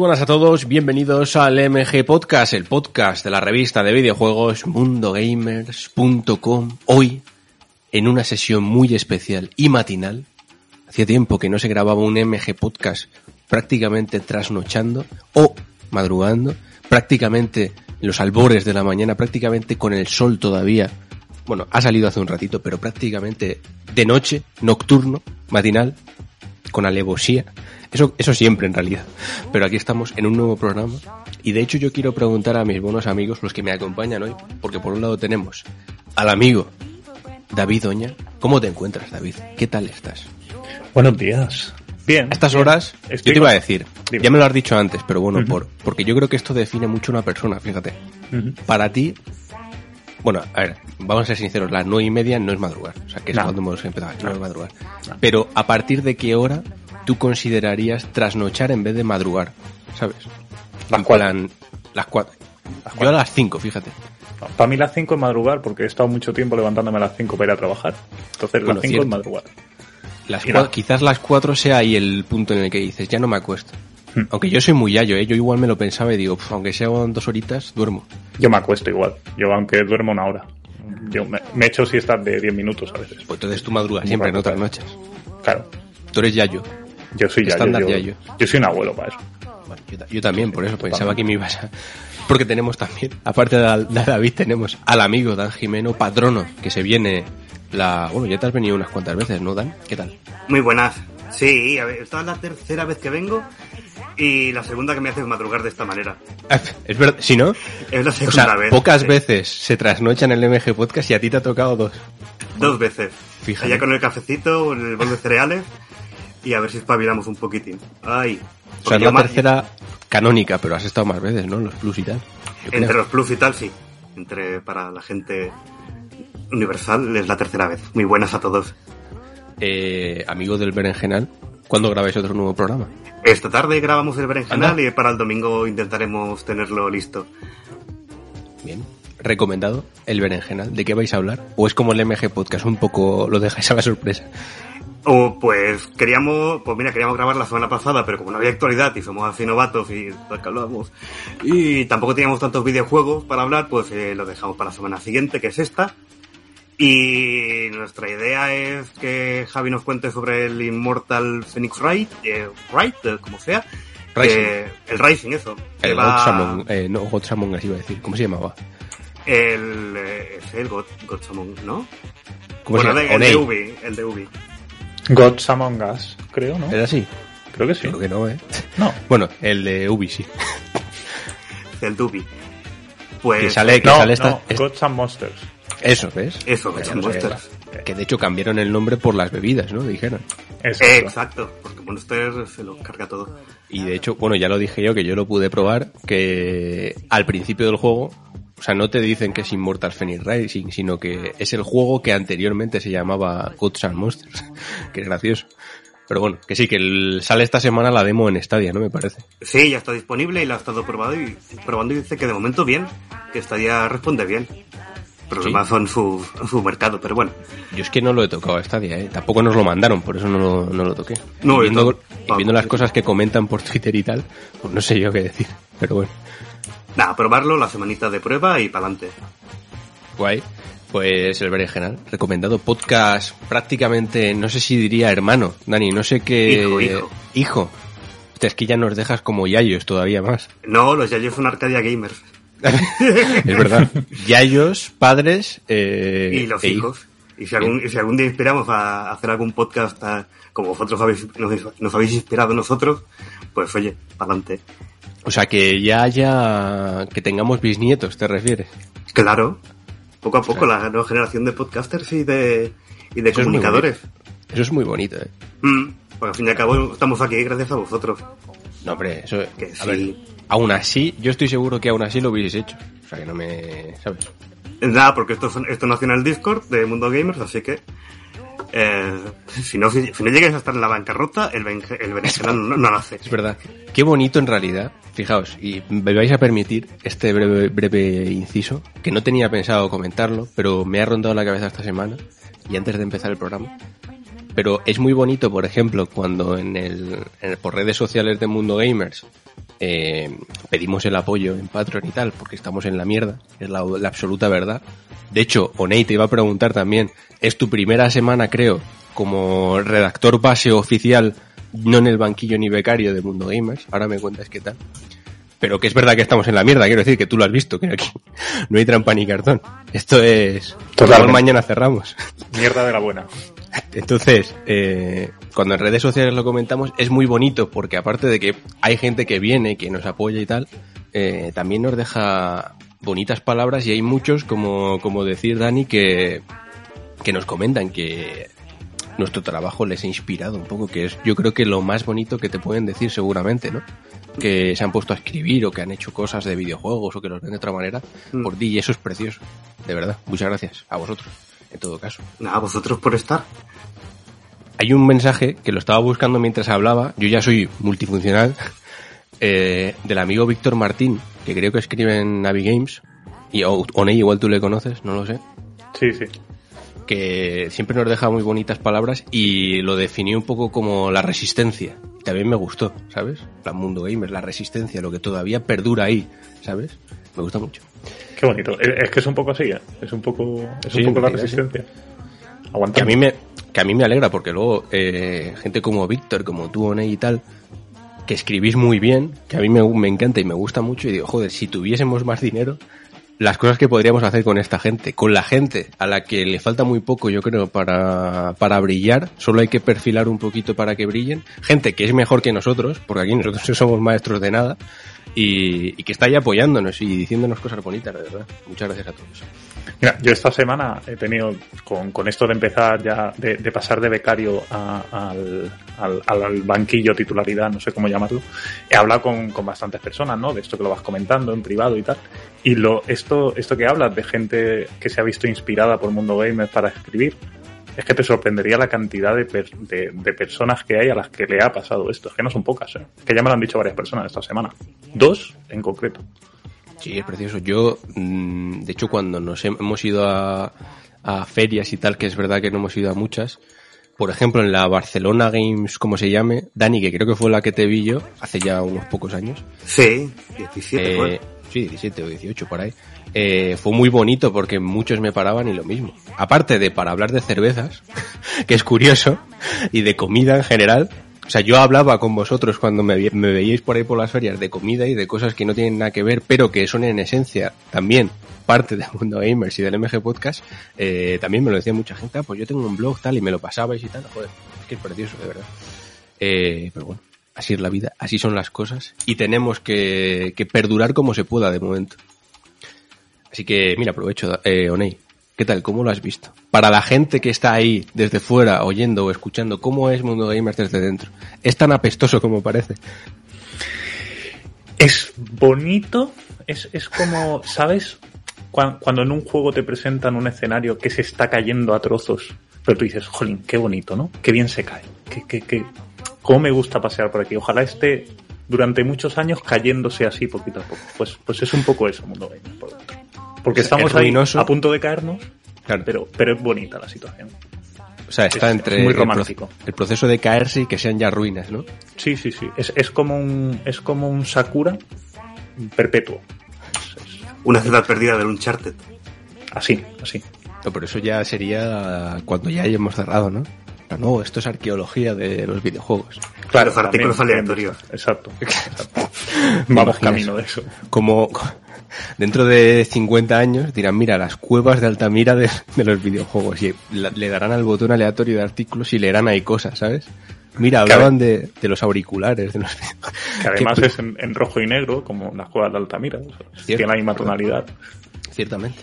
Buenas a todos, bienvenidos al MG Podcast, el podcast de la revista de videojuegos mundogamers.com. Hoy, en una sesión muy especial y matinal, hacía tiempo que no se grababa un MG Podcast prácticamente trasnochando o madrugando, prácticamente en los albores de la mañana, prácticamente con el sol todavía. Bueno, ha salido hace un ratito, pero prácticamente de noche, nocturno, matinal, con alevosía. Eso, eso siempre en realidad. Pero aquí estamos en un nuevo programa. Y de hecho yo quiero preguntar a mis buenos amigos, los que me acompañan hoy, porque por un lado tenemos al amigo David Oña. ¿Cómo te encuentras, David? ¿Qué tal estás? Buenos días. Bien. A estas bien. horas, Estoy yo te iba a decir, Dime. ya me lo has dicho antes, pero bueno, por, porque yo creo que esto define mucho una persona, fíjate. Para ti, bueno, a ver, vamos a ser sinceros, las nueve y media no es madrugar, o sea, que es No. cuando hemos empezado, no, No. es madrugar. No. Pero a partir de qué hora tú considerarías trasnochar en vez de madrugar, ¿sabes? Las En cuatro. las cuatro. Las Yo a cuatro. las cinco, fíjate. Para mí las 5 es madrugar porque he estado mucho tiempo levantándome a las 5 para ir a trabajar. Entonces Bueno, las 5 es madrugar. Las Mira. cua- quizás las cuatro sea ahí el punto en el que dices, ya no me acuesto. Hmm. Aunque yo soy muy yayo, ¿eh? yo igual me lo pensaba y digo, "Pf, aunque sean dos horitas, duermo. Yo me acuesto igual. Yo aunque duermo una hora. Yo me, me echo siestas de 10 minutos a veces. Pues entonces tú madrugas siempre, no madrugar. noches. Claro. Tú eres yayo. Yo soy ya. Estándar Yo, yo soy un abuelo para eso. Bueno, yo, ta- yo también, por eso pensaba que me ibas a... Porque tenemos también, aparte de, David, tenemos al amigo Dan Jimeno, patrono, que se viene la... Bueno, ya te has venido unas cuantas veces, ¿no, Dan? ¿Qué tal? Muy buenas. Sí, a ver, esta es la tercera vez que vengo y la segunda que me hace madrugar de esta manera. Es verdad, si no, Es la o segunda sea, vez. pocas Sí, veces se trasnochan en el MG Podcast y a ti te ha tocado dos. Dos veces. Fíjate. Allá con el cafecito, el bol de cereales y a ver si espabilamos un poquitín. Ay. O sea, es la tercera canónica, pero has estado más veces, ¿no? En Los plus y tal. Creo. Entre los plus y tal, sí. Entre para la gente universal es la tercera vez. Muy buenas a todos. Eh, amigo del Berenjenal, ¿cuándo grabáis otro nuevo programa? Esta tarde grabamos el berenjenal Anda. y para el domingo intentaremos tenerlo listo. Bien. Recomendado, el Berenjenal. ¿De qué vais a hablar? ¿O es como el MG Podcast? Un poco lo dejáis a la sorpresa. O pues queríamos, pues mira, queríamos grabar la semana pasada, pero como no había actualidad y somos así novatos y que hablábamos, y tampoco teníamos tantos videojuegos para hablar, pues eh, lo dejamos para la semana siguiente, que es esta. Y nuestra idea es que Javi nos cuente sobre el Immortal Phoenix Wright, eh, Wright, eh, como sea. Rising. que- el Rising, eso. El va- Among, eh, no, Among Us iba a decir. ¿Cómo se llamaba? El, eh, es el God, ¿no? ¿Cómo bueno, se llama? el de. Ubi, el de Ubi. Gods Among Us, creo, ¿no? ¿Era así? Creo que sí. Creo que no, ¿eh? No. Bueno, el de Ubi, sí. El Dubi. Pues, Que sale, que No, sale esta... no, es- Gods and Monsters. Eso, ¿ves? Eso, Gods sé, Monsters. Que de hecho cambiaron el nombre por las bebidas, ¿no? Dijeron. Eso. Eh, exacto, porque Monster se lo carga todo. Y de hecho, bueno, ya lo dije yo, que yo lo pude probar, que al principio del juego, o sea, no te dicen que es Immortal Phoenix Rising, sino que es el juego que anteriormente se llamaba Gods and Monsters, que es gracioso. Pero bueno, que sí, que el- sale esta semana la demo en Stadia, ¿no? Me parece. Sí, ya está disponible y lo ha estado probado y, probando y dice que de momento bien, que Stadia responde bien. Problemas son su, su mercado, pero bueno. Yo es que no lo he tocado a Stadia, ¿eh? Tampoco nos lo mandaron, por eso no lo, no lo toqué. No, y viendo, y viendo las cosas que comentan por Twitter y tal, pues no sé yo qué decir. Pero bueno, Nada, probarlo, la semanita de prueba y para adelante. guay. Pues el berenjenal, recomendado podcast prácticamente, no sé si diría hermano, Dani, no sé qué... Hijo, hijo. Hijo. Es que ya nos dejas como yayos todavía más. No, los Yayos son Arcadia Gamers. es verdad. Yayos, padres eh, y los e hijos. Y si algún, y si algún día inspiramos a hacer algún podcast a- como vosotros habéis, nos, nos habéis inspirado nosotros, pues oye, para adelante. O sea, que ya haya... que tengamos bisnietos, ¿te refieres? Claro, poco a poco la nueva generación de podcasters y de, y de Eso es muy comunicadores. Eso es muy bonito, ¿eh? Mm, porque al fin y al cabo estamos aquí gracias a vosotros. No, hombre, eso... Que a sí. ver, aún así, yo estoy seguro que aún así lo hubieses hecho. O sea, que no me... ¿sabes? Nada, porque esto, esto nació en el Discord de Mundo Gamers, así que eh, si, no, si, no a estar en la bancarrota, el, el berenjenal no, nace. Es verdad. Qué bonito en realidad. Fijaos, y me vais a permitir este breve, breve inciso, que no tenía pensado comentarlo, pero me ha rondado la cabeza esta semana, y antes de empezar el programa. Pero es muy bonito, por ejemplo, cuando en el, en el- por redes sociales de Mundo Gamers eh, pedimos el apoyo en Patreon y tal, porque estamos en la mierda, es la, absoluta verdad. De hecho, Oney te iba a preguntar también, es tu primera semana, creo, como redactor base oficial, no en el banquillo ni becario de Mundo Gamers. Ahora me cuentas qué tal. Pero que es verdad que estamos en la mierda, quiero decir que tú lo has visto, que aquí no hay trampa ni cartón. Esto es... Totalmente. mañana cerramos. Mierda de la buena. Entonces, eh, cuando en redes sociales lo comentamos, es muy bonito porque aparte de que hay gente que viene, que nos apoya y tal, eh, también nos deja bonitas palabras y hay muchos, como, como decir Dani, que, que nos comentan que nuestro trabajo les ha inspirado un poco, que es yo creo que lo más bonito que te pueden decir seguramente, ¿no? Que se han puesto a escribir o que han hecho cosas de videojuegos o que los ven de otra manera Mm. por ti y eso es precioso, de verdad. Muchas gracias a vosotros, en todo caso. Nada, vosotros por estar. Hay un mensaje que lo estaba buscando mientras hablaba, yo ya soy multifuncional, eh, del amigo Víctor Martín, que creo que escribe en Navi Games, y o- Oney igual tú le conoces, no lo sé, Sí, sí. que siempre nos deja muy bonitas palabras y lo definió un poco como la resistencia. También me gustó, ¿sabes? La mundo gamer, la resistencia, lo que todavía perdura ahí, ¿sabes? Me gusta mucho. Qué bonito. Es que es un poco así, ¿eh? Es un poco, es Sí, un poco la resistencia. Que Aguanta. a mí me, que a mí me alegra porque luego eh, gente como Víctor, como tú, Oney y tal, que escribís muy bien, que a mí me, me encanta y me gusta mucho y digo, joder, si tuviésemos más dinero, las cosas que podríamos hacer con esta gente, con la gente a la que le falta muy poco, yo creo, para, para brillar, solo hay que perfilar un poquito para que brillen, gente que es mejor que nosotros, porque aquí nosotros no somos maestros de nada, y, y que está ahí apoyándonos y diciéndonos cosas bonitas, de verdad. Muchas gracias a todos. Mira, yo esta semana he tenido, con, con esto de empezar ya, de, de pasar de becario a- al, al, al banquillo titularidad, no sé cómo llamarlo, he hablado con, con bastantes personas, ¿no? De esto que lo vas comentando en privado y tal. Y lo, esto, esto que hablas de gente que se ha visto inspirada por Mundo Gamer para escribir, es que te sorprendería la cantidad de, per- de, de personas que hay a las que le ha pasado esto. Es que no son pocas, ¿eh? Que ya me lo han dicho varias personas esta semana. Dos en concreto. Sí, es precioso. Yo, mm, de hecho, cuando nos hem- hemos ido a, a ferias y tal, que es verdad que no hemos ido a muchas, por ejemplo, en la Barcelona Games, como se llame, Dani, que creo que fue la que te vi yo hace ya unos pocos años, Sí, 17 eh, fue. Sí, 17 o 18 por ahí, eh, fue muy bonito porque muchos me paraban y lo mismo. Aparte de para hablar de cervezas, que es curioso, y de comida en general, o sea, yo hablaba con vosotros cuando me, veíais por ahí por las ferias de comida y de cosas que no tienen nada que ver, pero que son en esencia también parte del mundo gamers y del MG Podcast. Eh, también me lo decía mucha gente, "Ah, pues yo tengo un blog tal y me lo pasabais y tal. Joder, es que es precioso, de verdad. Eh, pero bueno, así es la vida, así son las cosas y tenemos que, que perdurar como se pueda de momento. Así que, mira, aprovecho, eh, Oney, ¿qué tal? ¿Cómo lo has visto? Para la gente que está ahí desde fuera, oyendo o escuchando, ¿cómo es Mundo Gamers desde dentro? ¿Es tan apestoso como parece? Es bonito, es, es como, ¿sabes? Cuan- Cuando en un juego te presentan un escenario que se está cayendo a trozos, pero tú dices, jolín, qué bonito, ¿no? Qué bien se cae. Qué, qué... ¿Cómo me gusta pasear por aquí? Ojalá esté durante muchos años cayéndose así poquito a poco. Pues, pues es un poco eso, Mundo Gamer, por dentro. Porque Es estamos ahí a punto de caernos, Claro, pero, pero es bonita la situación. o sea, está es- entre es muy el pro- romántico. El, proceso de caerse y que sean ya ruinas, ¿no? Sí, sí, sí. Es, es como un, es como un Sakura perpetuo. Es- es Una ciudad perdida del Uncharted. así, así. No, pero eso ya sería cuando ya hayamos cerrado, ¿no? No, esto es arqueología de los videojuegos. Los artículos también, aleatorios. Exacto. exacto. ¿Me Vamos imaginas? camino de eso. Como dentro de 50 años dirán, mira, las cuevas de Altamira de, de los videojuegos y le darán al botón aleatorio de artículos y leerán ahí cosas, ¿sabes? Mira, Claro. hablaban de, de los auriculares, de los Que además es en, en rojo y negro, como las cuevas de Altamira. o sea, tiene la misma tonalidad. Ciertamente.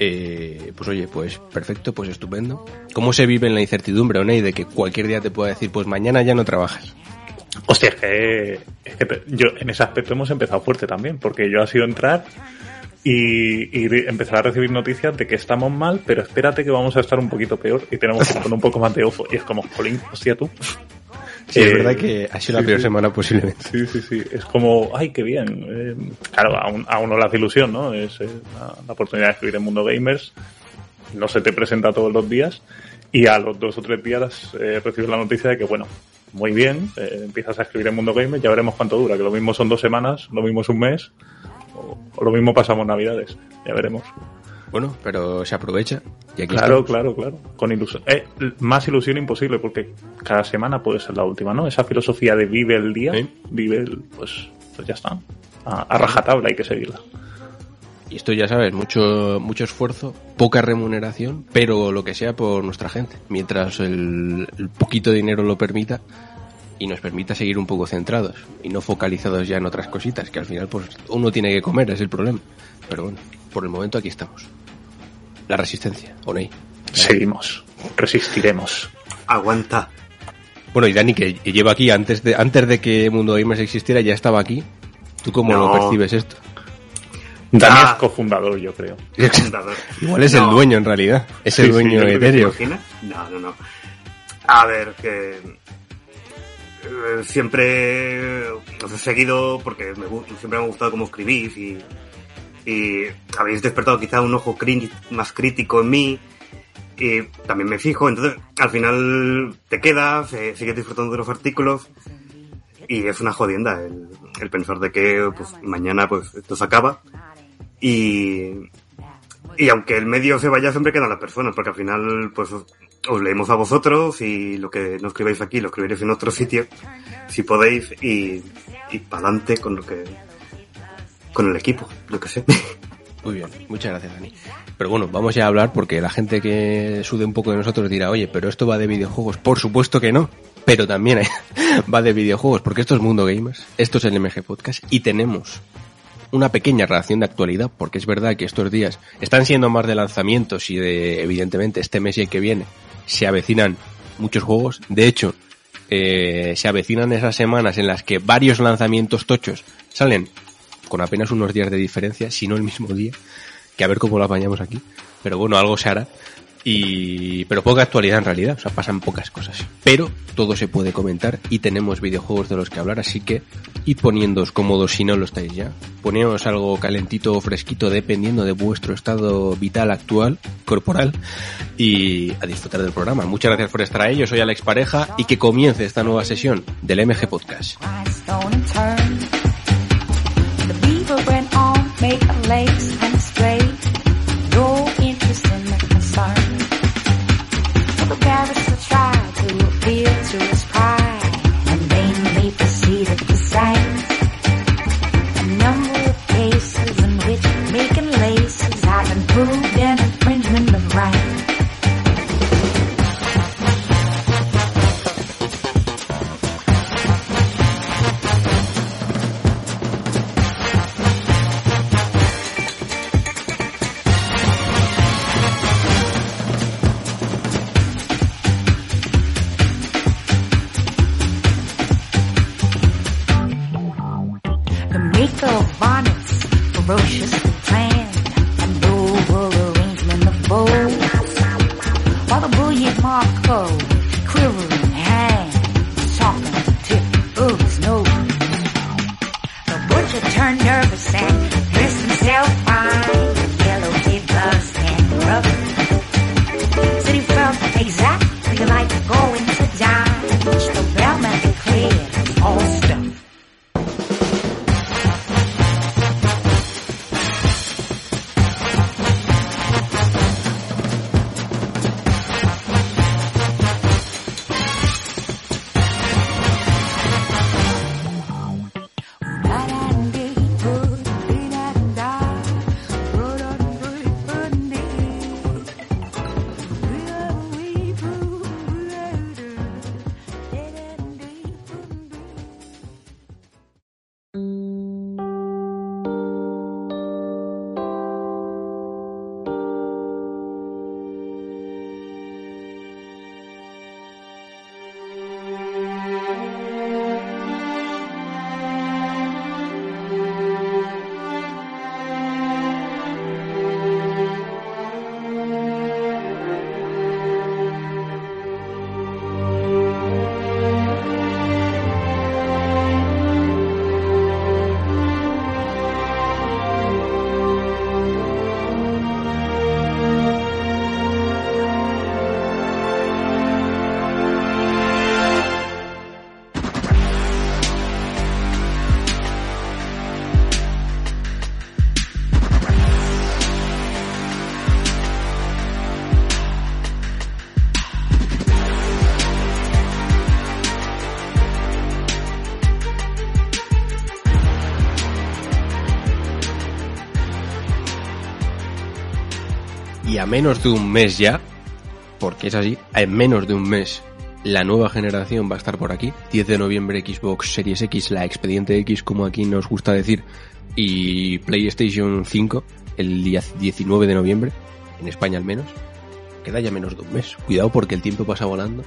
Eh, pues oye, pues perfecto, pues estupendo. ¿Cómo se vive en la incertidumbre, Oney, de que cualquier día te pueda decir, pues mañana ya no trabajas? Hostia, es que, es que yo en ese aspecto hemos empezado fuerte también, porque yo ha sido entrar y, empezar a recibir noticias de que estamos mal, pero espérate que vamos a estar un poquito peor y tenemos que con un poco más de ojo. Y es como, jolín, hostia tú. Sí, es verdad que ha sido la peor sí. semana posiblemente. Sí, sí, sí. Es como, ay, qué bien. Eh, claro, a, un- a uno le hace ilusión, ¿no? Es eh, la, la oportunidad de escribir en Mundo Gamers. No se te presenta todos los días. Y a los dos o tres días eh, recibes la noticia de que, bueno, muy bien, eh, empiezas a escribir en Mundo Gamer, ya veremos cuánto dura, que lo mismo son dos semanas, lo mismo es un mes, o, o lo mismo pasamos navidades, ya veremos. Bueno, pero se aprovecha. Y aquí Claro, claro, claro. Con ilusión. Eh, más ilusión imposible, porque cada semana puede ser la última, ¿no? Esa filosofía de vive el día, Sí. vive el, pues, pues ya está. A, a rajatabla hay que seguirla. Y esto ya sabes, mucho, mucho esfuerzo, poca remuneración, pero lo que sea por nuestra gente. Mientras el, el poquito dinero lo permita y nos permita seguir un poco centrados y no focalizados ya en otras cositas, que al final pues uno tiene que comer, es el problema. Pero bueno, por el momento aquí estamos. La resistencia, Oney. Seguimos. Resistiremos. Aguanta. Bueno, y Dani, que lleva aquí antes de, antes de que Mundo Gamers existiera, ya estaba aquí. ¿Tú cómo No. lo percibes esto? Dani Ah. es cofundador, yo creo. Igual es No. el dueño en realidad. Es Sí, el sí, dueño que etéreo. ¿Te imaginas? No, no, no. A ver, que eh, siempre os he seguido porque me, siempre me ha gustado cómo escribís y, habéis despertado quizá un ojo más crítico en mí y también me fijo, entonces al final te quedas, eh, sigues disfrutando de los artículos y es una jodienda el, el pensar de que pues, mañana pues esto se acaba y, y aunque el medio se vaya, siempre quedan las personas, porque al final, pues, os, os leemos a vosotros y lo que no escribáis aquí lo escribiréis en otro sitio, si podéis, y, y adelante con lo que, con el equipo, lo que sé. Muy bien, muchas gracias, Dani. Pero bueno, vamos ya a hablar porque la gente que sude un poco de nosotros dirá, oye, pero esto va de videojuegos. Por supuesto que no, pero también va de videojuegos, porque esto es Mundo Gamers, esto es el MG Podcast y tenemos una pequeña reacción de actualidad, porque es verdad que estos días están siendo más de lanzamientos y de, evidentemente, este mes y el que viene se avecinan muchos juegos. De hecho, eh, se avecinan esas semanas en las que varios lanzamientos tochos salen con apenas unos días de diferencia, si no el mismo día, que a ver cómo lo apañamos aquí. Pero bueno, algo se hará. Y, pero poca actualidad en realidad, o sea, pasan pocas cosas. Pero todo se puede comentar y tenemos videojuegos de los que hablar, así que id poniéndoos cómodos si no lo estáis ya. Poneos algo calentito o fresquito dependiendo de vuestro estado vital actual, corporal, y a disfrutar del programa. Muchas gracias por estar ahí, yo soy Alex Pareja y que comience esta nueva sesión del MG Podcast. Menos de un mes ya, porque es así, en menos de un mes la nueva generación va a estar por aquí. 10 de noviembre Xbox Series X, la expediente X como aquí nos gusta decir, y PlayStation 5 el día 19 de noviembre, en España al menos. Queda ya menos de un mes. Cuidado porque el tiempo pasa volando.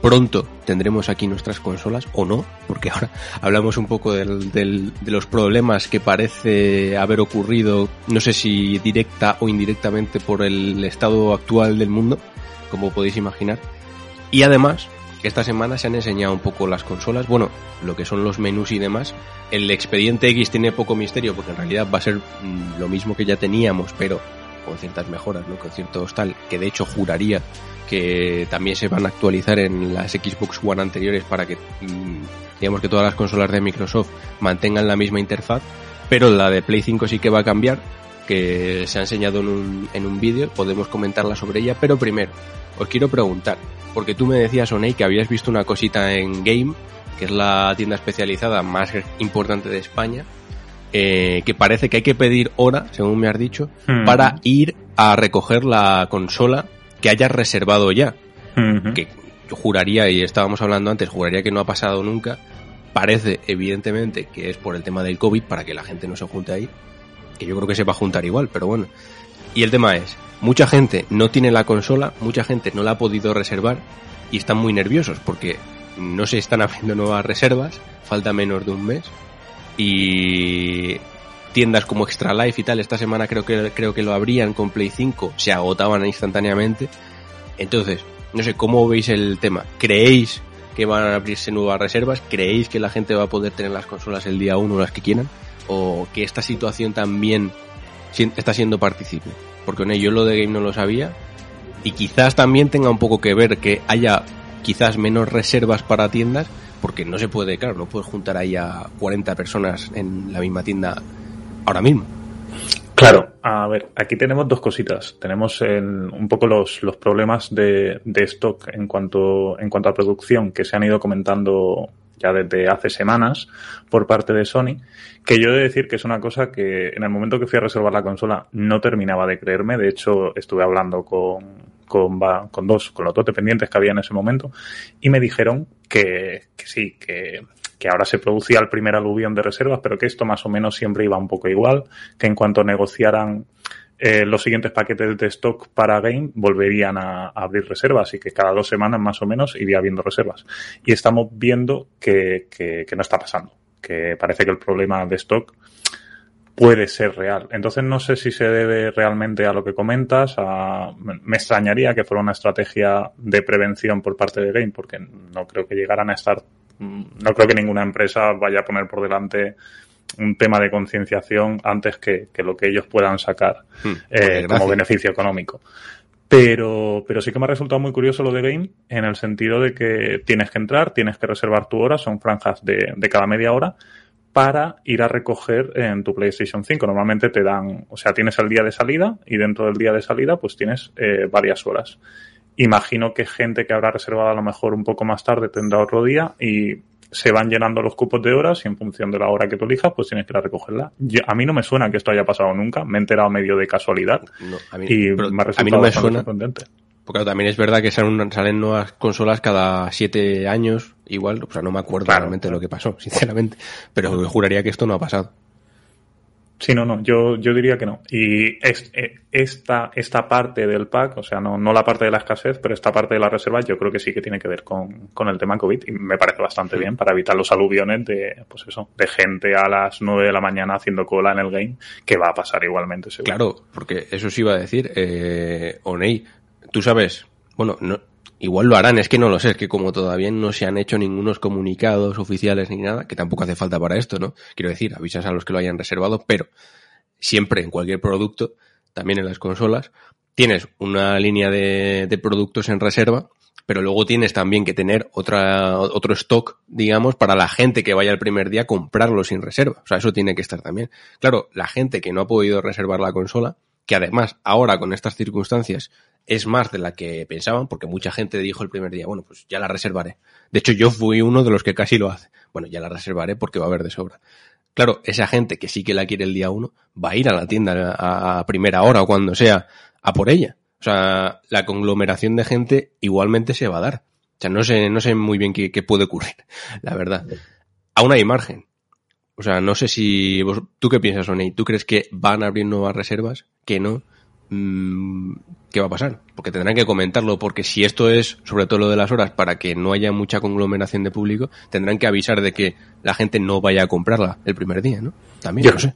Pronto tendremos aquí nuestras consolas, o no, porque ahora hablamos un poco del, del, de los problemas que parece haber ocurrido, no sé si directa o indirectamente por el estado actual del mundo, como podéis imaginar. Y además, esta semana se han enseñado un poco las consolas, bueno, lo que son los menús y demás. El expediente X tiene poco misterio porque en realidad va a ser mm, lo mismo que ya teníamos, pero con ciertas mejoras, ¿no? Con ciertos tal, que de hecho juraría que también se van a actualizar en las Xbox One anteriores para que, mmm, digamos que todas las consolas de Microsoft mantengan la misma interfaz, pero la de Play 5 sí que va a cambiar, que se ha enseñado en un, en un vídeo, podemos comentarla sobre ella, pero primero, os quiero preguntar, porque tú me decías, Oney, que habías visto una cosita en Game, que es la tienda especializada más importante de España, eh, que parece que hay que pedir hora, según me has dicho, Hmm. para ir a recoger la consola que hayas reservado ya. Que yo juraría, y estábamos hablando antes, juraría que no ha pasado nunca. Parece, evidentemente, que es por el tema del COVID, para que la gente no se junte ahí. Que yo creo que se va a juntar igual, pero bueno. Y el tema es, mucha gente no tiene la consola, mucha gente no la ha podido reservar y están muy nerviosos porque no se están abriendo nuevas reservas, falta menos de un mes y tiendas como Extra Life y tal, esta semana creo que creo que lo abrían con Play 5, se agotaban instantáneamente. Entonces, no sé cómo veis el tema. ¿Creéis que van a abrirse nuevas reservas? ¿Creéis que la gente va a poder tener las consolas el día 1 las que quieran? ¿O que esta situación también está siendo partícipe? Porque bueno, yo lo de Game no lo sabía y quizás también tenga un poco que ver que haya quizás menos reservas para tiendas porque no se puede, claro, no puedes juntar ahí a 40 personas en la misma tienda ahora mismo. Claro, a ver, aquí tenemos dos cositas. Tenemos el- un poco los, los problemas de, de stock en cuanto, en cuanto a producción que se han ido comentando ya desde hace semanas por parte de Sony, que yo he de decir que es una cosa que en el momento que fui a reservar la consola no terminaba de creerme. De hecho, estuve hablando con, con, va- con dos, con los dos dependientes que había en ese momento y me dijeron que, que sí, que, que ahora se producía el primer aluvión de reservas, pero que esto más o menos siempre iba un poco igual, que en cuanto negociaran eh, los siguientes paquetes de stock para Game volverían a, abrir reservas y que cada dos semanas más o menos iría habiendo reservas. Y estamos viendo que, no está pasando, que parece que el problema de stock puede ser real. Entonces no sé si se debe realmente a lo que comentas, me extrañaría que fuera una estrategia de prevención por parte de Game, porque no creo que llegaran a estar, no creo que ninguna empresa vaya a poner por delante un tema de concienciación antes que, que lo que ellos puedan sacar Hmm, eh, como beneficio económico. Pero, pero sí que me ha resultado muy curioso lo de Game, en el sentido de que tienes que entrar, tienes que reservar tu hora, son franjas de, de cada media hora, para ir a recoger en tu PlayStation 5. Normalmente te dan, o sea, tienes el día de salida y dentro del día de salida pues tienes eh, varias horas. Imagino que gente que habrá reservado a lo mejor un poco más tarde tendrá otro día y se van llenando los cupos de horas y en función de la hora que tú elijas pues tienes que ir a recogerla. Yo- a mí no me suena que esto haya pasado nunca, me he enterado medio de casualidad No, a mí, y me ha a mí resultado no me suena, sorprendente. porque claro, también es verdad que salen, salen nuevas consolas cada siete años, igual, o sea, no me acuerdo Claro, realmente claro. lo que pasó, sinceramente, pero juraría que esto no ha pasado. Sí, no, no, yo, yo diría que no. Y es- eh, esta, esta parte del pack, o sea, no, no la parte de la escasez, pero esta parte de la reserva, yo creo que sí que tiene que ver con, con el tema COVID y me parece bastante bien para evitar los aluviones de, pues eso, de gente a las 9 de la mañana haciendo cola en el game, que va a pasar igualmente, seguro. Claro, porque eso sí iba a decir, eh, Oney, tú sabes, bueno, no, igual lo harán, es que no lo sé, es que como todavía no se han hecho ningunos comunicados oficiales ni nada, que tampoco hace falta para esto, ¿no? Quiero decir, avisas a los que lo hayan reservado, pero siempre en cualquier producto, también en las consolas, tienes una línea de, productos en reserva, pero luego tienes también que tener otro stock, digamos, para la gente que vaya el primer día a comprarlo sin reserva. O sea, eso tiene que estar también. Claro, la gente que no ha podido reservar la consola, que además ahora con estas circunstancias es más de la que pensaban, porque mucha gente dijo el primer día, bueno, pues ya la reservaré. De hecho, yo fui uno de los que casi lo hace. Bueno, ya la reservaré porque va a haber de sobra. Claro, esa gente que sí que la quiere el día uno va a ir a la tienda a, primera hora o cuando sea a por ella. O sea, la conglomeración de gente igualmente se va a dar. O sea, no sé, no sé muy bien qué, qué puede ocurrir, la verdad. Aún hay margen. O sea, no sé si vos, tú qué piensas, Oney. ¿Tú crees que van a abrir nuevas reservas? ¿Que no? Mm, ¿Qué va a pasar? Porque tendrán que comentarlo, porque si esto es, sobre todo lo de las horas, para que no haya mucha conglomeración de público, tendrán que avisar de que la gente no vaya a comprarla el primer día, ¿no? También, Yo- no sé.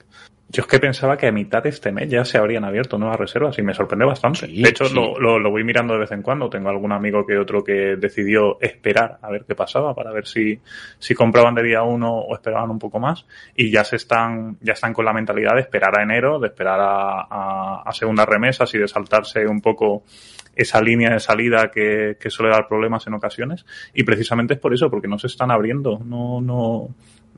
Yo es que pensaba que a mitad de este mes ya se habrían abierto nuevas reservas y me sorprende bastante. Sí, de hecho, sí. lo, lo- lo voy mirando de vez en cuando. Tengo algún amigo que otro que decidió esperar a ver qué pasaba para ver si, si compraban de día uno o esperaban un poco más. Y ya se están, ya están con la mentalidad de esperar a enero, de esperar a, a, a segundas remesas y de saltarse un poco esa línea de salida que, que suele dar problemas en ocasiones. Y precisamente es por eso, porque no se están abriendo. No, no,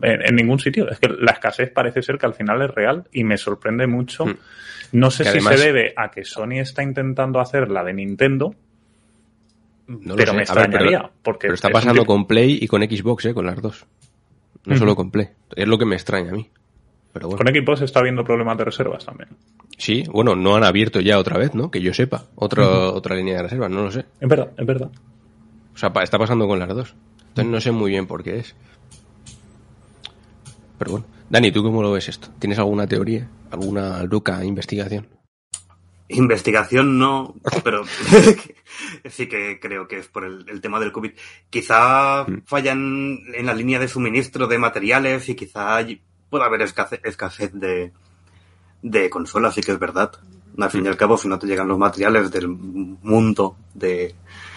en, en ningún sitio. Es que la escasez parece ser que al final es real y me sorprende mucho. Mm. No sé Que si además- se debe a que Sony está intentando hacer la de Nintendo, No pero sé. me ver, extrañaría. pero, porque pero está es pasando con Play y con Xbox, ¿eh? Con las dos. No solo con Play. Es lo que me extraña a mí. Pero bueno. Con Xbox está habiendo problemas de reservas también. Sí, bueno, no han abierto ya otra vez, ¿no? Que yo sepa. Otra, otra línea de reserva, no lo sé. Es verdad, es verdad. O sea, pa- está pasando con las dos. Entonces no sé muy bien por qué es. Pero bueno. Dani, ¿tú cómo lo ves esto? ¿Tienes alguna teoría? ¿Alguna loca investigación? Investigación no, pero sí que creo que es por el, el tema del COVID. Quizá Mm. fallan en la línea de suministro de materiales y quizá pueda haber escasez, escasez de, de consolas, sí que es verdad. Al fin y al cabo, si no te llegan los materiales del mundo de...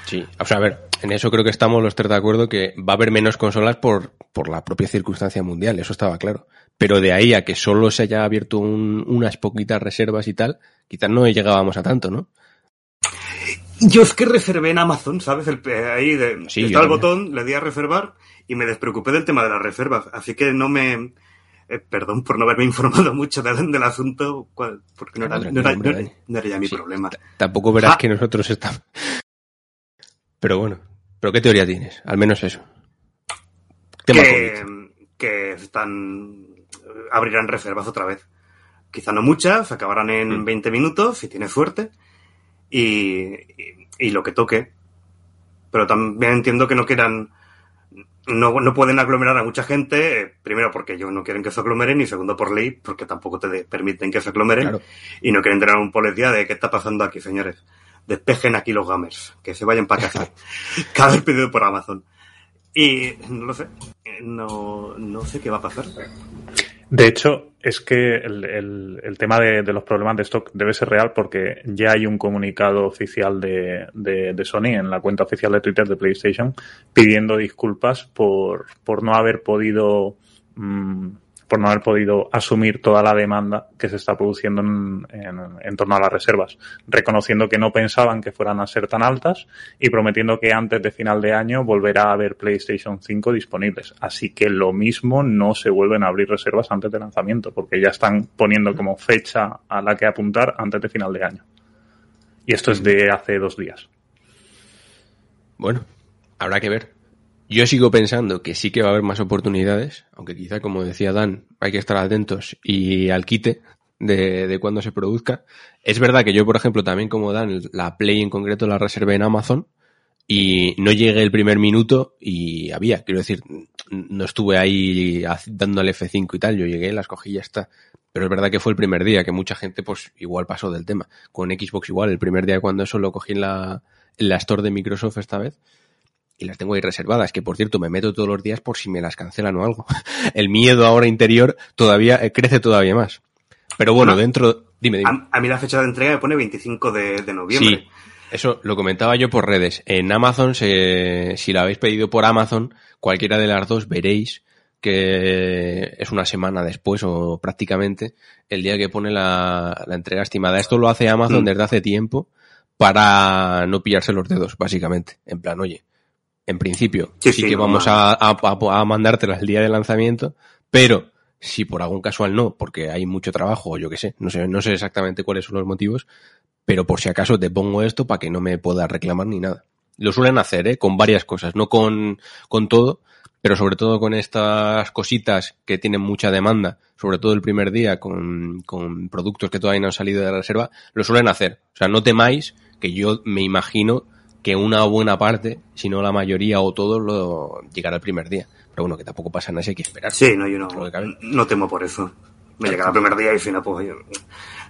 Sí. O sea, a ver, en eso creo que estamos los tres de acuerdo que va a haber menos consolas por, por la propia circunstancia mundial, eso estaba claro. Pero de ahí a que solo se haya abierto un- unas poquitas reservas y tal, quizás no llegábamos a tanto, ¿no? Yo es que reservé en Amazon, ¿sabes? El, ahí de, Sí, yo estaba el botón, le di a reservar y me despreocupé del tema de las reservas. Así que no me... eh, perdón por no haberme informado mucho del, del asunto, cual- porque no era, no era- no era- Dani. no era ya mi Sí. problema. Tampoco verás Ah. que nosotros estamos. Pero bueno, ¿pero qué teoría tienes? Al menos eso. Tema que, que están abrirán reservas otra vez. Quizá no muchas, acabarán en Mm. 20 minutos, si tienes suerte, y, y, y lo que toque. Pero también entiendo que no quieran, no, no pueden aglomerar a mucha gente, eh, primero porque ellos no quieren que se aglomeren, y segundo por ley, porque tampoco te de- permiten que se aglomeren, Claro. y no quieren tener un policía de qué está pasando aquí, señores. Despejen aquí los gamers, que se vayan para casa. Cada vez pedido por Amazon. Y no lo sé, no, no sé qué va a pasar. De hecho, es que el, el- el tema de, de los problemas de stock debe ser real porque ya hay un comunicado oficial de, de- de Sony en la cuenta oficial de Twitter de PlayStation pidiendo disculpas por, por no haber podido mm, por no haber podido asumir toda la demanda que se está produciendo en, en- torno a las reservas, reconociendo que no pensaban que fueran a ser tan altas y prometiendo que antes de final de año volverá a haber PlayStation 5 disponibles. Así que lo mismo no se vuelven a abrir reservas antes de lanzamiento, porque ya están poniendo como fecha a la que apuntar antes de final de año. Y esto es de hace dos días. Bueno, habrá que ver. Yo sigo pensando que sí que va a haber más oportunidades, aunque quizá, como decía Dan, hay que estar atentos y al quite de, de cuando se produzca. Es verdad que yo, por ejemplo, también como Dan, la Play en concreto la reservé en Amazon y no llegué el primer minuto y había, quiero decir, no estuve ahí haz- dándole F5 y tal, yo llegué, las cogí y ya está. Pero es verdad que fue el primer día, que mucha gente pues igual pasó del tema. Con Xbox igual, el primer día cuando eso lo cogí en la, en la store de Microsoft esta vez y las tengo ahí reservadas, que por cierto me meto todos los días por si me las cancelan o algo. El miedo ahora interior todavía eh, crece todavía más. Pero bueno, Ah. dentro... Dime, dime. A, a mí la fecha de entrega me pone 25 de, de noviembre. Sí, eso lo comentaba yo por redes. En Amazon, se- si la habéis pedido por Amazon, cualquiera de las dos veréis que es una semana después o prácticamente el día que pone la, la entrega estimada. Esto lo hace Amazon Mm. desde hace tiempo para no pillarse los dedos, básicamente. En plan, oye, en principio Sí, sí, sí, que no, vamos a mandártelas el día de lanzamiento, pero si por algún casual no, porque hay mucho trabajo o yo qué sé, no sé, no sé exactamente cuáles son los motivos, pero por si acaso te pongo esto para que no me puedas reclamar ni nada. Lo suelen hacer, ¿eh? Con varias cosas, no con, con todo, pero sobre todo con estas cositas que tienen mucha demanda, sobre todo el primer día con, con productos que todavía no han salido de la reserva, lo suelen hacer. O sea, no temáis que yo me imagino que una buena parte, si no la mayoría o todo, lo llegará el primer día. Pero bueno, que tampoco pasa nada, hay que esperar. Sí, no, yo no, no temo por eso. Me llegará el primer día y si no, pues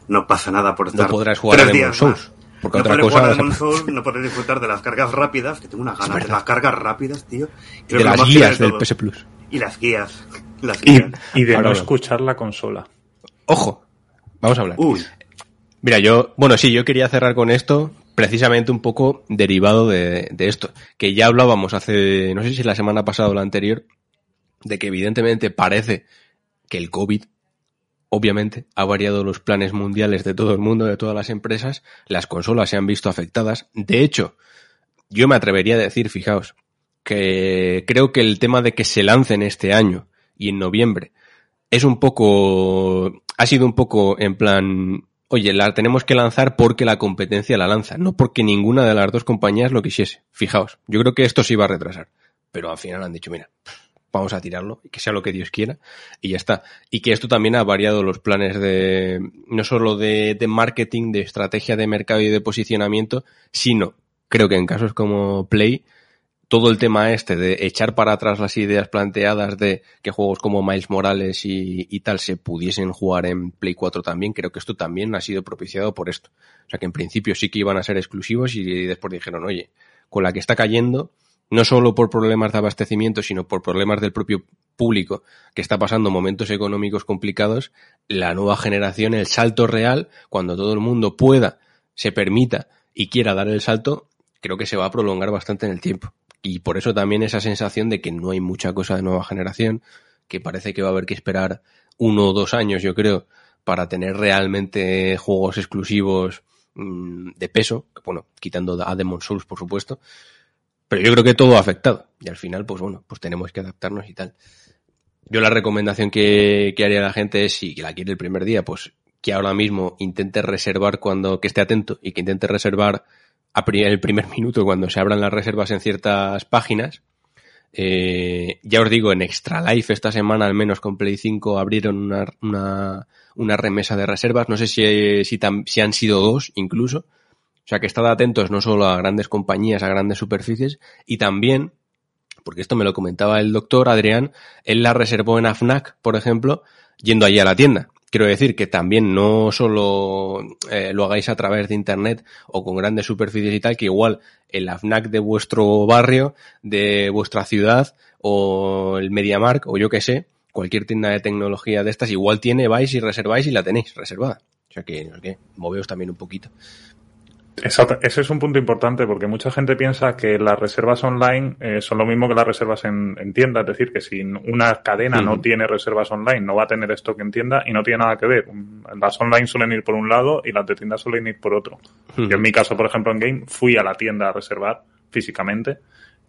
no pasa nada por No estar podrás jugar a tres Demon días Souls. más. Porque no otra podré cosa Souls, no podré disfrutar de las cargas rápidas, que tengo unas ganas de las cargas rápidas, tío. Creo de las guías de del todo. PS Plus. Y las guías. Las Y, guías. y de Ahora no no. escuchar la consola. Ojo, vamos a hablar. Uy, Mira, yo, bueno, sí, yo quería cerrar con esto, precisamente un poco derivado de, de esto, que ya hablábamos hace, no sé si la semana pasada o la anterior, de que evidentemente parece que el COVID, obviamente, ha variado los planes mundiales de todo el mundo, de todas las empresas, las consolas se han visto afectadas. De hecho, yo me atrevería a decir, fijaos, que creo que el tema de que se lancen este año y en noviembre es un poco, ha sido un poco en plan, oye, la tenemos que lanzar porque la competencia la lanza, no porque ninguna de las dos compañías lo quisiese. Fijaos, yo creo que esto se iba a retrasar, pero al final han dicho, mira, vamos a tirarlo, que sea lo que Dios quiera, y ya está. Y que esto también ha variado los planes de, no solo de, de marketing, de estrategia de mercado y de posicionamiento, sino, creo que en casos como Play, todo el tema este de echar para atrás las ideas planteadas de que juegos como Miles Morales y, tal se pudiesen jugar en Play 4 también, creo que esto también ha sido propiciado por esto. O sea que en principio sí que iban a ser exclusivos y después dijeron, oye, con la que está cayendo, no solo por problemas de abastecimiento, sino por problemas del propio público que está pasando momentos económicos complicados, la nueva generación, el salto real, cuando todo el mundo pueda, se permita y quiera dar el salto, creo que se va a prolongar bastante en el tiempo. Y por eso también esa sensación de que no hay mucha cosa de nueva generación, que parece que va a haber que esperar uno o dos años, yo creo, para tener realmente juegos exclusivos mm, de peso, bueno, quitando a Demon Souls, por supuesto, pero yo creo que todo ha afectado. Y al final, pues bueno, pues tenemos que adaptarnos y tal. Yo la recomendación que, que haría a la gente es, si la quiere el primer día, pues que ahora mismo intente reservar cuando, que esté atento y que intente reservar a el primer minuto cuando se abran las reservas en ciertas páginas. Eh, ya os digo, en Extra Life esta semana, al menos con Play 5, abrieron una, una, una remesa de reservas. No sé si, si, si han sido dos incluso. O sea que estad atentos no solo a grandes compañías, a grandes superficies, y también, porque esto me lo comentaba el doctor Adrián, él la reservó en AFNAC, por ejemplo, yendo allí a la tienda. Quiero decir que también no solo eh, lo hagáis a través de internet o con grandes superficies y tal, que igual el AFNAC de vuestro barrio, de vuestra ciudad o el MediaMark o yo que sé, cualquier tienda de tecnología de estas, igual tiene, vais y reserváis y la tenéis reservada. O sea que, qué, moveos también un poquito. Exacto. Ese es un punto importante porque mucha gente piensa que las reservas online eh, son lo mismo que las reservas en, en tienda. Es decir, que si una cadena no tiene reservas online, no va a tener stock en tienda y no tiene nada que ver. Las online suelen ir por un lado y las de tienda suelen ir por otro. Yo en mi caso, por ejemplo, en Game, fui a la tienda a reservar físicamente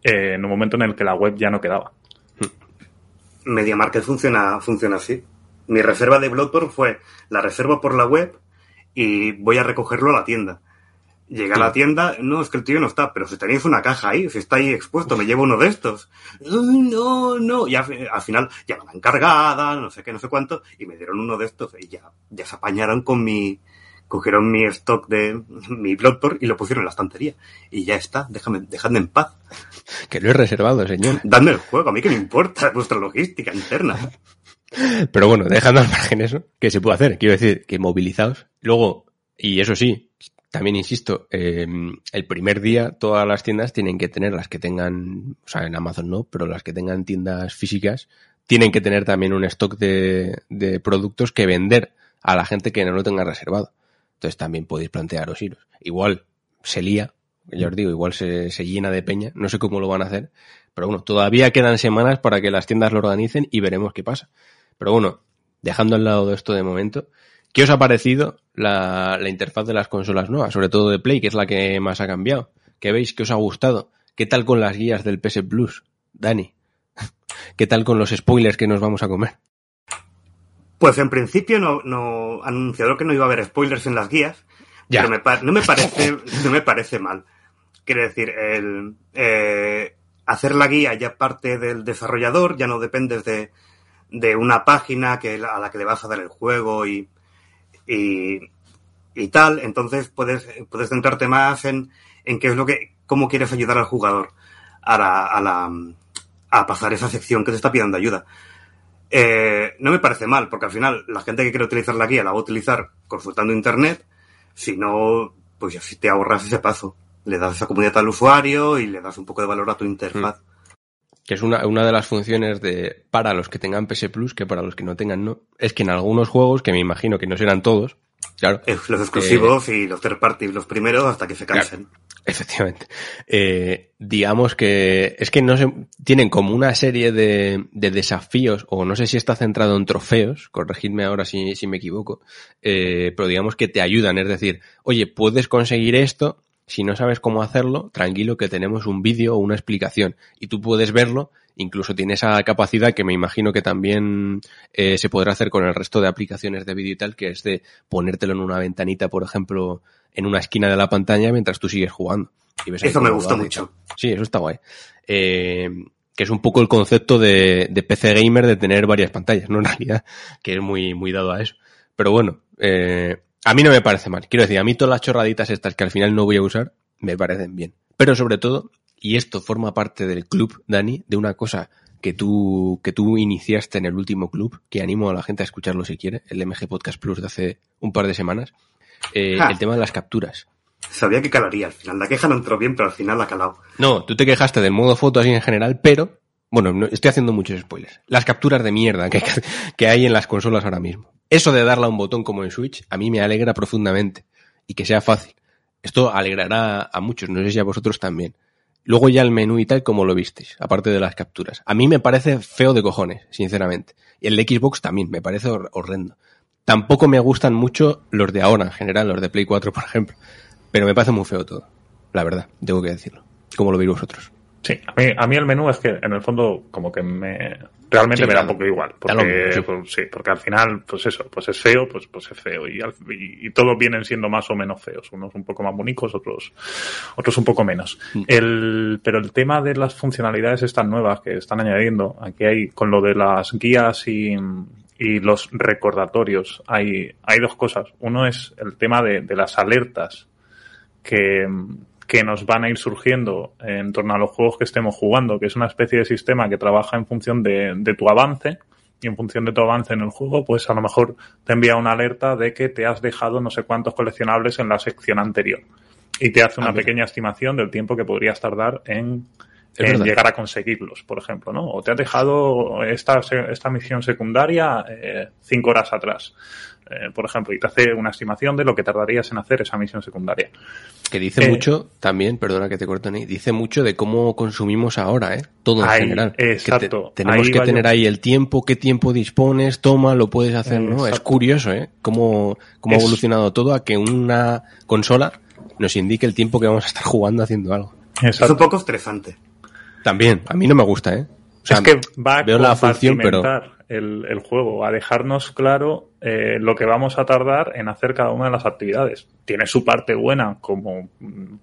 eh, en un momento en el que la web ya no quedaba. Media Market funciona, funciona así. Mi reserva de Bloodborne fue la reserva por la web y voy a recogerlo a la tienda. Llega a la tienda, no, es que el tío no está, pero si tenéis una caja ahí, si está ahí expuesto, me llevo uno de estos. No, no, y al final ya la encargada, no sé qué, no sé cuánto, y me dieron uno de estos y ya, ya se apañaron con mi, cogieron mi stock de mi Bloodborne y lo pusieron en la estantería. Y ya está, déjame, dejadme en paz. Que lo he reservado, señor. Dadme el juego, a mí que me importa vuestra logística interna. Pero bueno, dejando al margen eso, que se puede hacer? Quiero decir, que movilizaos. Luego, y eso sí, también insisto, eh, el primer día todas las tiendas tienen que tener, las que tengan, o sea, en Amazon no, pero las que tengan tiendas físicas, tienen que tener también un stock de, de productos que vender a la gente que no lo tenga reservado. Entonces también podéis plantearos iros. Igual se lía, ya os digo, igual se, se llena de peña, no sé cómo lo van a hacer, pero bueno, todavía quedan semanas para que las tiendas lo organicen y veremos qué pasa. Pero bueno, dejando al lado de esto de momento, ¿qué os ha parecido la, la interfaz de las consolas nuevas? Sobre todo de Play, que es la que más ha cambiado. ¿Qué veis? ¿Qué os ha gustado? ¿Qué tal con las guías del PS Plus? Dani, ¿qué tal con los spoilers que nos vamos a comer? Pues en principio no, no anunciaron que no iba a haber spoilers en las guías. Ya. Pero me no me parece, no me parece mal. Quiero decir, el, eh, hacer la guía ya parte del desarrollador, ya no dependes de, de una página que, a la que le vas a dar el juego y, y, y tal, entonces puedes, puedes centrarte más en, en qué es lo que, cómo quieres ayudar al jugador a la, a la, a pasar esa sección que te está pidiendo ayuda. Eh, no me parece mal, porque al final la gente que quiere utilizar la guía la va a utilizar consultando internet, si no, pues ya si te ahorras ese paso. Le das esa comunidad al usuario y le das un poco de valor a tu interfaz. Que es una, una de las funciones de para los que tengan PS Plus, que para los que no tengan no, es que en algunos juegos, que me imagino que no serán todos, claro. Eh, Los exclusivos y los third party los primeros hasta que se cansen. Efectivamente. Eh, digamos que es que no se tienen como una serie de, de desafíos, o no sé si está centrado en trofeos, corregidme ahora si, si me equivoco, eh, pero digamos que te ayudan, es decir, oye, puedes conseguir esto, si no sabes cómo hacerlo, tranquilo que tenemos un vídeo o una explicación y tú puedes verlo, incluso tiene esa capacidad que me imagino que también eh, se podrá hacer con el resto de aplicaciones de vídeo y tal, que es de ponértelo en una ventanita, por ejemplo, en una esquina de la pantalla mientras tú sigues jugando. Y ves Eso me y mucho. Sí, eso está guay. Eh, que es un poco el concepto de, de PC gamer de tener varias pantallas, ¿no? En realidad, que es muy, muy dado a eso. Pero bueno, eh, a mí no me parece mal. Quiero decir, a mí todas las chorraditas estas que al final no voy a usar, me parecen bien. Pero sobre todo, y esto forma parte del club, Dani, de una cosa que tú, que tú iniciaste en el último club, que animo a la gente a escucharlo si quiere, el MG Podcast Plus de hace un par de semanas, eh, el tema de las capturas. Sabía que calaría al final. La queja no entró bien, pero al final la ha calado. No, tú te quejaste del modo foto así en general, pero, bueno, no- estoy haciendo muchos spoilers. Las capturas de mierda que, que hay en las consolas ahora mismo. Eso de darle a un botón como en Switch, a mí me alegra profundamente. Y que sea fácil. Esto alegrará a muchos, no sé si a vosotros también. Luego ya el menú y tal, como lo visteis, aparte de las capturas. A mí me parece feo de cojones, sinceramente. Y el de Xbox también, me parece hor- horrendo. Tampoco me gustan mucho los de ahora, en general, los de Play 4, por ejemplo. Pero me parece muy feo todo. La verdad, tengo que decirlo. ¿Cómo lo veis vosotros? Sí, a mí, a mí el menú es que en el fondo como que me realmente Sí, me da un poco igual, porque sí. pues, sí, porque al final pues eso, pues es feo, pues pues es feo y, al- y, y todos vienen siendo más o menos feos, unos un poco más bonitos, otros otros un poco menos. Mm. El pero el tema de las funcionalidades estas nuevas que están añadiendo, aquí hay con lo de las guías y y los recordatorios, hay, hay dos cosas. Uno es el tema de, de las alertas que, que nos van a ir surgiendo en torno a los juegos que estemos jugando, que es una especie de sistema que trabaja en función de, de tu avance y en función de tu avance en el juego, pues a lo mejor te envía una alerta de que te has dejado no sé cuántos coleccionables en la sección anterior y te hace Ah, una pequeña estimación del tiempo que podrías tardar en, llegar a conseguirlos, por ejemplo, ¿no? O te has dejado esta, esta misión secundaria eh, cinco horas atrás, eh, por ejemplo, y te hace una estimación de lo que tardarías en hacer esa misión secundaria. Que dice Eh, mucho, también, perdona que te corto, Ney, dice mucho de cómo consumimos ahora, ¿eh? Todo en general. Que te- exacto. tenemos que tener yo. ahí el tiempo, qué tiempo dispones, toma, lo puedes hacer, ¿no? Es Exacto. curioso, ¿eh? Cómo, cómo ha evolucionado todo a que una consola nos indique el tiempo que vamos a estar jugando haciendo algo. Es un poco estresante. También, a mí no me gusta, ¿eh? O sea, es que va a veo la función, pero el, el juego, a dejarnos claro eh, lo que vamos a tardar en hacer cada una de las actividades. Tiene su parte buena, como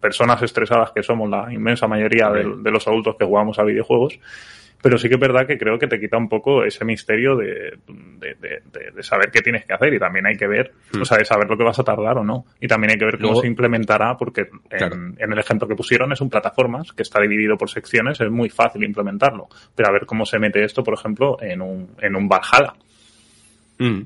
personas estresadas que somos la inmensa mayoría de, los adultos que jugamos a videojuegos, pero sí que es verdad que creo que te quita un poco ese misterio de, de, de- de- de saber qué tienes que hacer y también hay que ver, Hmm. o sea, de saber lo que vas a tardar o no. Y también hay que ver cómo Luego- se implementará, porque en, el ejemplo que pusieron es un plataformas que está dividido por secciones, es muy fácil implementarlo. Pero a ver cómo se mete esto, por ejemplo, en un, en un Valhalla. Mm.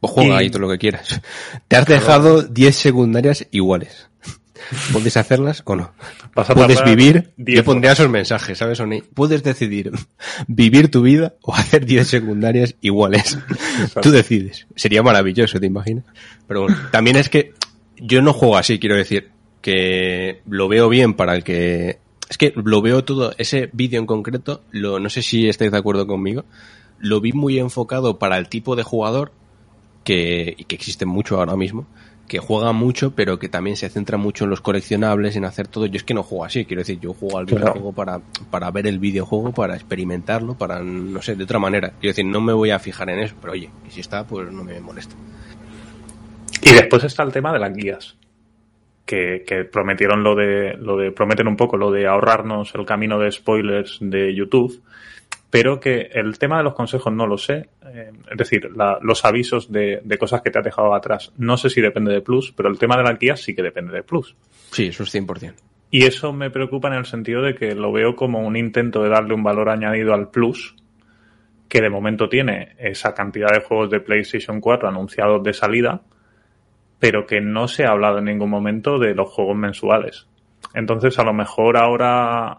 Pues juega Y- ahí todo lo que quieras. Te has dejado 10 secundarias iguales. ¿Puedes hacerlas o no? Vas a Puedes vivir, 10 yo pondría esos mensajes, ¿sabes, Oni? Puedes decidir vivir tu vida o hacer 10 secundarias iguales. Tú decides. Sería maravilloso, ¿te imaginas? Pero bueno, también es que yo no juego así, quiero decir, que lo veo bien para el que... Es que lo veo todo, ese vídeo en concreto, lo, no sé si estáis de acuerdo conmigo, lo vi muy enfocado para el tipo de jugador que, y que existe mucho ahora mismo, que juega mucho, pero que también se centra mucho en los coleccionables, en hacer todo. Yo es que no juego así, quiero decir, yo juego al Claro. videojuego para, para ver el videojuego, para experimentarlo, para, no sé, de otra manera. Quiero decir, no me voy a fijar en eso, pero oye, y si está, pues no me molesta. Y después está el tema de las guías. Que, que prometieron lo de, lo de, prometen un poco lo de ahorrarnos el camino de spoilers de YouTube. Pero que el tema de los consejos no lo sé. Eh, es decir, la- los avisos de, de cosas que te has dejado atrás. No sé si depende de Plus, pero el tema de las guías sí que depende de Plus. Sí, eso es 100%. Y eso me preocupa en el sentido de que lo veo como un intento de darle un valor añadido al Plus, que de momento tiene esa cantidad de juegos de PlayStation 4 anunciados de salida, pero que no se ha hablado en ningún momento de los juegos mensuales. Entonces, a lo mejor ahora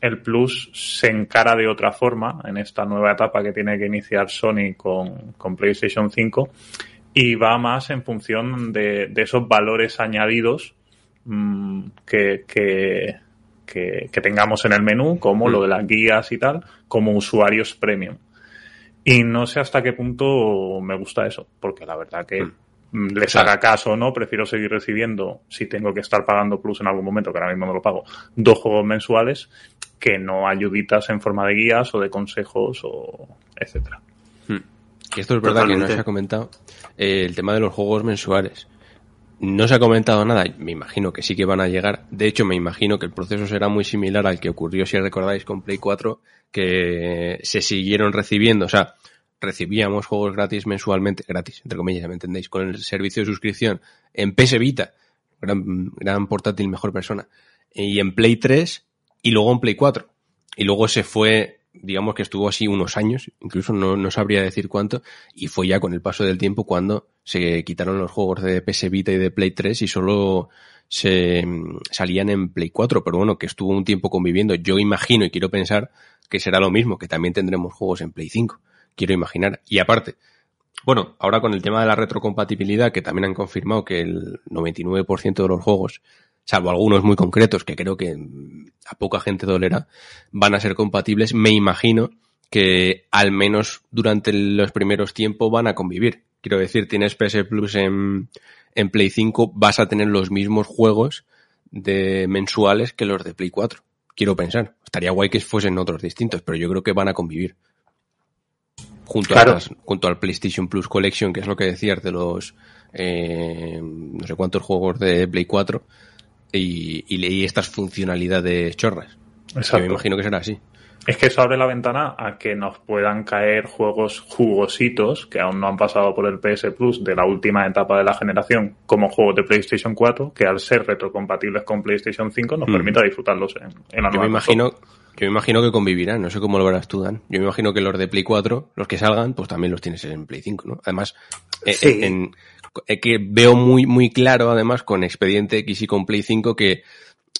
el Plus se encara de otra forma en esta nueva etapa que tiene que iniciar Sony con, con PlayStation 5 y va más en función de, de esos valores añadidos mm, que, que, que- que tengamos en el menú, como lo de las guías y tal, como usuarios premium. Y no sé hasta qué punto me gusta eso, porque la verdad que mm, les sea- haga caso o no, prefiero seguir recibiendo, si tengo que estar pagando Plus en algún momento, que ahora mismo no lo pago, dos juegos mensuales, que no ayuditas en forma de guías o de consejos o etcétera. Y esto es verdad que no se ha comentado. eh, el tema de los juegos mensuales. No se ha comentado nada. Me imagino que sí que van a llegar. De hecho, me imagino que el proceso será muy similar al que ocurrió, si recordáis, con Play 4, que se siguieron recibiendo. O sea, recibíamos juegos gratis mensualmente, gratis, entre comillas, me entendéis, con el servicio de suscripción en PS Vita, gran, gran portátil, mejor persona, y en Play 3 y luego en Play 4. Y luego se fue, digamos que estuvo así unos años, incluso no, no sabría decir cuánto, y fue ya con el paso del tiempo cuando se quitaron los juegos de PS Vita y de Play 3 y solo se mm, salían en Play 4, pero bueno, que estuvo un tiempo conviviendo. Yo imagino y quiero pensar que será lo mismo, que también tendremos juegos en Play 5. Quiero imaginar. Y aparte, bueno, ahora con el tema de la retrocompatibilidad, que también han confirmado que el 99% de los juegos, salvo algunos muy concretos que creo que a poca gente dolera, van a ser compatibles, me imagino que al menos durante los primeros tiempos van a convivir. Quiero decir, tienes PS Plus en, en Play 5, vas a tener los mismos juegos de mensuales que los de Play 4. Quiero pensar. Estaría guay que fuesen otros distintos, pero yo creo que van a convivir. Junto, Claro. a las- junto al PlayStation Plus Collection, que es lo que decías de los eh, no sé cuántos juegos de Play 4 y, y leí estas funcionalidades chorras. Que Exacto. me imagino que será así. Es que eso abre la ventana a que nos puedan caer juegos jugositos que aún no han pasado por el PS Plus de la última etapa de la generación, como juegos de PlayStation 4, que al ser retrocompatibles con PlayStation 5 nos Mm. permita disfrutarlos en, en la Yo nueva me consola. Yo me imagino que convivirán, no sé cómo lo verás tú, Dan. Yo me imagino que los de Play 4, los que salgan, pues también los tienes en Play 5, ¿no? Además, eh, Sí. en- eh, que veo muy, muy claro, además, con Expediente X y con Play 5, que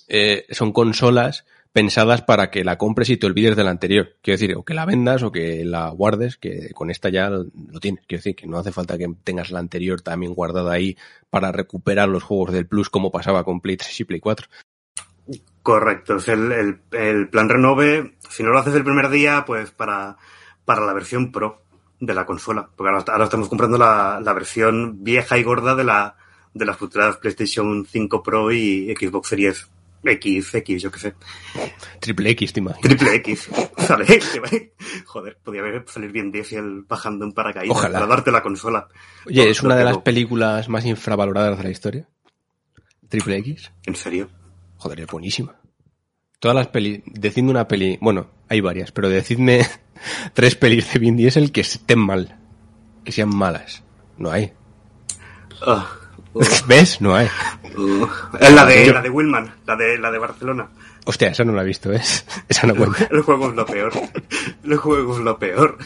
eh, son consolas pensadas para que la compres y te olvides de la anterior. Quiero decir, o que la vendas o que la guardes, que con esta ya lo tienes. Quiero decir, que no hace falta que tengas la anterior también guardada ahí para recuperar los juegos del Plus como pasaba con Play 3 y Play 4. Correcto, es el, el, el plan renove. Si no lo haces el primer día, pues para, para la versión pro de la consola. Porque ahora, ahora estamos comprando la, la versión vieja y gorda de la de las futuras PlayStation 5 Pro y Xbox Series X, X, yo qué sé. Triple X, te imaginas. Triple X. Sale, Joder, podía haber salir bien Diesel bajando en paracaídas Ojalá. para darte la consola. Oye, No, es una de tengo- las películas más infravaloradas de la historia. Triple X. ¿En serio? Joder, es buenísima. Todas las pelis, decidme una peli, bueno, hay varias, pero decidme tres pelis de Vin Diesel que estén mal, que sean malas. No hay. Ah, ¿Ves? No hay. uh. Es la de, la de Willman, la de, la de Barcelona. Hostia, esa no la he visto, ¿ves? Esa no cuenta. El juego es lo peor. El juego es lo peor.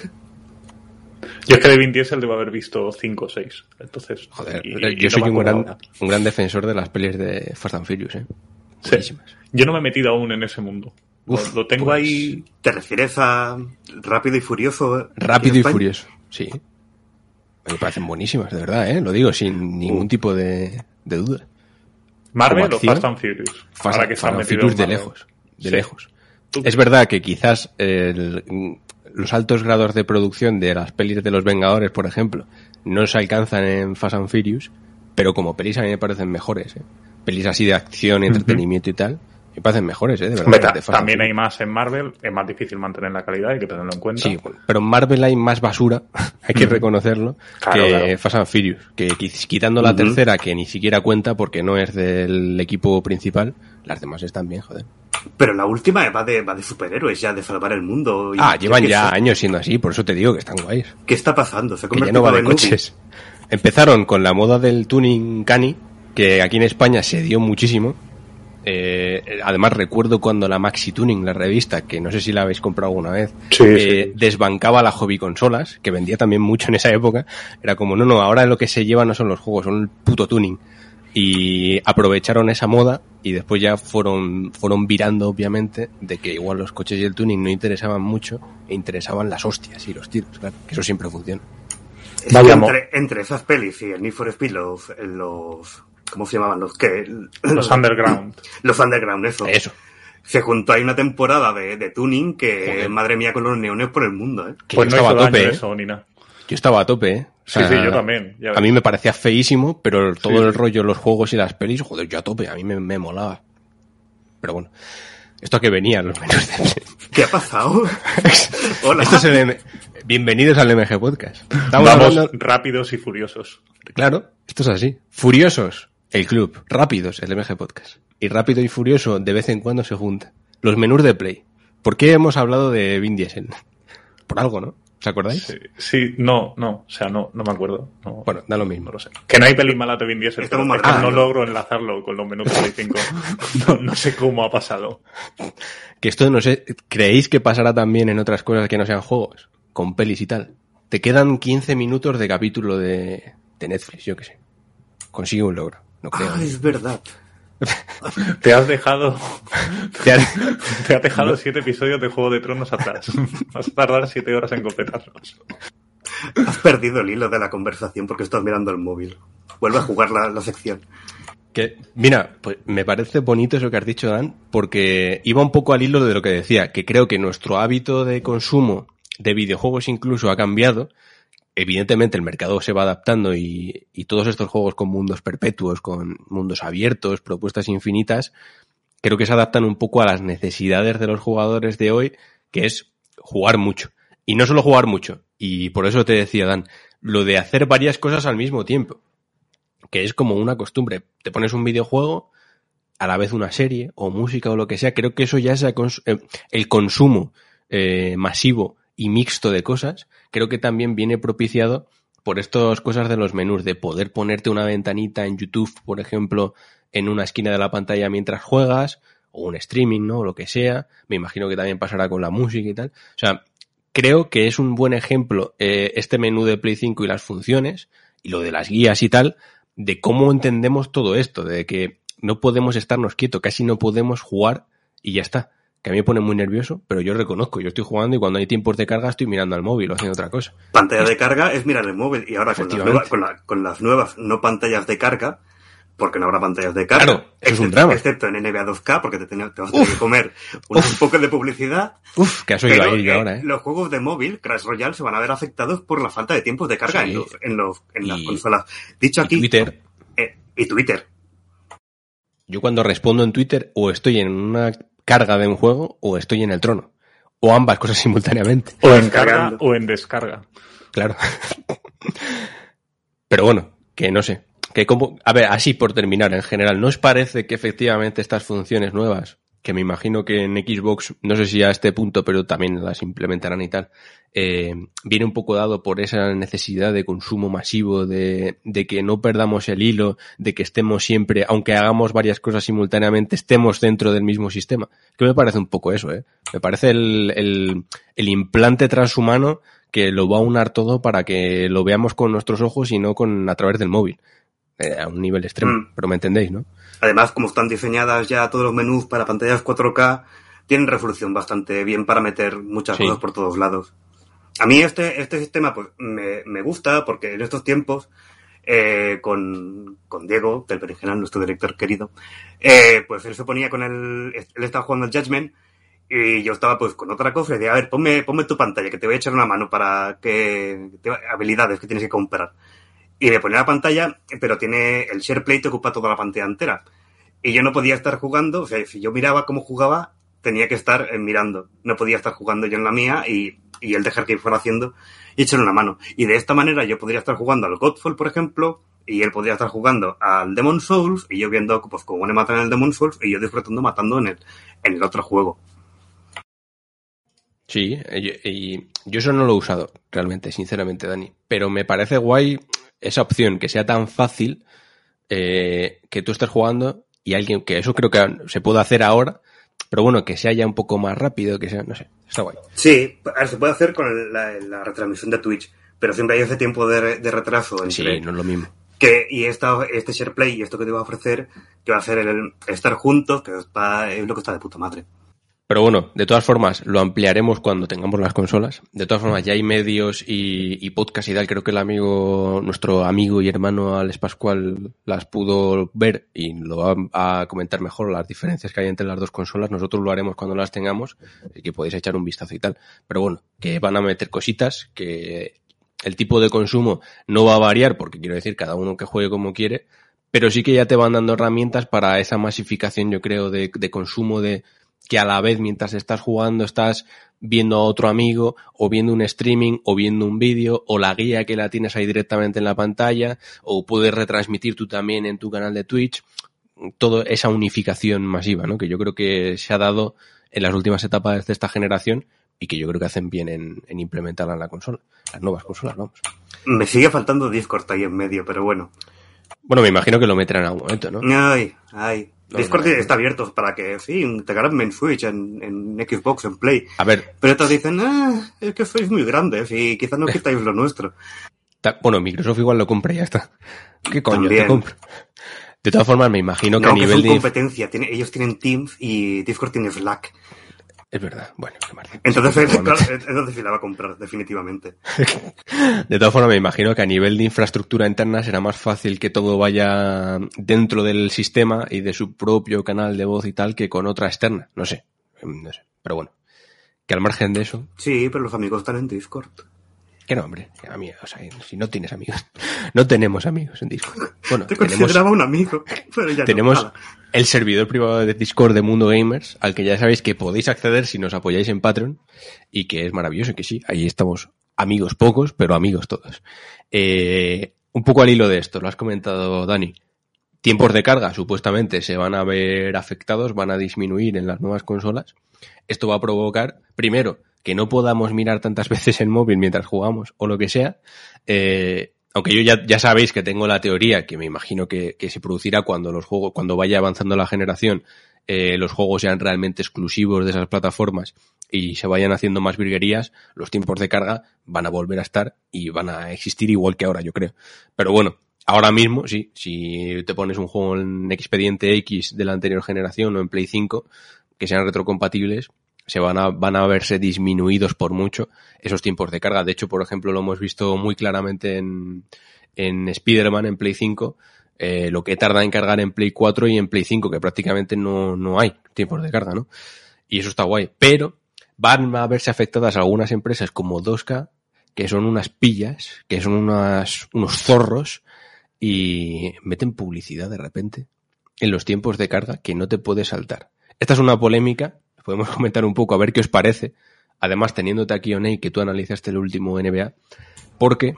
Yo es que de Vin Diesel debo haber visto 5 o 6. Entonces, Joder, y- yo soy un gran, un gran defensor de las pelis de Fast and Furious, ¿eh? Sí. Yo no me he metido aún en ese mundo. Lo- Uf, lo tengo pues, ahí. ¿Te refieres a Rápido y Furioso? eh, Rápido y España? Furioso, sí. Me parecen buenísimas, de verdad, ¿eh? Lo digo sin ningún tipo de, de duda. Marvel o Fast and Furious. Fast, que Fast and Furious de lejos, de Sí. lejos. Es verdad que quizás el- los altos grados de producción de las pelis de los Vengadores, por ejemplo, no se alcanzan en Fast and Furious, pero como pelis a mí me parecen mejores, ¿eh? Pelis así de acción, entretenimiento y tal, me parecen mejores, ¿eh? De verdad. De también hay más en Marvel, es más difícil mantener la calidad, hay que tenerlo en cuenta. Sí, pero en Marvel hay más basura, hay que reconocerlo, Claro, que claro. Fast and Furious. Que qui- quitando la tercera, que ni siquiera cuenta porque no es del equipo principal, las demás están bien, joder. Pero la última va de, va de superhéroes ya, de salvar el mundo. y- Ah, llevan ¿qué ya años siendo así, por eso te digo que están guays. ¿Qué está pasando? Se ha Que ya no va de coches. Empezaron con la moda del tuning cani, que aquí en España se dio muchísimo. Eh, además recuerdo cuando la Maxi Tuning, la revista, que no sé si la habéis comprado alguna vez, Sí, eh, sí. desbancaba la hobby consolas, que vendía también mucho en esa época. Era como, no, no, ahora lo que se lleva no son los juegos, son el puto tuning. Y aprovecharon esa moda y después ya fueron, fueron virando, obviamente, de que igual los coches y el tuning no interesaban mucho e interesaban las hostias y los tiros, claro, que eso siempre funciona. Es que entre, entre esas pelis y el Need for Speed, los, los ¿cómo se llamaban? Los que Los underground. los underground, eso. Eso. Se juntó ahí una temporada de, de tuning que, Joder. madre mía, con los neones por el mundo, ¿eh? Que Pues yo no estaba a tope, ¿eh? eso, ni nada. Yo estaba a tope, ¿eh? O Sí, sí, yo también, ya a mí me parecía feísimo, pero todo Sí, el rollo, los juegos y las pelis, joder, yo a tope, a mí me, me molaba. Pero bueno, esto a que venía, los menús de... ¿Qué ha pasado? Hola. Esto es el M- Bienvenidos al MG Podcast. Estamos Vamos hablando... rápidos y furiosos. Claro, esto es así. Furiosos, el club. Rápidos, el MG Podcast. Y rápido y furioso de vez en cuando se junta. Los menús de Play. ¿Por qué hemos hablado de Vin Diesel? Por algo, ¿no? ¿Os acordáis? Sí, sí, no, no, o sea, no, no me acuerdo. No, Bueno, da lo mismo. no lo sé. Que no hay peli mala de Vin Diesel, Estamos pero es que no logro enlazarlo con los menús de Play 5. No, no sé cómo ha pasado. Que esto no sé, ¿creéis que pasará también en otras cosas que no sean juegos? Con pelis y tal. Te quedan 15 minutos de capítulo de, de Netflix, yo qué sé. Consigue un logro, no creo. Ah, es verdad. Te has dejado, Te has- te has dejado siete episodios de Juego de Tronos atrás. Vas a tardar siete horas en completarlos. Has perdido el hilo de la conversación porque estás mirando el móvil. Vuelve a jugar la, la sección. que, mira, pues me parece bonito eso que has dicho, Dan, porque iba un poco al hilo de lo que decía, que creo que nuestro hábito de consumo de videojuegos incluso ha cambiado. Evidentemente el mercado se va adaptando y, y todos estos juegos con mundos perpetuos, con mundos abiertos, propuestas infinitas, creo que se adaptan un poco a las necesidades de los jugadores de hoy, que es jugar mucho. Y no solo jugar mucho, y por eso te decía, Dan, lo de hacer varias cosas al mismo tiempo, que es como una costumbre. Te pones un videojuego, a la vez una serie o música o lo que sea, creo que eso ya es eh, el consumo eh, masivo y mixto de cosas, creo que también viene propiciado por estas cosas de los menús, de poder ponerte una ventanita en YouTube, por ejemplo, en una esquina de la pantalla mientras juegas, o un streaming, ¿no? O lo que sea. Me imagino que también pasará con la música y tal. O sea, creo que es un buen ejemplo eh, este menú de Play 5 y las funciones, y lo de las guías y tal, de cómo entendemos todo esto, de que no podemos estarnos quietos, casi no podemos jugar y ya está. Que a mí me pone muy nervioso, pero yo reconozco, yo estoy jugando y cuando hay tiempos de carga estoy mirando al móvil o haciendo otra cosa. Pantalla de carga es mirar el móvil y ahora con las, nuevas, con, la- con las nuevas no pantallas de carga, porque no habrá pantallas de carga, Claro, eso es un excepto- drama. excepto en NBA 2K, porque te, vas a tener que comer un, un poco de publicidad. Uf, que has oído Pero ahí yo eh, ahora, ¿eh? los juegos de móvil, Crash Royale, se van a ver afectados por la falta de tiempos de carga Sí. en, los, en, los, en las consolas. Dicho Y aquí, Twitter, eh, y Twitter. yo cuando respondo en Twitter o estoy en una carga de un juego o estoy en el trono. O ambas cosas simultáneamente. O en carga o en descarga. Claro. Pero bueno, que no sé. Que como, a ver, así por terminar, en general, ¿no os parece que efectivamente estas funciones nuevas, que me imagino que en Xbox, no sé si a este punto, pero también las implementarán y tal, eh, viene un poco dado por esa necesidad de consumo masivo, de, de que no perdamos el hilo, de que estemos siempre, aunque hagamos varias cosas simultáneamente, estemos dentro del mismo sistema? Que me parece un poco eso, ¿eh? Me parece el, el, el implante transhumano que lo va a unar todo para que lo veamos con nuestros ojos y no con a través del móvil. Eh, a un nivel extremo, Mm. pero me entendéis, ¿no? Además, como están diseñadas ya todos los menús para pantallas 4K, tienen resolución bastante bien para meter muchas Sí. cosas por todos lados. A mí este, este sistema pues me, me gusta porque en estos tiempos, eh, con, con Diego, del Berenjenal, nuestro director querido, eh, pues él se ponía con el... Él estaba jugando al Judgment y yo estaba pues con otra cosa y decía, a ver, ponme, ponme tu pantalla, que te voy a echar una mano para que... te- habilidades que tienes que comprar. Y me ponía la pantalla, pero tiene el SharePlay te ocupa toda la pantalla entera. Y yo no podía estar jugando, o sea, si yo miraba cómo jugaba, tenía que estar eh, mirando. No podía estar jugando yo en la mía y y él dejar que fuera haciendo y echarle una mano. Y de esta manera yo podría estar jugando al Godfall, por ejemplo, y él podría estar jugando al Demon Souls y yo viendo pues cómo le matan en el Demon Souls y yo disfrutando matando en el, en el otro juego. Sí, y, y yo eso no lo he usado realmente, sinceramente, Dani. Pero me parece guay esa opción, que sea tan fácil eh, que tú estés jugando y alguien, que eso creo que se puede hacer ahora, pero bueno, que sea ya un poco más rápido, que sea, no sé, está guay. Sí, se puede hacer con el- la, la retransmisión de Twitch, pero siempre hay ese tiempo de, de retraso entre Sí, no es lo mismo. que y esta, este SharePlay y esto que te va a ofrecer, que va a hacer el, estar juntos, que está, es lo que está de puta madre. Pero bueno, de todas formas, lo ampliaremos cuando tengamos las consolas. De todas formas, ya hay medios y, y podcast y tal. Creo que el amigo, nuestro amigo y hermano Alex Pascual las pudo ver y lo va a comentar mejor las diferencias que hay entre las dos consolas. Nosotros lo haremos cuando las tengamos y que podéis echar un vistazo y tal. Pero bueno, que van a meter cositas, que el tipo de consumo no va a variar porque quiero decir, cada uno que juegue como quiere, pero sí que ya te van dando herramientas para esa masificación, yo creo, de, de consumo de que a la vez mientras estás jugando estás viendo a otro amigo o viendo un streaming o viendo un vídeo o la guía que la tienes ahí directamente en la pantalla o puedes retransmitir tú también en tu canal de Twitch toda esa unificación masiva, ¿no? Que yo creo que se ha dado en las últimas etapas de esta generación y que yo creo que hacen bien en, en implementarla en la consola, las nuevas consolas, vamos. Me sigue faltando Discord ahí en medio, pero bueno. Bueno, me imagino que lo meterán en algún momento, ¿no? Ay, ay. Discord no, no. está abierto para que, sí, integrarme en Switch, en, en Xbox, en Play. A ver, Pero otros dicen, ah, es que sois muy grandes y quizás no quitáis lo nuestro. bueno, Microsoft igual lo compra y ya está. ¿Qué coño te compra? De todas formas, me imagino que a que nivel son de... competencia. Tiene- ellos tienen Teams y Discord tiene Slack. Es verdad, bueno, qué. Entonces, Igualmente. claro, entonces sí la va a comprar, definitivamente. De todas formas, me imagino que a nivel de infraestructura interna será más fácil que todo vaya dentro del sistema y de su propio canal de voz y tal que con otra externa. No sé, no sé. Pero bueno, que al margen de eso, Sí, pero los amigos están en Discord. Que no, hombre, que amigos, o sea, si no tienes amigos, no tenemos amigos en Discord. Bueno, Te tenemos, consideraba un amigo, pero ya no. tenemos el servidor privado de Discord de Mundo Gamers, al que ya sabéis que podéis acceder si nos apoyáis en Patreon, y que es maravilloso, que sí, ahí estamos amigos pocos, pero amigos todos. Eh, un poco al hilo de esto, lo has comentado Dani. Tiempos de carga supuestamente se van a ver afectados, van a disminuir en las nuevas consolas. Esto va a provocar, primero, que no podamos mirar tantas veces el móvil mientras jugamos o lo que sea. Eh, aunque yo ya, ya sabéis que tengo la teoría que me imagino que, que se producirá cuando los juegos, cuando vaya avanzando la generación, eh, los juegos sean realmente exclusivos de esas plataformas y se vayan haciendo más virguerías, los tiempos de carga van a volver a estar y van a existir igual que ahora, yo creo. Pero bueno, ahora mismo, sí, si te pones un juego en expediente X de la anterior generación o en Play 5, que sean retrocompatibles, se van a, van a verse disminuidos por mucho esos tiempos de carga. De hecho, por ejemplo, lo hemos visto muy claramente en, en Spider-Man en Play 5, eh, lo que tarda en cargar en Play 4 y en Play 5, que prácticamente no, no hay tiempos de carga, ¿no? Y eso está guay. Pero van a verse afectadas algunas empresas como 2K, que son unas pillas, que son unas, unos zorros, y meten publicidad de repente en los tiempos de carga que no te puedes saltar. Esta es una polémica, podemos comentar un poco a ver qué os parece, además teniéndote aquí, Oney, que tú analizaste el último NBA, porque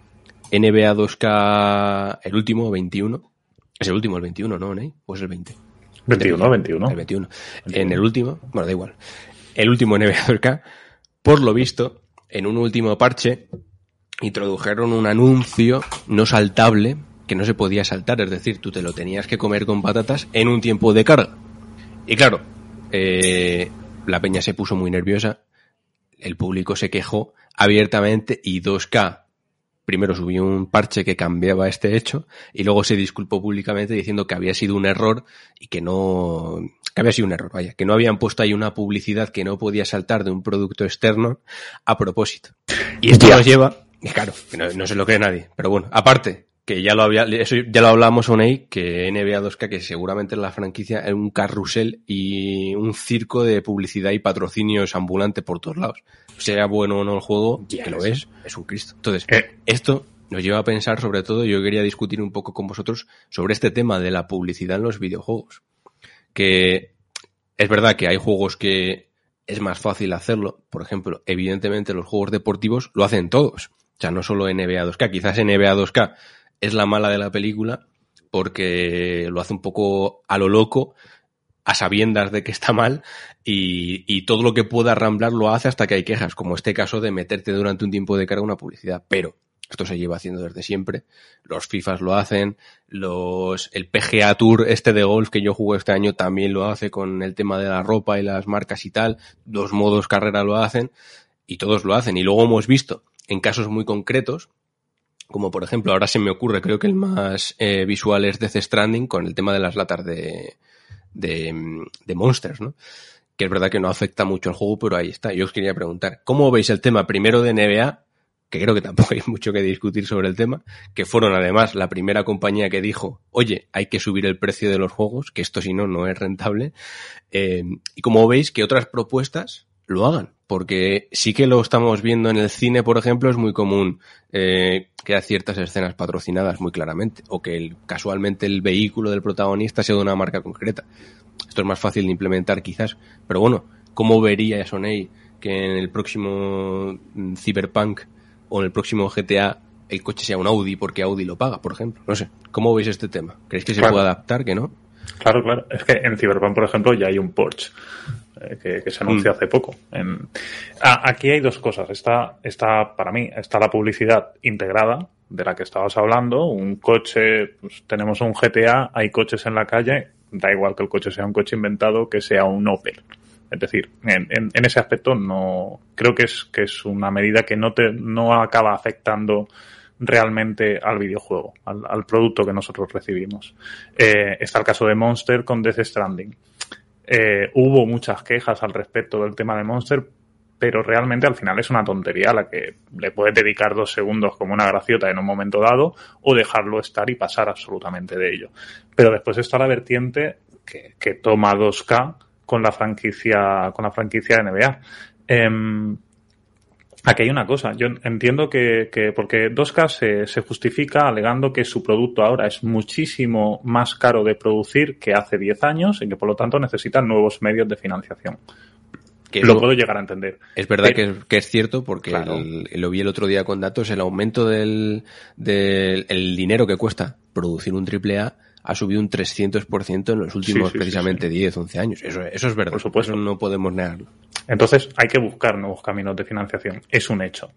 NBA 2K, el último, 21, es el último, el 21, ¿no, Oney? ¿O es el 20? 21, 21. El 21. En el último, bueno, da igual. El último NBA 2K, por lo visto, en un último parche, introdujeron un anuncio no saltable que no se podía saltar, es decir, tú te lo tenías que comer con patatas en un tiempo de carga. Y claro, eh, la peña se puso muy nerviosa, el público se quejó abiertamente y 2K primero subió un parche que cambiaba este hecho y luego se disculpó públicamente diciendo que había sido un error y que no que había sido un error, vaya, que no habían puesto ahí una publicidad que no podía saltar de un producto externo a propósito. Y esto Ya. nos lleva, claro, que no, no se lo cree nadie, pero bueno, aparte que ya lo había, eso ya lo hablamos Oney, que NBA 2K, que seguramente es la franquicia, es un carrusel y un circo de publicidad y patrocinios ambulante por todos lados. Sea bueno o no el juego, que lo es, es un Cristo. Entonces, Eh. esto nos lleva a pensar sobre todo, yo quería discutir un poco con vosotros sobre este tema de la publicidad en los videojuegos. Que es verdad que hay juegos que es más fácil hacerlo. Por ejemplo, evidentemente los juegos deportivos lo hacen todos. O sea, no solo NBA 2K. Quizás NBA 2K es la mala de la película porque lo hace un poco a lo loco, a sabiendas de que está mal y, todo lo que pueda ramblar lo hace hasta que hay quejas, como este caso de meterte durante un tiempo de carga una publicidad. Pero esto se lleva haciendo desde siempre. Los FIFAs lo hacen, los, el PGA Tour este de golf que yo jugué este año también lo hace con el tema de la ropa y las marcas y tal. Los modos carrera lo hacen y todos lo hacen. Y luego hemos visto en casos muy concretos, como por ejemplo, ahora se me ocurre, creo que el más eh, visual es Death Stranding con el tema de las latas de, de, de Monsters, ¿no? Que es verdad que no afecta mucho al juego, pero ahí está. Yo os quería preguntar, ¿cómo veis el tema primero de NBA que creo que tampoco hay mucho que discutir sobre el tema, que fueron además la primera compañía que dijo, oye, hay que subir el precio de los juegos, que esto si no, no es rentable. Eh, y como veis, que otras propuestas lo hagan, porque sí que lo estamos viendo en el cine, por ejemplo, es muy común eh, que haya ciertas escenas patrocinadas muy claramente, o que el, casualmente el vehículo del protagonista sea de una marca concreta. Esto es más fácil de implementar quizás, pero bueno, ¿cómo vería Sonei que en el próximo mm, Cyberpunk o en el próximo GTA el coche sea un Audi porque Audi lo paga, por ejemplo. No sé. ¿Cómo veis este tema? ¿Creéis que se Claro. puede adaptar, que no? Claro, claro. Es que en Cyberpunk, por ejemplo, ya hay un Porsche eh, que, que se anunció Mm. hace poco. En- Ah, aquí hay dos cosas. Está, está, para mí, está la publicidad integrada de la que estabas hablando. Un coche, pues, tenemos un GTA, hay coches en la calle, da igual que el coche sea un coche inventado, que sea un Opel. Es decir, en, en- en ese aspecto no creo que es que es una medida que no te no acaba afectando realmente al videojuego, al, al producto que nosotros recibimos. Eh, está el caso de Monster con Death Stranding. Eh, hubo muchas quejas al respecto del tema de Monster, pero realmente al final es una tontería la que le puedes dedicar dos segundos como una graciota en un momento dado o dejarlo estar y pasar absolutamente de ello. Pero después está la vertiente que, que toma 2K con la franquicia, con la franquicia de NBA. Em, Aquí hay una cosa, yo entiendo que, que porque 2K se, se justifica alegando que su producto ahora es muchísimo más caro de producir que hace 10 años y que por lo tanto necesitan nuevos medios de financiación. Que Lo puedo llegar a entender. es verdad Eh, que es, que es cierto porque claro. el- lo vi el otro día con datos, el aumento del, del el dinero que cuesta producir un triple A ha subido un 300% en los últimos sí, sí, precisamente 10, 11 años. Eso, eso es verdad. Por supuesto. Eso no podemos negarlo. Entonces hay que buscar nuevos caminos de financiación. Es un hecho.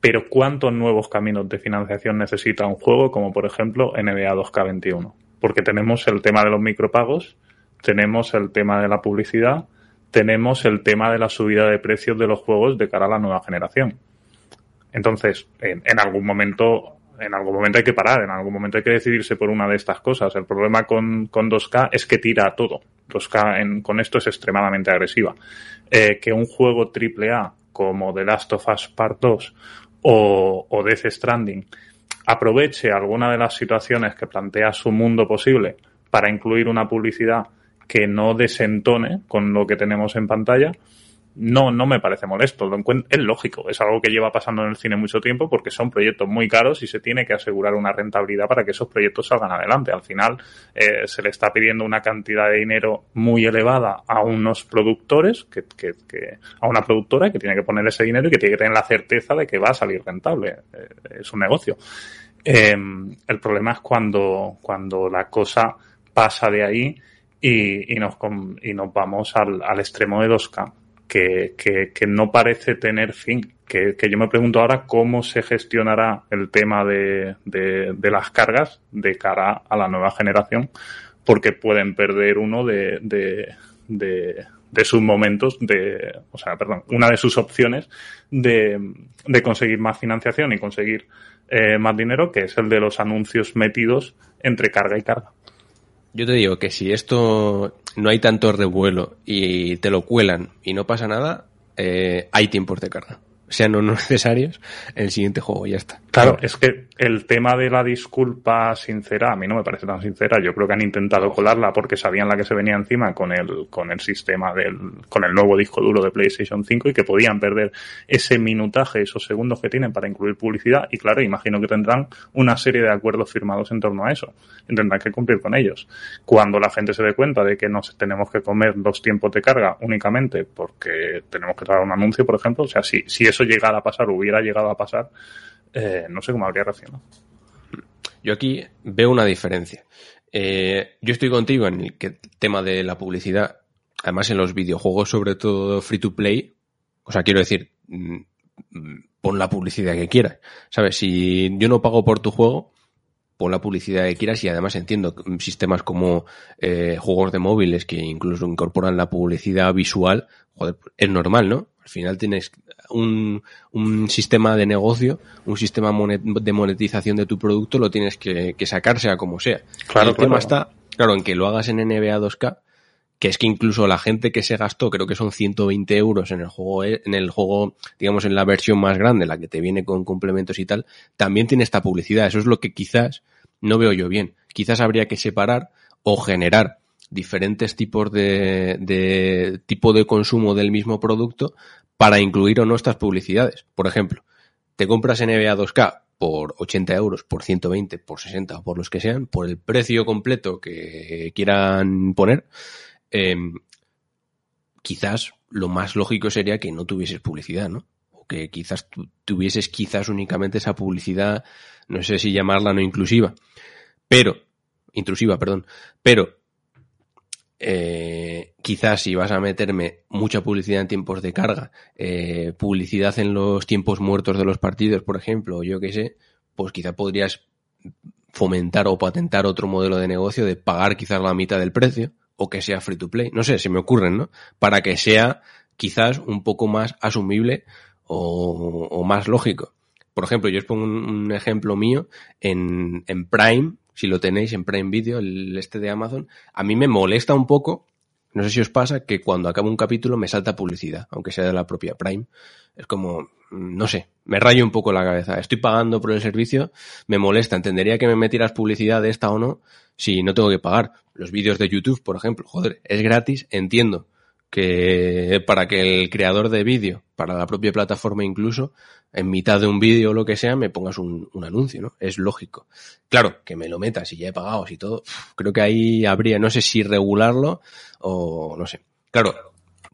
Pero ¿cuántos nuevos caminos de financiación necesita un juego como por ejemplo NBA 2K21? Porque tenemos el tema de los micropagos, tenemos el tema de la publicidad, tenemos el tema de la subida de precios de los juegos de cara a la nueva generación. Entonces, en, en algún momento, en algún momento hay que parar, en algún momento hay que decidirse por una de estas cosas. El problema con, con 2K es que tira a todo. 2K en- con esto es extremadamente agresiva. Eh, que un juego AAA como The Last of Us Part 2 o, o Death Stranding aproveche alguna de las situaciones que plantea su mundo posible para incluir una publicidad que no desentone con lo que tenemos en pantalla, no, no me parece molesto. Lo es lógico, es algo que lleva pasando en el cine mucho tiempo porque son proyectos muy caros y se tiene que asegurar una rentabilidad para que esos proyectos salgan adelante. Al final eh, se le está pidiendo una cantidad de dinero muy elevada a unos productores, que, que- que- a una productora que tiene que poner ese dinero y que tiene que tener la certeza de que va a salir rentable. Eh, es un negocio. Eh, el problema es cuando, cuando la cosa pasa de ahí y, y nos, y nos vamos al, al extremo de 2K, que, que, que no parece tener fin. Que, que yo me pregunto ahora cómo se gestionará el tema de, de, de las cargas de cara a la nueva generación, porque pueden perder uno de, de, de, sus momentos de, o sea, perdón, una de sus opciones de, de conseguir más financiación y conseguir eh, más dinero, que es el de los anuncios metidos entre carga y carga. Yo te digo que si esto no hay tanto revuelo y te lo cuelan y no pasa nada, eh, hay tiempos de carga. Sean o no necesarios en el siguiente juego, ya está. Claro, es que el tema de la disculpa sincera a mí no me parece tan sincera. Yo creo que han intentado colarla porque sabían la que se venía encima con el, con el sistema del, con el nuevo disco duro de PlayStation 5 y que podían perder ese minutaje, esos segundos que tienen para incluir publicidad. Y claro, imagino que tendrán una serie de acuerdos firmados en torno a eso. Y tendrán que cumplir con ellos. Cuando la gente se dé cuenta de que nos tenemos que comer los tiempos de carga únicamente porque tenemos que dar un anuncio, por ejemplo, o sea, si, si eso llegara a pasar, hubiera llegado a pasar, eh, no sé cómo habría reaccionado. Yo aquí veo una diferencia. Eh, yo estoy contigo en el tema de la publicidad, además en los videojuegos, sobre todo free to play, o sea, quiero decir, mm, mm, pon la publicidad que quieras. ¿Sabes? Si yo no pago por tu juego, pon la publicidad que quieras y además entiendo sistemas como eh, juegos de móviles que incluso incorporan la publicidad visual, joder, es normal, ¿no? Al final tienes un, un sistema de negocio, un sistema monet- de monetización de tu producto, lo tienes que, que sacar sea como sea. Claro, el tema está, claro, en que lo hagas en NBA 2K, que es que incluso la gente que se gastó, creo que son 120 euros en el juego, eh, en el juego, digamos, en la versión más grande, la que te viene con complementos y tal, también tiene esta publicidad. Eso es lo que quizás no veo yo bien. Quizás habría que separar o generar diferentes tipos de, de tipo de consumo del mismo producto para incluir o no estas publicidades. Por ejemplo, te compras NBA 2K por 80 euros, por 120, por 60 o por los que sean, por el precio completo que quieran poner, eh, quizás lo más lógico sería que no tuvieses publicidad, ¿no? O que quizás tu- tuvieses quizás únicamente esa publicidad, no sé si llamarla no inclusiva, pero, intrusiva, perdón, pero eh, quizás si vas a meterme mucha publicidad en tiempos de carga, eh, publicidad en los tiempos muertos de los partidos, por ejemplo, o yo qué sé, pues quizá podrías fomentar o patentar otro modelo de negocio de pagar quizás la mitad del precio o que sea free to play. No sé, se me ocurren, ¿no? Para que sea quizás un poco más asumible o, más lógico. Por ejemplo, yo os pongo un, un ejemplo mío en, en Prime, si lo tenéis en Prime Video, el este de Amazon, a mí me molesta un poco, no sé si os pasa, que cuando acaba un capítulo me salta publicidad, aunque sea de la propia Prime. Es como, mm, no sé, me rayo un poco la cabeza. Estoy pagando por el servicio, me molesta. Entendería que me metieras publicidad de esta o no, si no tengo que pagar. Los vídeos de YouTube, por ejemplo, joder, es gratis, entiendo que para que el creador de vídeo, para la propia plataforma incluso, en mitad de un vídeo o lo que sea, me pongas un, un anuncio, ¿no? Es lógico. Claro, que me lo metas y ya he pagado y todo, creo que ahí habría, no sé si regularlo o no sé. Claro,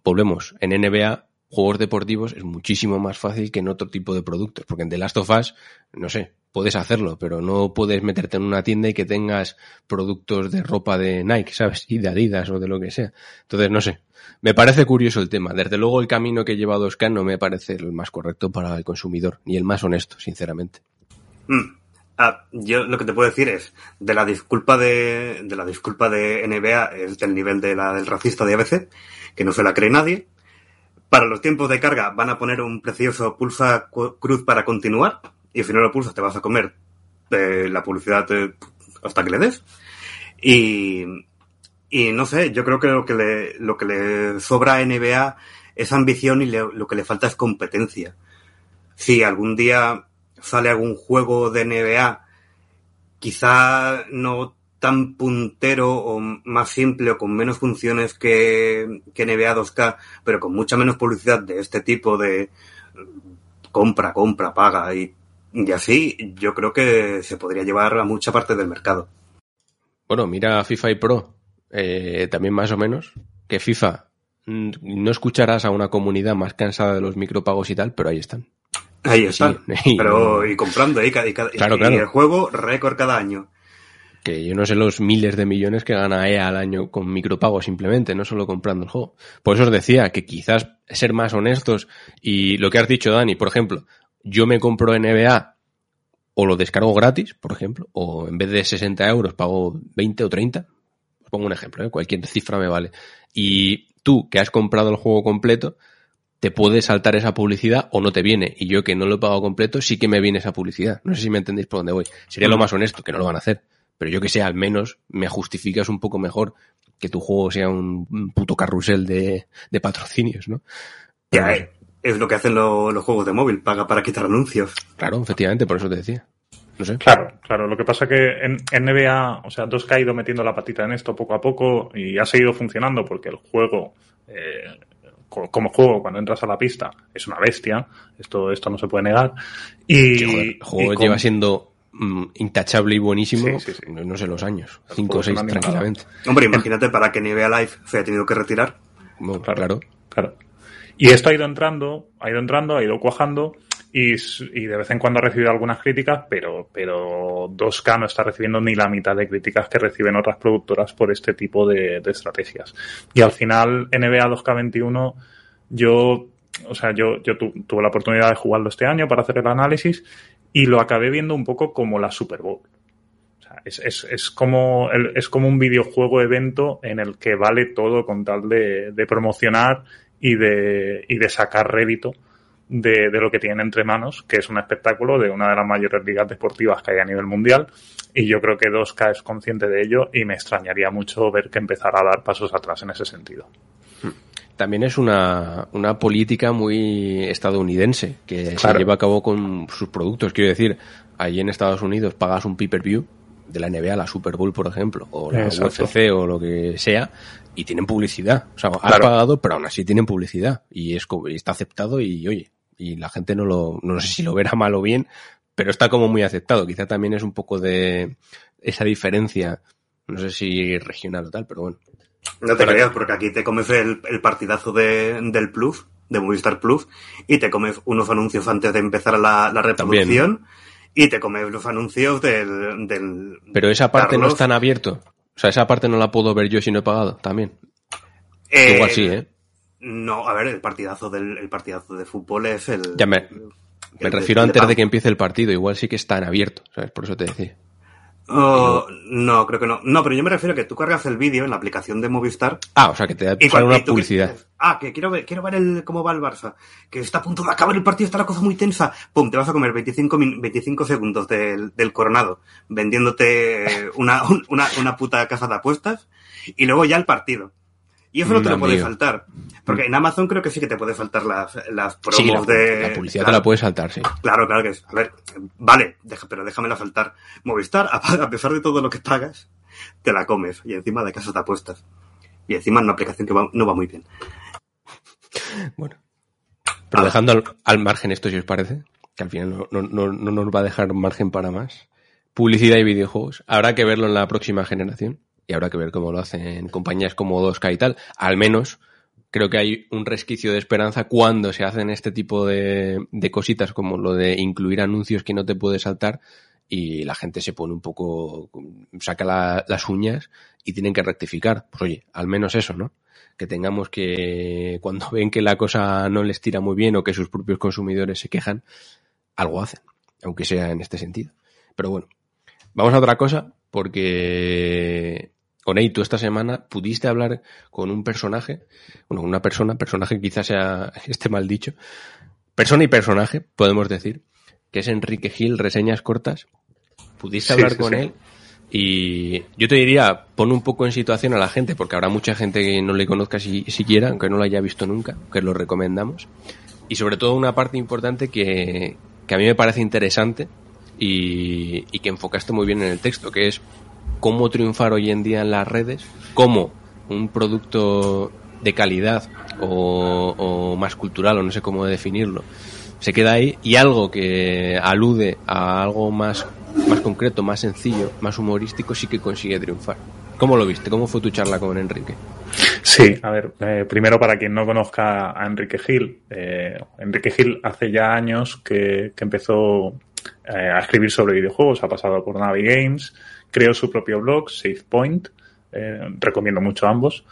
volvemos, en NBA, juegos deportivos es muchísimo más fácil que en otro tipo de productos, porque en The Last of Us, no sé, puedes hacerlo, pero no puedes meterte en una tienda y que tengas productos de ropa de Nike, ¿sabes? Y de Adidas o de lo que sea. Entonces, no sé. Me parece curioso el tema. Desde luego el camino que lleva 2K no me parece el más correcto para el consumidor, ni el más honesto, sinceramente. Mm. Ah, yo lo que te puedo decir es, de la disculpa de, de la disculpa de NBA es del nivel de la del racista de ABC, que no se la cree nadie. Para los tiempos de carga van a poner un precioso pulsa cruz para continuar, y si no lo pulsas te vas a comer eh, la publicidad hasta que le des. Y, y no sé, yo creo que lo que le, lo que le sobra a NBA es ambición y lo que le falta es competencia. Si algún día sale algún juego de NBA, quizá no tan puntero o más simple o con menos funciones que, que NBA 2K, pero con mucha menos publicidad de este tipo de compra, compra, paga y, y así, yo creo que se podría llevar a mucha parte del mercado. Bueno, mira FIFA y Pro, eh, también más o menos, que FIFA mm, no escucharás a una comunidad más cansada de los micropagos y tal, pero ahí están. Ahí está. Sí. Pero, y comprando, y, cada- y cada- Claro, y claro. el juego récord cada año. Que yo no sé los miles de millones que gana EA al año con micropagos simplemente, no solo comprando el juego. Por eso os decía que quizás ser más honestos y lo que has dicho, Dani, por ejemplo, yo me compro NBA o lo descargo gratis, por ejemplo, o en vez de 60 euros pago 20 o 30. Os pongo un ejemplo, ¿eh? cualquier cifra me vale. Y tú, que has comprado el juego completo, te puede saltar esa publicidad o no te viene. Y yo que no lo he pagado completo, sí que me viene esa publicidad. No sé si me entendéis por dónde voy. Sería lo más honesto, que no lo van a hacer. Pero yo que sé, al menos me justificas un poco mejor que tu juego sea un puto carrusel de, de patrocinios, ¿no? Ya, eh, es lo que hacen lo- los juegos de móvil, paga para quitar anuncios. Claro, efectivamente, por eso te decía. No sé. Claro, claro. Lo que pasa que en, en NBA, o sea, 2K ha ido metiendo la patita en esto poco a poco y ha seguido funcionando porque el juego, eh, co- como juego, cuando entras a la pista, es una bestia. Esto, esto no se puede negar. Y, Sí, joder, el juego y con- lleva siendo mm, intachable y buenísimo, Sí, sí, sí. no, no sé los años, El cinco juego o es una seis animalada. tranquilamente. Hombre, imagínate para que NBA Live se haya tenido que retirar. Bueno, Claro. claro. Claro. Y esto ha ido entrando, ha ido entrando, ha ido cuajando y, y de vez en cuando ha recibido algunas críticas, pero, pero 2K no está recibiendo ni la mitad de críticas que reciben otras productoras por este tipo de, estrategias. Y al final, NBA 2K21, yo, o sea, yo, yo tu- tuve la oportunidad de jugarlo este año para hacer el análisis y lo acabé viendo un poco como la Super Bowl. Es, es, es, como, es como un videojuego evento en el que vale todo con tal de, de promocionar y de, y de sacar rédito de, de lo que tienen entre manos, que es un espectáculo de una de las mayores ligas deportivas que hay a nivel mundial. Y yo creo que 2K es consciente de ello y me extrañaría mucho ver que empezara a dar pasos atrás en ese sentido. También es una, una política muy estadounidense que se lleva a cabo con sus productos. Quiero decir, allí en Estados Unidos pagas un pay-per-view de la NBA, la Super Bowl, por ejemplo, o la Exacto. UFC o lo que sea, y tienen publicidad. O sea, Claro. pagado, pero aún así tienen publicidad. Y es y está aceptado y, oye, y la gente no lo, no sé si lo verá mal o bien, pero está como muy aceptado. Quizá también es un poco de esa diferencia, no sé si regional o tal, pero bueno. No te creas, porque aquí te comes el, el partidazo de, del Plus, de Movistar Plus, y te comes unos anuncios antes de empezar la, la reproducción, y te comes los anuncios del... del Pero esa parte no está en abierto. O sea, esa parte no la puedo ver yo si no he pagado también. Eh, Igual sí, ¿eh? No, a ver, el partidazo del el partidazo de fútbol es el... Ya me, el me de- refiero el antes pago. de que empiece el partido. Igual sí que está en abierto, ¿sabes? Por eso te decía. Oh, no, creo que no. No, pero yo me refiero a que tú cargas el vídeo en la aplicación de Movistar Ah, o sea, que te da y una y publicidad. ah, que quiero ver, quiero ver el, cómo va el Barça. Que está a punto de acabar el partido, está la cosa muy tensa. Pum, te vas a comer 25, min- 25 segundos del, del coronado vendiéndote una, un- una, una puta casa de apuestas y luego ya el partido. Y eso no te lo puede faltar. Porque en Amazon creo que sí que te puede faltar las, las promos Sí, la, de... la publicidad claro. te la puedes saltar, sí. Claro, claro que es. A ver, vale, deja- pero déjamela faltar. Movistar, a, a pesar de todo lo que pagas, te la comes. Y encima de casas de apuestas. Y encima en una aplicación que va- no va muy bien. Bueno. Pero Ah. dejando al, al margen esto, si os parece, que al final no, no, no, no nos va a dejar margen para más. Publicidad y videojuegos. Habrá que verlo en la próxima generación. Y habrá que ver cómo lo hacen compañías como 2K y tal. Al menos creo que hay un resquicio de esperanza cuando se hacen este tipo de, de cositas como lo de incluir anuncios que no te puedes saltar y la gente se pone un poco, saca la- las uñas y tienen que rectificar. Pues oye, al menos eso, ¿no? Que tengamos que, cuando ven que la cosa no les tira muy bien o que sus propios consumidores se quejan, algo hacen, aunque sea en este sentido. Pero bueno, vamos a otra cosa, porque Oney, tú esta semana pudiste hablar con un personaje, bueno, una persona, personaje quizás sea esté mal dicho, persona y personaje, podemos decir, que es Enrique Gil, reseñas cortas. Pudiste Sí, hablar sí, con sí. él y yo te diría, pon un poco en situación a la gente, porque habrá mucha gente que no le conozca si, siquiera, aunque no lo haya visto nunca, que lo recomendamos. Y sobre todo una parte importante que, que a mí me parece interesante y, y que enfocaste muy bien en el texto, que es cómo triunfar hoy en día en las redes, cómo un producto de calidad o, o más cultural, o no sé cómo definirlo, se queda ahí y algo que alude a algo más, más concreto, más sencillo, más humorístico, sí que consigue triunfar. ¿Cómo lo viste? ¿Cómo fue tu charla con Enrique? Sí, a ver, eh, primero para quien no conozca a Enrique Gil, eh, Enrique Gil hace ya años que, que empezó eh, a escribir sobre videojuegos, ha pasado por Navi Games, creó su propio blog, Save Point, eh, recomiendo mucho ambos.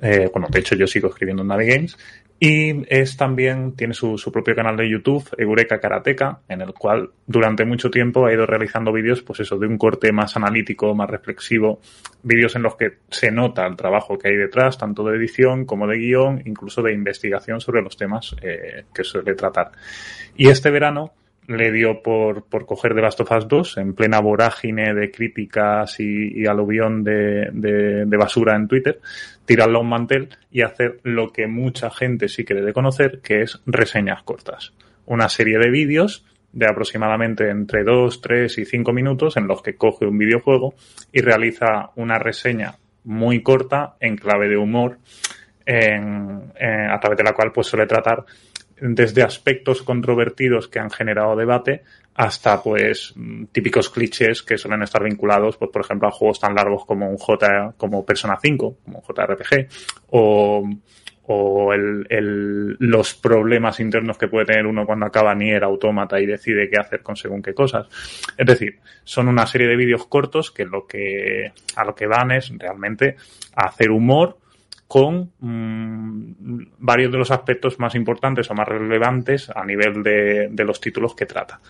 Eh, bueno, de hecho yo sigo escribiendo en Navi Games. Y es también, tiene su, su propio canal de YouTube, Eureka Karateka, en el cual durante mucho tiempo ha ido realizando vídeos, pues eso, de un corte más analítico, más reflexivo, vídeos en los que se nota el trabajo que hay detrás, tanto de edición como de guion, incluso de investigación sobre los temas eh, que suele tratar. Y este verano le dio por, por coger The Last of Us 2 en plena vorágine de críticas y, y aluvión de, de, de basura en Twitter, tirarlo a un mantel y hacer lo que mucha gente sí quiere de conocer, que es reseñas cortas. Una serie de vídeos de aproximadamente entre 2, 3 y 5 minutos en los que coge un videojuego y realiza una reseña muy corta en clave de humor en, en- a través de la cual pues suele tratar desde aspectos controvertidos que han generado debate hasta pues mm, típicos clichés que suelen estar vinculados pues por ejemplo a juegos tan largos como un J como Persona 5 como un JRPG o o el, el- los problemas internos que puede tener uno cuando acaba Nier Automata y decide qué hacer con según qué cosas. Es decir, son una serie de vídeos cortos que lo que a lo que van es realmente hacer humor con mm, varios de los aspectos más importantes o más relevantes a nivel de, los títulos que trata.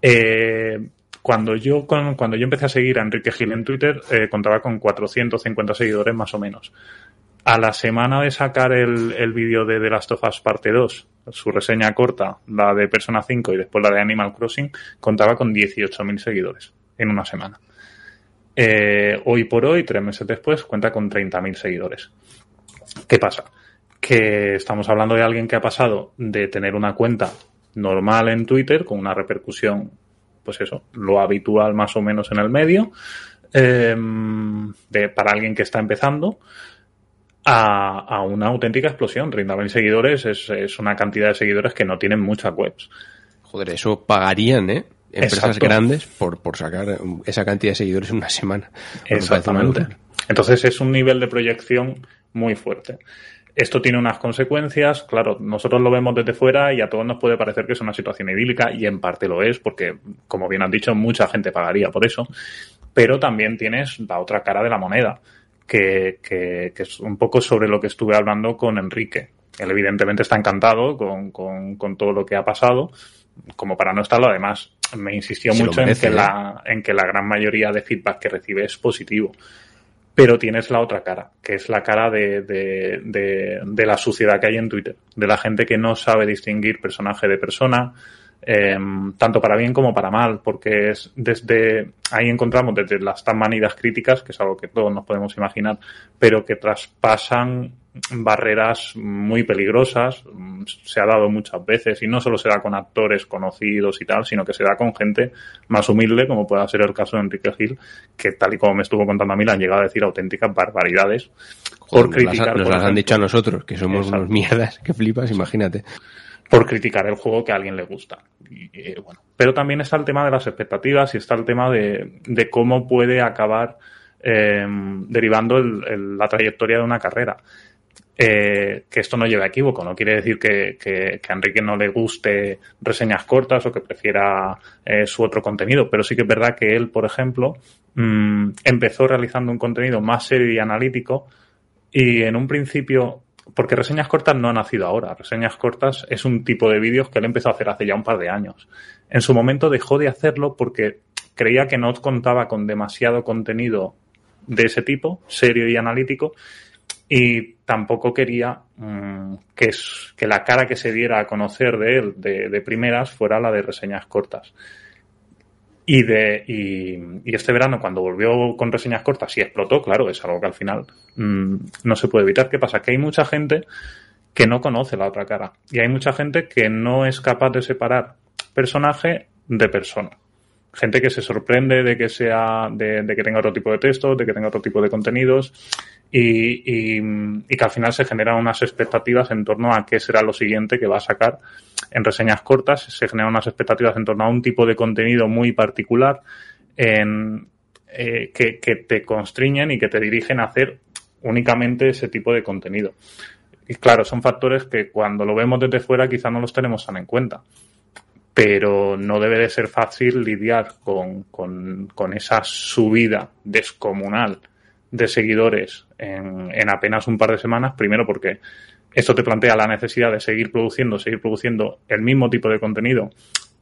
Eh, cuando yo cuando yo empecé a seguir a Enrique Gil en Twitter, eh, contaba con 450 seguidores más o menos. A la semana de sacar el, el vídeo de The Last of Us Parte 2, su reseña corta, la de Persona 5 y después la de Animal Crossing, contaba con 18.000 seguidores en una semana. Eh, hoy por hoy, tres meses después, cuenta con 30.000 seguidores. ¿Qué pasa? Que estamos hablando de alguien que ha pasado de tener una cuenta normal en Twitter con una repercusión, pues eso, lo habitual más o menos en el medio, de, para alguien que está empezando, a, a una auténtica explosión. 30.000 seguidores es, es una cantidad de seguidores que no tienen muchas webs. Joder, eso pagarían, ¿eh? Empresas Exacto. grandes por, por sacar esa cantidad de seguidores en una semana. Exactamente. Entonces es un nivel de proyección muy fuerte. Esto tiene unas consecuencias, claro, nosotros lo vemos desde fuera y a todos nos puede parecer que es una situación idílica y en parte lo es, porque, como bien han dicho, mucha gente pagaría por eso, pero también tienes la otra cara de la moneda, que, que, que es un poco sobre lo que estuve hablando con Enrique. Él evidentemente está encantado con, con, con todo lo que ha pasado, como para no estarlo, además me insistió Se mucho merece, en, que ¿eh? la, en que la gran mayoría de feedback que recibe es positivo. Pero tienes la otra cara, que es la cara de, de, de, de la suciedad que hay en Twitter, de la gente que no sabe distinguir personaje de persona, eh, tanto para bien como para mal, porque es desde ahí encontramos desde las tan manidas críticas, que es algo que todos nos podemos imaginar, pero que traspasan barreras muy peligrosas, mm, se ha dado muchas veces, y no solo se da con actores conocidos y tal, sino que se da con gente más humilde, como pueda ser el caso de Enrique Gil, que tal y como me estuvo contando a mí, le han llegado a decir auténticas barbaridades Joder, por nos las, criticar. nos las han dicho a nosotros, que somos Exacto. unos mierdas, que flipas, imagínate. por criticar el juego que a alguien le gusta. Y, eh, bueno. Pero también está el tema de las expectativas y está el tema de, de cómo puede acabar eh, derivando el- el- la trayectoria de una carrera. Eh, que esto no lleve a equívoco, no quiere decir que, que- que a Enrique no le guste reseñas cortas o que prefiera eh, su otro contenido, pero sí que es verdad que él, por ejemplo, mm, empezó realizando un contenido más serio y analítico y en un principio, porque reseñas cortas no ha nacido ahora, reseñas cortas es un tipo de vídeos que él empezó a hacer hace ya un par de años. En su momento dejó de hacerlo porque creía que no contaba con demasiado contenido de ese tipo, serio y analítico, y tampoco quería mm, que, es- que la cara que se diera a conocer de él de, de primeras fuera la de reseñas cortas. Y, de, y, este verano, cuando volvió con reseñas cortas y explotó, claro, es algo que al final mm, no se puede evitar. ¿Qué pasa? Que hay mucha gente que no conoce la otra cara. Y hay mucha gente que no es capaz de separar personaje de persona. Gente que se sorprende de que sea, de, que tenga otro tipo de textos, de que tenga otro tipo de contenidos y, que al final se generan unas expectativas en torno a qué será lo siguiente que va a sacar en reseñas cortas. Se generan unas expectativas en torno a un tipo de contenido muy particular eh, que, que te constriñen y que te dirigen a hacer únicamente ese tipo de contenido. Y claro, son factores que cuando lo vemos desde fuera quizá no los tenemos tan en cuenta. Pero no debe de ser fácil lidiar con, con, con esa subida descomunal de seguidores en, en apenas un par de semanas. Primero porque esto te plantea la necesidad de seguir produciendo, seguir produciendo el mismo tipo de contenido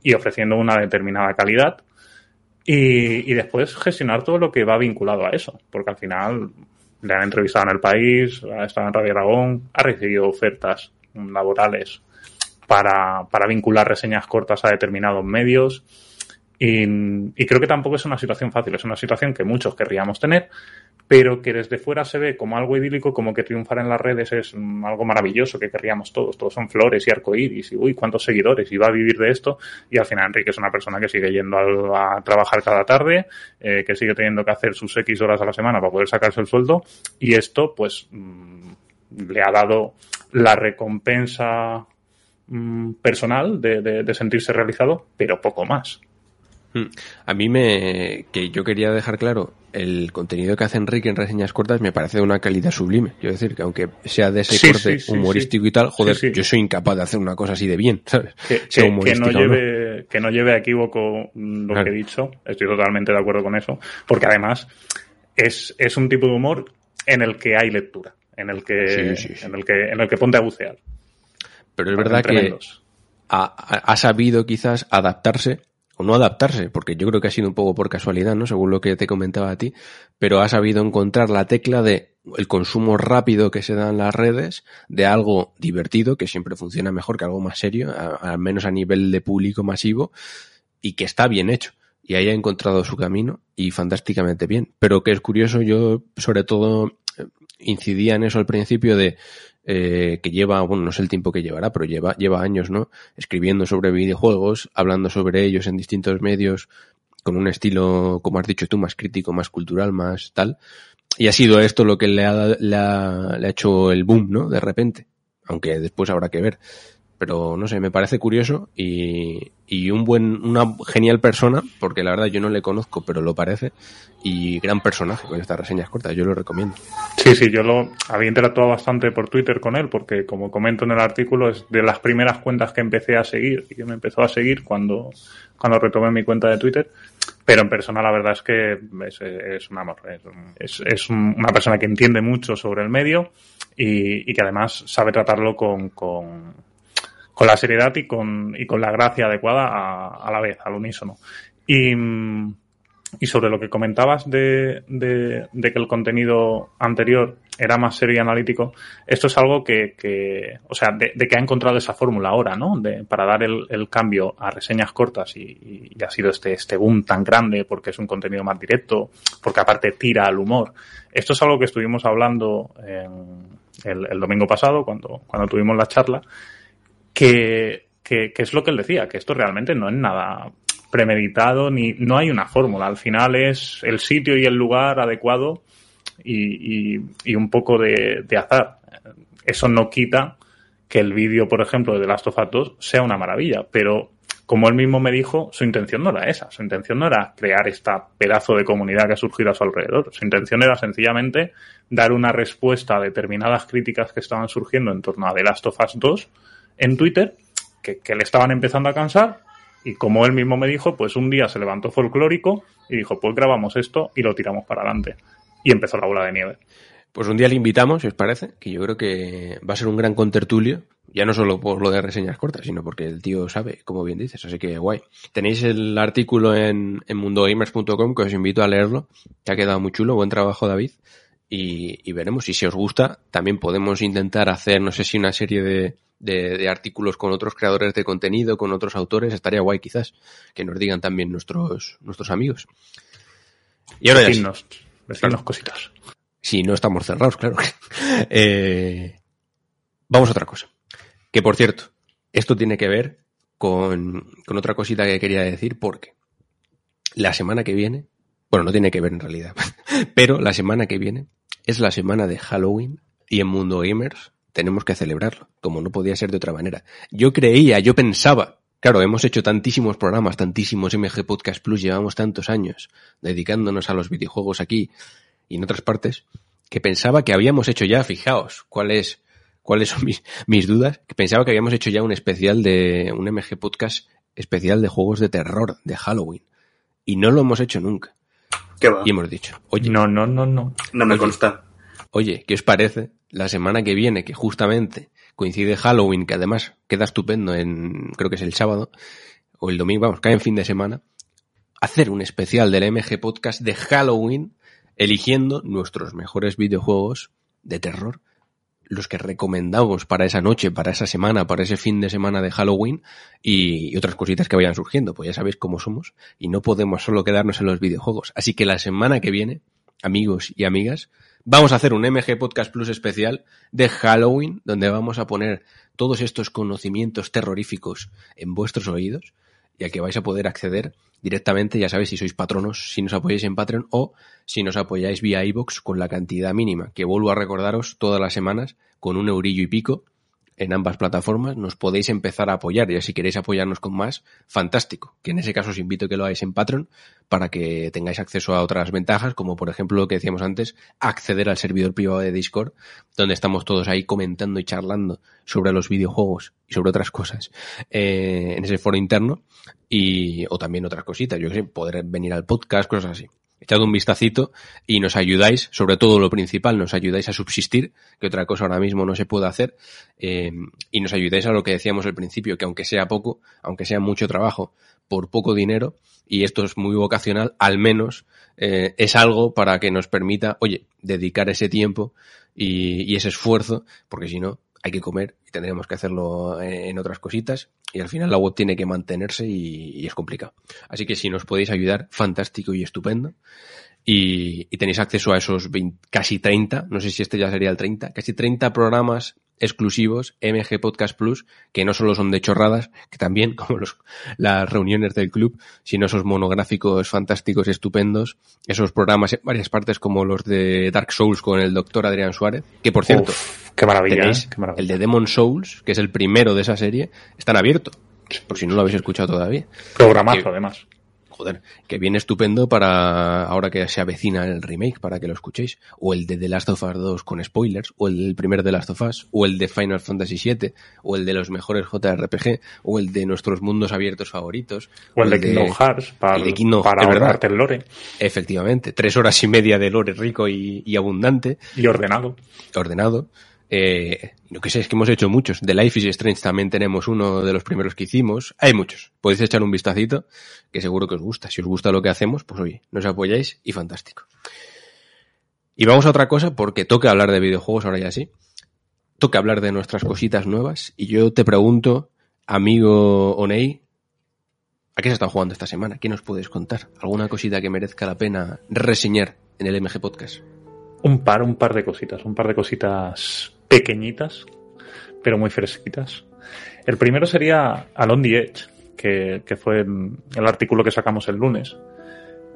y ofreciendo una determinada calidad. Y, y después gestionar todo lo que va vinculado a eso. Porque al final le han entrevistado en el país, ha estado en Radio Aragón, ha recibido ofertas laborales para, para vincular reseñas cortas a determinados medios. Y, creo que tampoco es una situación fácil, es una situación que muchos querríamos tener, pero que desde fuera se ve como algo idílico, como que triunfar en las redes es mm, algo maravilloso que querríamos todos. Todos son flores y arcoíris y uy, cuántos seguidores y va a vivir de esto. Y al final Enrique es una persona que sigue yendo a, trabajar cada tarde, eh, que sigue teniendo que hacer sus X horas a la semana para poder sacarse el sueldo. Y esto, pues, mmm, le ha dado la recompensa mmm, personal de, de, de sentirse realizado, pero poco más. A mí me. que yo quería dejar claro, el contenido que hace Enrique en reseñas cortas me parece de una calidad sublime. Quiero decir que aunque sea de ese Sí, corte sí, sí, humorístico y tal, joder, yo soy incapaz de hacer una cosa así de bien, ¿sabes? Que, no lleve, que no lleve a equívoco mm, lo Claro. que he dicho. Estoy totalmente de acuerdo con eso. Porque además es, es un tipo de humor en el que hay lectura. En el que. En el que, en el que ponte a bucear. Pero es verdad que ha, sabido quizás adaptarse, o no adaptarse, porque yo creo que ha sido un poco por casualidad, ¿no? Según lo que te comentaba a ti, pero ha sabido encontrar la tecla de el consumo rápido que se da en las redes, de algo divertido, que siempre funciona mejor que algo más serio, a- al menos a nivel de público masivo, y que está bien hecho. Y ahí ha encontrado su camino y fantásticamente bien. Pero que es curioso, yo sobre todo eh, incidía en eso al principio de eh, que lleva, bueno, no sé el tiempo que llevará, pero lleva, lleva años, ¿no? Escribiendo sobre videojuegos, hablando sobre ellos en distintos medios, con un estilo, como has dicho tú, más crítico, más cultural, más tal. Y ha sido esto lo que le ha, le ha, le ha hecho el boom, ¿no? De repente. Aunque después habrá que ver. Pero no sé, me parece curioso y, y un buen, una genial persona, porque la verdad yo no le conozco, pero lo parece, y gran personaje con estas reseñas cortas, yo lo recomiendo. Sí, sí, yo lo había interactuado bastante por Twitter con él, porque como comento en el artículo, es de las primeras cuentas que empecé a seguir y que me empezó a seguir cuando, cuando retomé mi cuenta de Twitter. Pero en persona la verdad es que es, es un amor. Es, es, es un- una persona que entiende mucho sobre el medio y, y que además sabe tratarlo con, con, con la seriedad y con, y con la gracia adecuada a, a la vez, al unísono. Y, y sobre lo que comentabas de, de, de que el contenido anterior era más serio y analítico, esto es algo que, que o sea, de, que ha encontrado esa fórmula ahora, ¿no? De, para dar el, el cambio a reseñas cortas y, y- ha sido este, este boom tan grande porque es un contenido más directo, porque aparte tira al humor. Esto es algo que estuvimos hablando el, el domingo pasado cuando, cuando tuvimos la charla, que, es lo que él decía, que esto realmente no es nada premeditado ni no hay una fórmula. Al final es el sitio y el lugar adecuado y, y, y un poco de, de azar. Eso no quita que el vídeo, por ejemplo, de The Last of Us 2 sea una maravilla, pero como él mismo me dijo, su intención no era esa. Su intención no era crear esta pedazo de comunidad que ha surgido a su alrededor. Su intención era sencillamente dar una respuesta a determinadas críticas que estaban surgiendo en torno a The Last of Us 2 en Twitter, que, le estaban empezando a cansar. Y como él mismo me dijo, pues un día se levantó folclórico y dijo, pues grabamos esto y lo tiramos para adelante. Y empezó la bola de nieve. Pues un día le invitamos, si os parece, que yo creo que va a ser un gran contertulio, ya no solo por lo de reseñas cortas, sino porque el tío sabe, como bien dices, así que guay. Tenéis el artículo en, en que os invito a leerlo, que ha quedado muy chulo, buen trabajo David, y, y veremos, y si os gusta, también podemos intentar hacer, no sé si una serie de, de, de artículos con otros creadores de contenido, con otros autores, estaría guay quizás, que nos digan también nuestros, nuestros amigos. Y ahora ya sí. Decidnos, decidnos cositas. Si no estamos cerrados, claro. Eh, vamos a otra cosa. Que por cierto, esto tiene que ver con, con otra cosita que quería decir porque la semana que viene, bueno, no tiene que ver en realidad, pero la semana que viene es la semana de Halloween y en Mundo Gamers tenemos que celebrarlo, como no podía ser de otra manera. Yo creía, yo pensaba, claro, hemos hecho tantísimos programas, tantísimos MG Podcast Plus, llevamos tantos años dedicándonos a los videojuegos aquí y en otras partes, que pensaba que habíamos hecho ya, fijaos, cuál es, cuáles son mis, mis dudas, que pensaba que habíamos hecho ya un especial de, un MG Podcast especial de juegos de terror, de Halloween. Y no lo hemos hecho nunca. ¿Qué va? Y hemos dicho, oye, No, no, no, no. No me Oye. consta. Oye, ¿qué os parece la semana que viene, que justamente coincide Halloween, que además queda estupendo en, creo que es el sábado, o el domingo, vamos, cae en fin de semana, hacer un especial del MG Podcast de Halloween, eligiendo nuestros mejores videojuegos de terror los que recomendamos para esa noche, para esa semana, para ese fin de semana de Halloween y, otras cositas que vayan surgiendo. Pues ya sabéis cómo somos y no podemos solo quedarnos en los videojuegos. Así que la semana que viene, amigos y amigas, vamos a hacer un MG Podcast Plus especial de Halloween, donde vamos a poner todos estos conocimientos terroríficos en vuestros oídos y al que vais a poder acceder directamente, ya sabéis, si sois patronos, si nos apoyáis en Patreon o si nos apoyáis vía iVoox con la cantidad mínima, que vuelvo a recordaros todas las semanas con un eurillo y pico en ambas plataformas, nos podéis empezar a apoyar. Y si queréis apoyarnos con más, fantástico. Que en ese caso os invito a que lo hagáis en Patreon para que tengáis acceso a otras ventajas, como por ejemplo lo que decíamos antes, acceder al servidor privado de Discord, donde estamos todos ahí comentando y charlando sobre los videojuegos y sobre otras cosas eh, en ese foro interno. Y, o también otras cositas, yo que sé, poder venir al podcast, cosas así echad un vistacito y nos ayudáis, sobre todo lo principal, nos ayudáis a subsistir, que otra cosa ahora mismo no se puede hacer, eh, y nos ayudáis a lo que decíamos al principio, que aunque sea poco, aunque sea mucho trabajo, por poco dinero, y esto es muy vocacional, al menos eh, es algo para que nos permita, oye, dedicar ese tiempo y ese esfuerzo, porque si no, hay que comer y tendremos que hacerlo en otras cositas y al final la web tiene que mantenerse y, es complicado. Así que si nos podéis ayudar, fantástico y estupendo. Y, y tenéis acceso a esos 20 casi 30, no sé si este ya sería el 30, casi 30 programas exclusivos MG Podcast Plus, que no solo son de chorradas, que también, como los, las reuniones del club, sino esos monográficos fantásticos, estupendos, esos programas en varias partes como los de Dark Souls con el doctor Adrián Suárez, que por cierto, Uf, qué maravilla, tenéis ¿eh? Qué maravilla. el de Demon Souls, que es el primero de esa serie, están abierto, por si no lo habéis escuchado todavía. Programazo, que- además. Joder, que viene estupendo para ahora que se avecina el remake, para que lo escuchéis. O el de The Last of Us 2 con spoilers, o el del primer The Last of Us, o el de Final Fantasy VII, o el de los mejores JRPG, o el de nuestros mundos abiertos favoritos. O el de Kingdom Hearts, para, el de Kingdom- para ahorrarte el lore Efectivamente, tres horas y media de lore rico y, y abundante, y ordenado. ordenado. Eh, lo que sé es que hemos hecho muchos. De Life is Strange también tenemos uno de los primeros que hicimos. Hay muchos. Podéis echar un vistacito, que seguro que os gusta. Si os gusta lo que hacemos, pues oye, nos apoyáis y fantástico. Y vamos a otra cosa, porque toca hablar de videojuegos ahora ya sí. Toca hablar de nuestras cositas nuevas. Y yo te pregunto, amigo Onei, ¿a qué se está jugando esta semana? ¿Qué nos puedes contar? ¿Alguna cosita que merezca la pena reseñar en el MG Podcast? Un par, un par de cositas, un par de cositas pequeñitas, pero muy fresquitas. El primero sería Along the Edge, que, que fue el el artículo que sacamos el lunes.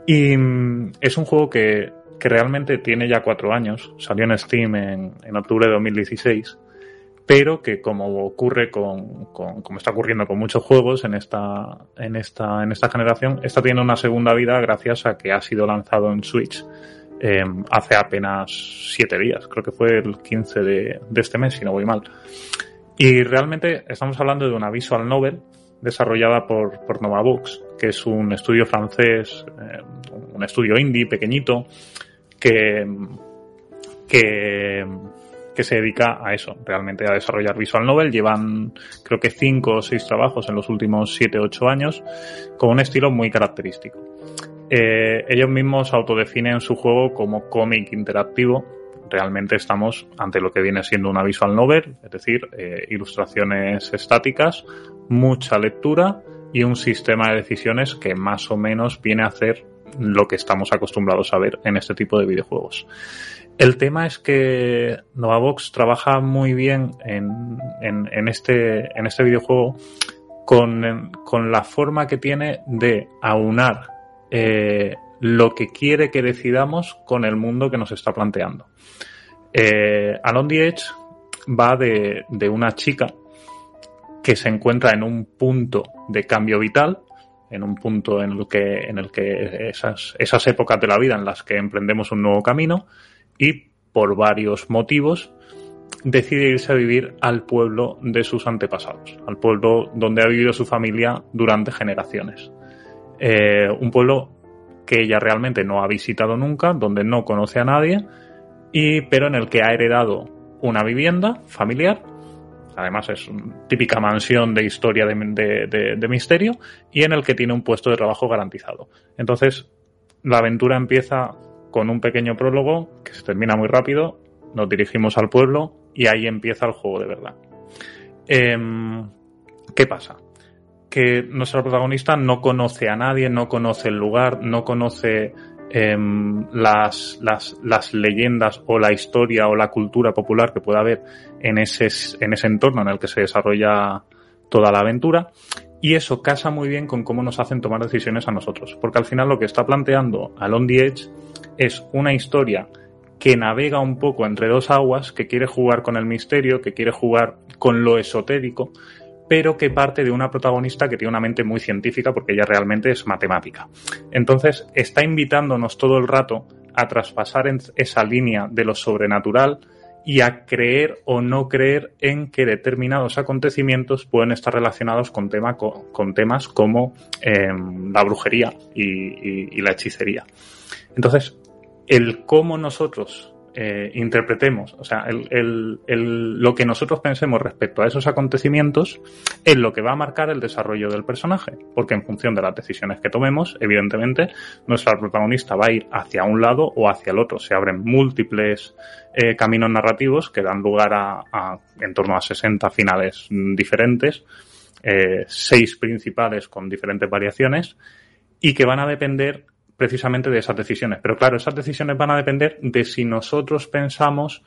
Y mm, es un juego que, que realmente tiene ya cuatro años, salió en Steam en, en octubre de 2016, pero que como ocurre con, con- como está ocurriendo con muchos juegos en esta, en esta, en esta generación, está teniendo una segunda vida gracias a que ha sido lanzado en Switch eh, hace apenas siete días, creo que fue el 15 de, este mes, si no voy mal. Y realmente estamos hablando de una visual novel desarrollada por, por Nova Books, que es un estudio francés, eh, un estudio indie pequeñito, que, que, que se dedica a eso, realmente a desarrollar visual novel. Llevan creo que cinco o seis trabajos en los últimos siete o ocho años, con un estilo muy característico. Eh, ellos mismos autodefinen su juego como cómic interactivo. Realmente estamos ante lo que viene siendo una visual novel, es decir, eh, ilustraciones estáticas, mucha lectura y un sistema de decisiones que más o menos viene a hacer lo que estamos acostumbrados a ver en este tipo de videojuegos. El tema es que Novavox trabaja muy bien en, este, este videojuego con, con la forma que tiene de aunar eh, lo que quiere que decidamos con el mundo que nos está planteando. Eh, the Edge va de, de una chica que se encuentra en un punto de cambio vital, en un punto en el que, en el que esas, esas épocas de la vida en las que emprendemos un nuevo camino y por varios motivos decide irse a vivir al pueblo de sus antepasados, al pueblo donde ha vivido su familia durante generaciones. Eh, un pueblo que ella realmente no ha visitado nunca, donde no conoce a nadie, y, pero en el que ha heredado una vivienda familiar. Además es una típica mansión de historia de, misterio y en el que tiene un puesto de trabajo garantizado. Entonces, la aventura empieza con un pequeño prólogo que se termina muy rápido. Nos dirigimos al pueblo y ahí empieza el juego de verdad. Em, ¿Qué pasa? Que nuestra protagonista no conoce a nadie, no conoce el lugar, no conoce em, las, las, las, leyendas o la historia o la cultura popular que pueda haber en ese, en ese entorno en el que se desarrolla toda la aventura. Y eso casa muy bien con cómo nos hacen tomar decisiones a nosotros. Porque al final lo que está planteando Along the Edge es una historia que navega un poco entre dos aguas, que quiere jugar con el misterio, que quiere jugar con lo esotérico, pero que parte de una protagonista que tiene una mente muy científica porque ella realmente es matemática. Entonces está invitándonos todo el rato a traspasar esa línea de lo sobrenatural y a creer o no creer en que determinados acontecimientos pueden estar relacionados con, con, temas como eh, la brujería y la hechicería. Entonces, el cómo nosotros eh, interpretemos, o sea, lo que nosotros pensemos respecto a esos acontecimientos es lo que va a marcar el desarrollo del personaje, porque en función de las decisiones que tomemos, evidentemente, nuestra protagonista va a ir hacia un lado o hacia el otro. Se abren múltiples eh, caminos narrativos que dan lugar a, a, en torno a 60 finales diferentes, eh, seis principales con diferentes variaciones, y que van a depender precisamente de esas decisiones. Pero claro, esas decisiones van a depender de si nosotros pensamos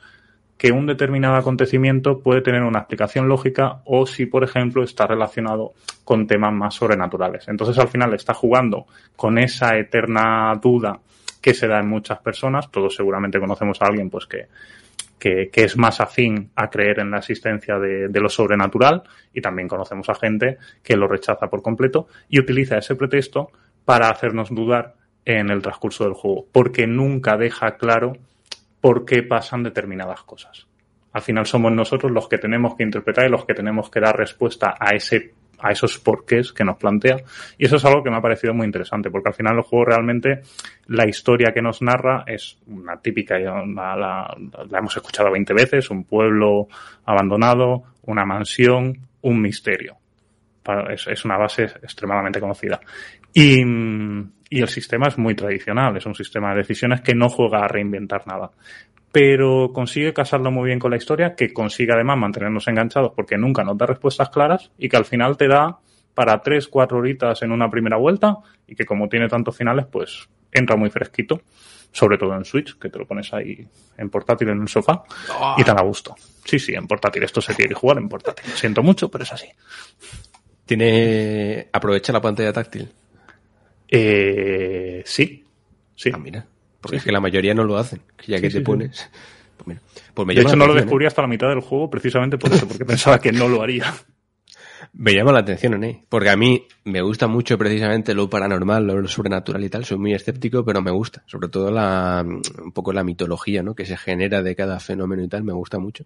que un determinado acontecimiento puede tener una explicación lógica o si, por ejemplo, está relacionado con temas más sobrenaturales. Entonces, al final está jugando con esa eterna duda que se da en muchas personas. Todos seguramente conocemos a alguien pues que, es más afín a creer en la existencia de, lo sobrenatural y también conocemos a gente que lo rechaza por completo y utiliza ese pretexto para hacernos dudar en el transcurso del juego, porque nunca deja claro por qué pasan determinadas cosas. Al final somos nosotros los que tenemos que interpretar y los que tenemos que dar respuesta a ese a esos porqués que nos plantea. Y eso es algo que me ha parecido muy interesante, porque al final el juego realmente, la historia que nos narra es una típica, la, la, hemos escuchado 20 veces, un pueblo abandonado, una mansión, un misterio. Es, es una base extremadamente conocida. Y, y el sistema es muy tradicional, es un sistema de decisiones que no juega a reinventar nada. Pero consigue casarlo muy bien con la historia, que consigue además mantenernos enganchados porque nunca nos da respuestas claras y que al final te da para tres, cuatro horitas en una primera vuelta y que como tiene tantos finales, pues entra muy fresquito, sobre todo en Switch, que te lo pones ahí en portátil en un sofá oh. y tan a gusto. Sí, sí, en portátil, esto se tiene que jugar en portátil. Siento mucho, pero es así. Tiene, aprovecha la pantalla táctil. Eh, sí, sí. Ah, mira. Porque sí, es que la mayoría no lo hacen. Ya que sí, te sí, pones. Pues mira. Pues me de hecho, no lo descubrí ¿eh? hasta la mitad del juego precisamente por eso, porque pensaba que no lo haría. Me llama la atención, ¿eh? Porque a mí me gusta mucho precisamente lo paranormal, lo sobrenatural y tal. Soy muy escéptico, pero me gusta. Sobre todo la, un poco la mitología, ¿no? Que se genera de cada fenómeno y tal. Me gusta mucho.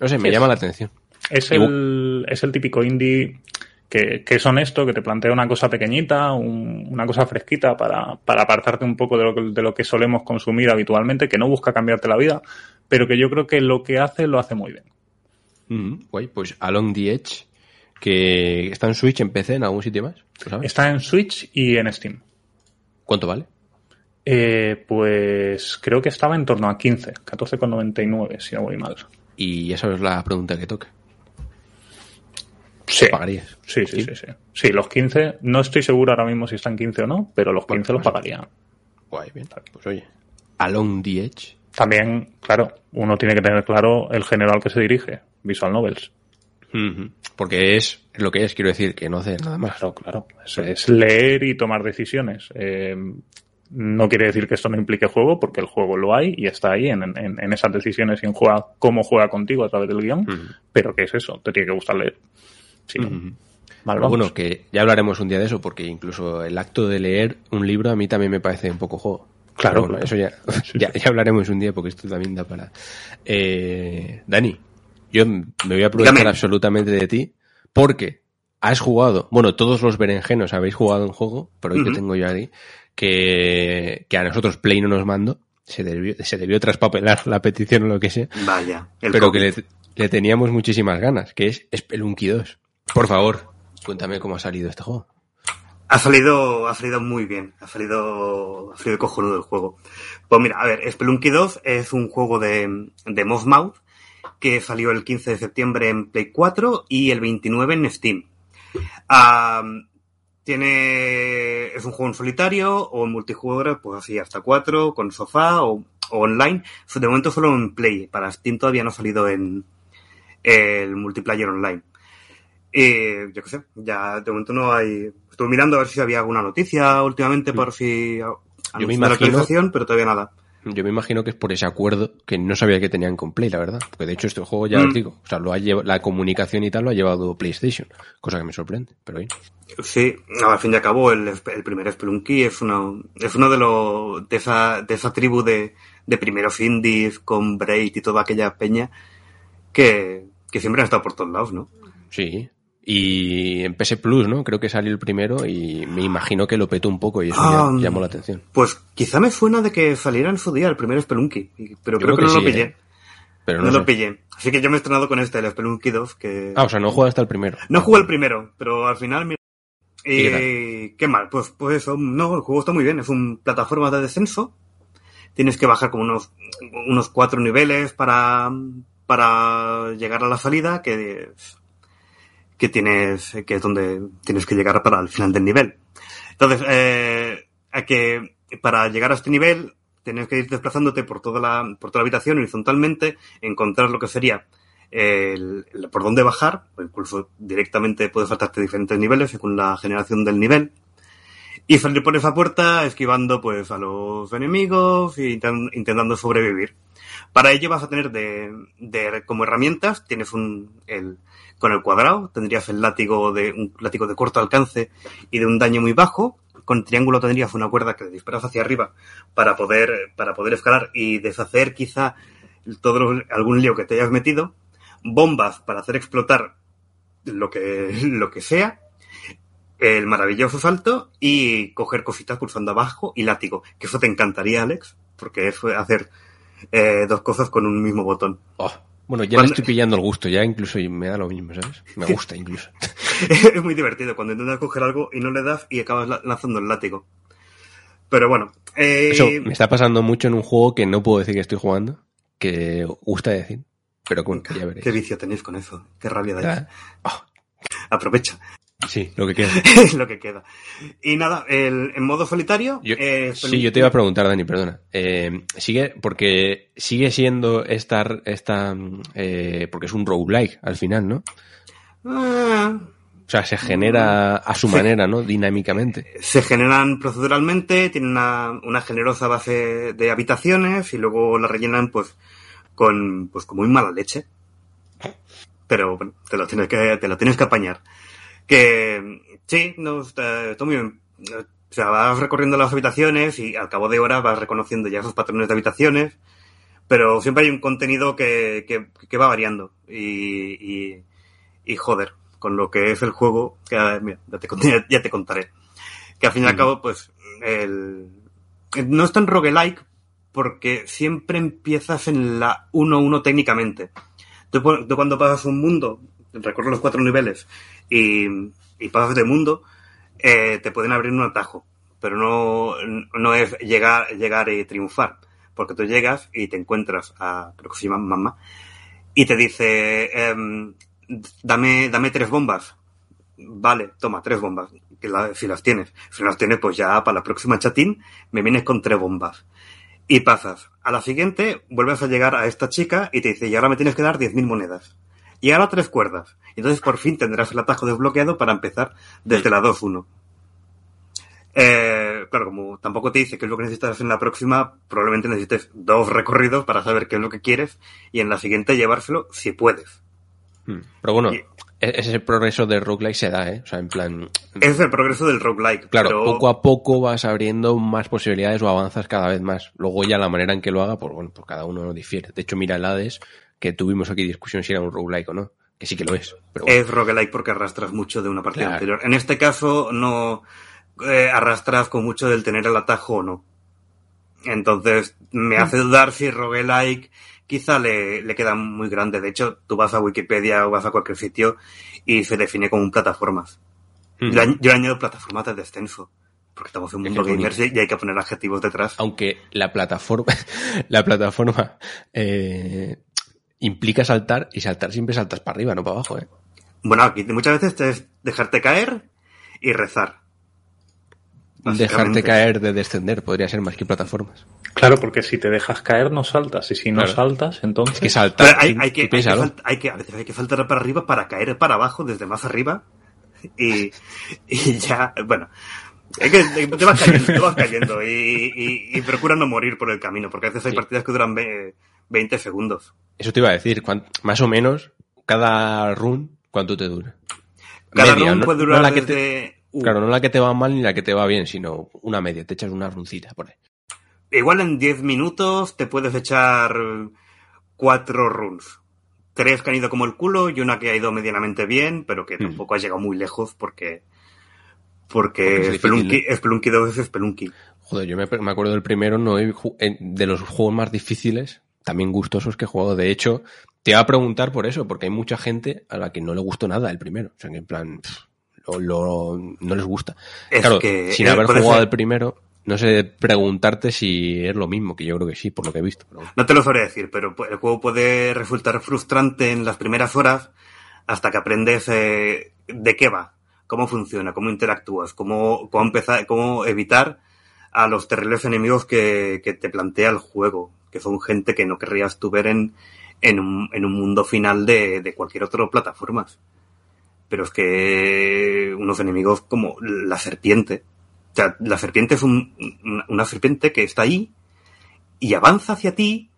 No sé, me llama la atención. Es el, es el típico indie que, que, es honesto, que te plantea una cosa pequeñita, un, una cosa fresquita para, para apartarte un poco de lo, que, de lo que solemos consumir habitualmente, que no busca cambiarte la vida, pero que yo creo que lo que hace lo hace muy bien. Mm, guay, pues Along the Edge, que está en Switch, en PC, en algún sitio más. Está en Switch y en Steam. ¿Cuánto vale? Eh, pues creo que estaba en torno a 15, 14,99, si no voy mal. Y esa es la pregunta que toca. Sí. pagarías? Sí, sí, sí, sí, sí. los 15, no estoy seguro ahora mismo si están 15 o no, pero los 15 los pagaría. Guay, bien. Pues oye, Along the Edge. También, claro, uno tiene que tener claro el género al que se dirige, Visual Novels. Uh -huh. Porque es lo que es, quiero decir, que no hace nada más. Claro, claro. Es, es leer y tomar decisiones. Eh, no quiere decir que esto no implique juego, porque el juego lo hay y está ahí en, en, en esas decisiones y en juega, cómo juega contigo a través del guion. Uh -huh. Pero ¿qué es eso? Te tiene que gustar leer. Sí, uh -huh. vale, bueno, que ya hablaremos un día de eso, porque incluso el acto de leer un libro a mí también me parece un poco juego. Claro, bueno, claro. eso ya, sí, ya, ya, hablaremos un día, porque esto también da para. Eh, Dani, yo me voy a aprovechar absolutamente de ti, porque has jugado, bueno, todos los berenjenos habéis jugado un juego, pero hoy uh -huh. que tengo yo ahí, que, que a nosotros Play no nos mando, se debió, se debió traspapelar la petición o lo que sea. Vaya, pero COVID. que le, le, teníamos muchísimas ganas, que es Spelunky 2. Por favor, cuéntame cómo ha salido este juego. Ha salido, ha salido muy bien, ha salido, ha salido cojonudo el juego. Pues mira, a ver, Spelunky 2 es un juego de, de Mothmouth que salió el 15 de septiembre en Play 4 y el 29 en Steam. Tiene, es un juego en solitario o en multijugador, pues así, hasta cuatro, con sofá o online. De momento solo en Play. Para Steam todavía no ha salido en el multiplayer online. Eh, yo qué sé, ya de momento no hay. Estuve mirando a ver si había alguna noticia últimamente por si Yo me la imagino- pero todavía nada. Yo me imagino que es por ese acuerdo que no sabía que tenían con Play, la verdad. Porque de hecho este juego ya Mm. os digo, o sea, lo ha lleva- la comunicación y tal lo ha llevado PlayStation, cosa que me sorprende, pero bien. Sí, al fin y al cabo el, el primer Spelunky es uno, es uno de los de esa, de esa tribu de, de primeros indies con Braid y toda aquella peña que, que siempre han estado por todos lados, ¿no? Sí. Y en PS Plus, ¿no? Creo que salió el primero y me imagino que lo petó un poco y eso ya llamó la atención. Pues quizá me suena de que saliera en su día el primer Spelunky, pero creo, que, no sí, lo pillé. ¿eh? Pero No, no, lo pillé. Así que yo me he estrenado con este, el Spelunky 2, que... Ah, o sea, no juega hasta el primero. No jugué el primero, pero al final... mira- ¿Y Eh, ¿Qué mal? Pues, pues eso, no, el juego está muy bien. Es un plataforma de descenso. Tienes que bajar como unos, unos cuatro niveles para, para llegar a la salida, que, que tienes, que es donde tienes que llegar para el final del nivel. Entonces, eh, hay que, para llegar a este nivel, tienes que ir desplazándote por toda la, por toda la habitación horizontalmente, encontrar lo que sería el, por dónde bajar, o incluso directamente puedes saltarte diferentes niveles según la generación del nivel. Y salir por esa puerta esquivando pues a los enemigos e inten- intentando sobrevivir. Para ello vas a tener de, de como herramientas, tienes un el con el cuadrado, tendrías el látigo de un látigo de corto alcance y de un daño muy bajo. Con el triángulo tendrías una cuerda que disparas hacia arriba para poder para poder escalar y deshacer quizá todo algún lío que te hayas metido. Bombas para hacer explotar lo que lo que sea el maravilloso salto y coger cositas pulsando abajo y látigo. Que eso te encantaría, Alex, porque es hacer eh, dos cosas con un mismo botón. Oh, Bueno, ya Cuando- le estoy pillando el gusto, ya incluso me da lo mismo, ¿sabes? Me gusta incluso. es muy divertido cuando intentas coger algo y no le das y acabas la- lanzando el látigo. Pero bueno, eh, Eso me está pasando mucho en un juego que no puedo decir que estoy jugando, que gusta decir, pero bueno, ya veréis. qué vicio tenéis con eso. Qué rabia dais. Ya. Oh, Aprovecha. Sí, lo que queda. es lo que queda. Y nada, el, en modo solitario. Yo- eh, sí, yo te iba a preguntar, Dani, perdona. Eh, sigue, porque sigue siendo esta, esta eh, porque es un roguelike al final, ¿no? Ah, O sea, se genera a su manera, ¿no? Dinámicamente. se generan proceduralmente, tienen una, una generosa base de habitaciones y luego la rellenan pues con pues con muy mala leche. Pero bueno, te lo tienes que, te lo tienes que apañar. Que sí, no, está, está muy bien. O sea, vas recorriendo las habitaciones y al cabo de horas vas reconociendo ya esos patrones de habitaciones, pero siempre hay un contenido que, que, que va variando. Y, y, y joder, con lo que es el juego, que ah, mira, ya te, ya te contaré. Que al fin y al Ujú. cabo, pues, el, no es tan roguelike porque siempre empiezas en la 1-1 técnicamente. Tú, tú cuando pasas un mundo, recorres los cuatro niveles y, y pasas de mundo, eh, te pueden abrir un atajo, pero no, no es llegar, llegar y triunfar, porque tú llegas y te encuentras a, creo que se llama mamá, y te dice, em, dame, dame tres bombas. Vale, toma, tres bombas, que si las tienes. Si no las tienes, pues ya para la próxima chatín me vienes con tres bombas. Y pasas. A la siguiente, vuelves a llegar a esta chica y te dice, y ahora me tienes que dar 10.000 monedas. Y ahora tres cuerdas. Entonces por fin tendrás el atajo desbloqueado para empezar desde la 2-1. Eh, claro, como tampoco te dice qué es lo que necesitas en la próxima, probablemente necesites dos recorridos para saber qué es lo que quieres y en la siguiente llevárselo si puedes. Mm. Pero bueno, Y- e- ese progreso de roguelike se da, ¿eh? O sea, en plan, Ese es el progreso del roguelike. claro, pero- poco a poco vas abriendo más posibilidades o avanzas cada vez más. Luego ya la manera en que lo haga, pues bueno, pues cada uno difiere. De hecho, mira el Hades, que tuvimos aquí discusión si era un roguelike o no, que sí que lo es. Pero bueno. Es roguelike porque arrastras mucho de una partida Claro. anterior. En este caso no eh, arrastras con mucho del tener el atajo o no. Entonces me hace dudar si roguelike quizá le, le queda muy grande. De hecho, tú vas a Wikipedia o vas a cualquier sitio y se define como un plataformas. Mm. Yo, yo añado plataformas de descenso. Porque estamos en un mundo gamers y y hay que poner adjetivos detrás. aunque la plataforma, la plataforma eh, implica saltar y saltar siempre saltas para arriba, no para abajo, ¿eh? Bueno, aquí muchas veces te es dejarte caer y rezar. Dejarte caer de descender podría ser más que plataformas. Claro, porque si te dejas caer no saltas y si no Claro. saltas entonces... Es que saltar. Hay, que, hay, que hay a veces hay que saltar para arriba para caer para abajo desde más arriba y, y ya, bueno, es que te vas cayendo, te vas cayendo y, y- y procura no morir por el camino, porque a veces hay Sí. partidas que duran 20 segundos. Eso te iba a decir, más o menos, cada run, ¿cuánto te dura? Cada Media, run no- puede no durar la que te- uh, Claro, no la que te va mal ni la que te va bien, sino una media, te echas una runcita por ahí. Igual en 10 minutos te puedes echar cuatro runs. Tres que han ido como el culo y una que ha ido medianamente bien, pero que Hmm. tampoco ha llegado muy lejos porque... Porque Spelunky, Spelunky 2 es Spelunky. Joder, yo me, me acuerdo del primero, no de los juegos más difíciles, también gustosos que he jugado. De hecho, te iba a preguntar por eso, porque hay mucha gente a la que no le gustó nada el primero. O sea, que en plan, pff, lo, lo- no les gusta. Es claro, que, sin haber jugado ser- el primero, no sé preguntarte si es lo mismo, que yo creo que sí, por lo que he visto. pero. No te lo sabré decir, pero el juego puede resultar frustrante en las primeras horas hasta que aprendes eh, de qué va, cómo funciona, cómo interactúas, cómo, cómo empezar, cómo evitar a los terribles enemigos que, que te plantea el juego, que son gente que no querrías tú ver en, en, un, en un mundo final de, de cualquier otra plataforma. Pero es que unos enemigos como la serpiente. O sea, la serpiente es un- una- serpiente que está ahí y avanza hacia ti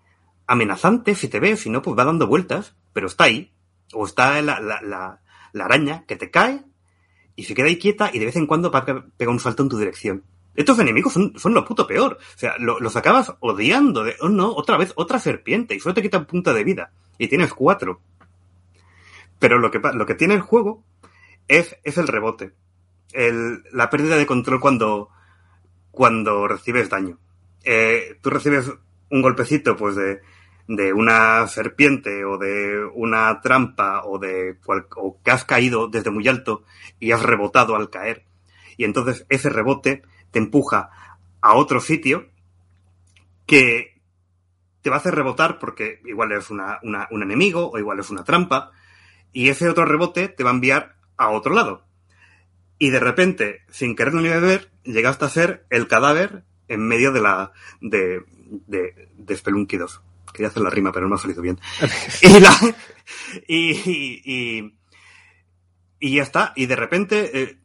amenazante si te ve, si no, pues va dando vueltas, pero está ahí. O está la, la, la, araña que te cae y se queda ahí quieta y de vez en cuando pega un salto en tu dirección. Estos enemigos son, son lo puto peor. O sea, lo- los acabas odiando de, oh no, otra vez, otra serpiente y solo te quita un punto de vida. Y tienes cuatro. Pero lo que, lo que tiene el juego es, es el rebote. La pérdida de control cuando, cuando recibes daño. Eh, tú recibes un golpecito, pues, de, de una serpiente o de una trampa o de o que has caído desde muy alto y has rebotado al caer. Y entonces ese rebote te empuja a otro sitio que te va a hacer rebotar porque igual es una, una- un enemigo o igual es una trampa y ese otro rebote te va a enviar a otro lado. Y de repente, sin quererlo ni beber, llegaste a ser el cadáver en medio de la de, de, de Spelunky 2. Quería hacer la rima, pero no me ha salido bien. y, la, y, y, y, y ya está. Y de repente, eh,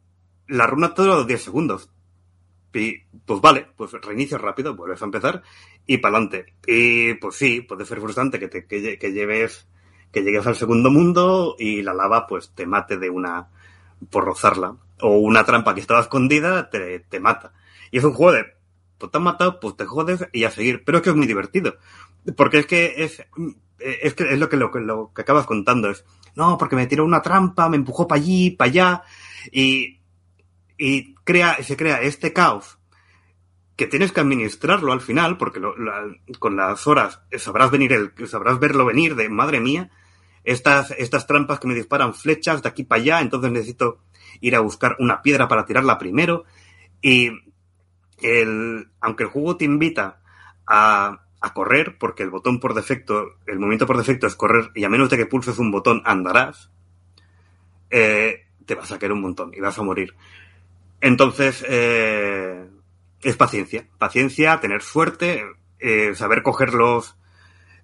la runa todo a los 10 segundos. Y pues vale, pues reinicio rápido, vuelves a empezar y para adelante. Y pues sí, puede ser frustrante que, te, que, que lleves, que llegues al segundo mundo y la lava pues te mate de una, por rozarla. O una trampa que estaba escondida te, te mata. Y es un juego de, pues te han matado, pues te jodes y a seguir. Pero es que es muy divertido. Porque es que es, es que es lo que, lo, lo que acabas contando. Es, no, porque me tiró una trampa, me empujó para allí, para allá. Y, y crea, se crea este caos que tienes que administrarlo al final, porque lo- con las horas sabrás venir el, sabrás verlo venir de madre mía, estas, estas trampas que me disparan flechas de aquí para allá, entonces necesito ir a buscar una piedra para tirarla primero. Y el, aunque el juego te invita a, a correr, porque el botón por defecto, el movimiento por defecto es correr, y a menos de que pulses un botón andarás, eh, te vas a caer un montón y vas a morir. Entonces, eh, es paciencia. Paciencia, tener suerte, eh, saber coger los,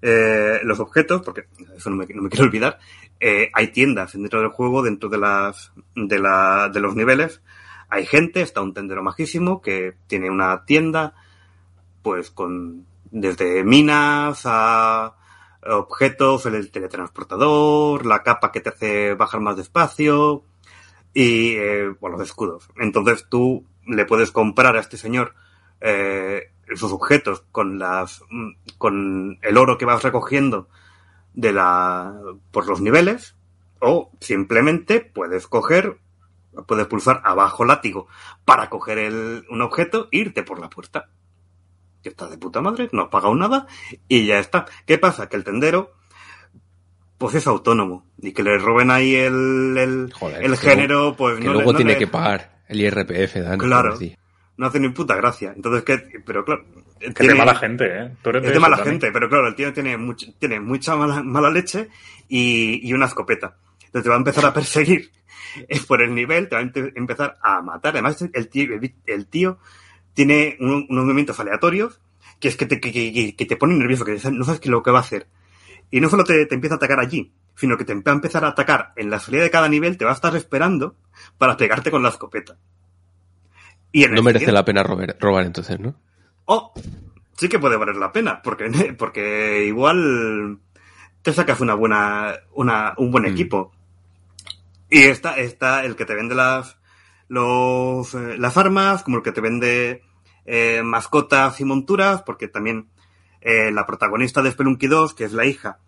eh, los objetos, porque eso no me, no me quiero olvidar. Eh, hay tiendas dentro del juego, dentro de las, de la, de los niveles. Hay gente, está un tendero majísimo que tiene una tienda, pues con, desde minas a objetos, el teletransportador, la capa que te hace bajar más despacio, y eh, bueno, los escudos. Entonces tú le puedes comprar a este señor eh, sus objetos con las mm, con el oro que vas recogiendo de la por los niveles o simplemente puedes coger puedes pulsar abajo látigo para coger el, un objeto e irte por la puerta que está de puta madre no has pagado nada y ya está ¿qué pasa? que el tendero pues es autónomo y que le roben ahí el, el, Joder, el que género, pues Que no luego le, no tiene le- que pagar el IRPF, Dan. Claro. no hace ni puta gracia. Entonces, que, pero claro. Que tiene- de mala gente, ¿eh? Tú eres es de eso mala también. gente, pero claro, el tío tiene, much- tiene mucha mala, mala leche y, y una escopeta. Entonces te va a empezar a perseguir por el nivel, te va a empe- empezar a matar. Además, el tío, el tío tiene un- unos movimientos aleatorios que es que te, que, que- que te ponen nervioso, que no sabes qué lo que va a hacer. Y no solo te, te empieza a atacar allí, sino que te va a empezar a atacar en la salida de cada nivel, te va a estar esperando para pegarte con la escopeta. Y en No merece siguiente- la pena robar, robar entonces, ¿no? Oh, sí que puede valer la pena, porque, porque igual te sacas una buena, una, un buen Mm. equipo. Y está, está el que te vende las, los, eh, las armas, como el que te vende eh, mascotas y monturas, porque también eh, la protagonista de Spelunky 2, que es la hija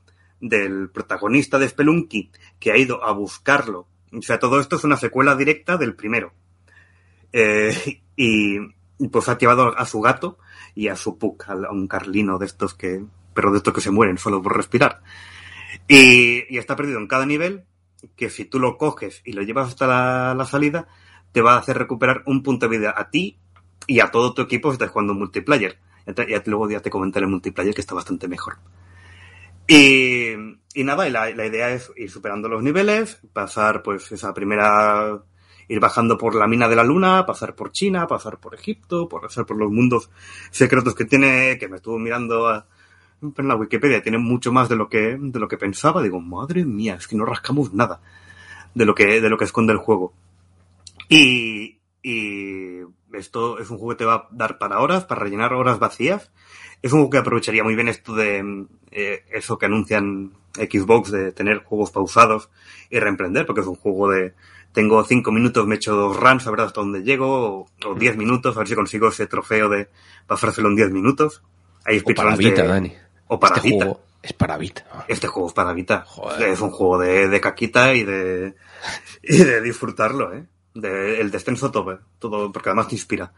del protagonista de Spelunky, que ha ido a buscarlo. O sea, todo esto es una secuela directa del primero. Eh, y pues ha llevado a su gato y a su puck, a un carlino de estos que, pero de estos que se mueren solo por respirar. Y, y está perdido en cada nivel, que si tú lo coges y lo llevas hasta la, la salida, te va a hacer recuperar un punto de vida a ti y a todo tu equipo si estás jugando multiplayer. Ya luego ya te comentaré el multiplayer que está bastante mejor. Y, nada, y la, idea es ir superando los niveles, pasar pues esa primera, ir bajando por la mina de la luna, pasar por China, pasar por Egipto, pasar por los mundos secretos que tiene, que me estuvo mirando a- en la Wikipedia, tiene mucho más de lo que, de lo que pensaba. Digo, madre mía, es que no rascamos nada de lo que, de lo que esconde el juego. Y, y esto es un juego que te va a dar para horas, para rellenar horas vacías. Es un juego que aprovecharía muy bien esto de eh, eso que anuncian Xbox de tener juegos pausados y reemprender, porque es un juego de tengo cinco minutos, me echo dos runs a ver hasta dónde llego, o, o diez minutos, a ver si consigo ese trofeo de pasárselo en diez minutos. Hay O para de- Vita, Dani. O para este Vita. juego es para Vita. Este juego es para Vita. Joder. Es un juego de, de caquita y de, y de disfrutarlo, ¿eh? De, el descenso todo, todo, porque además te inspira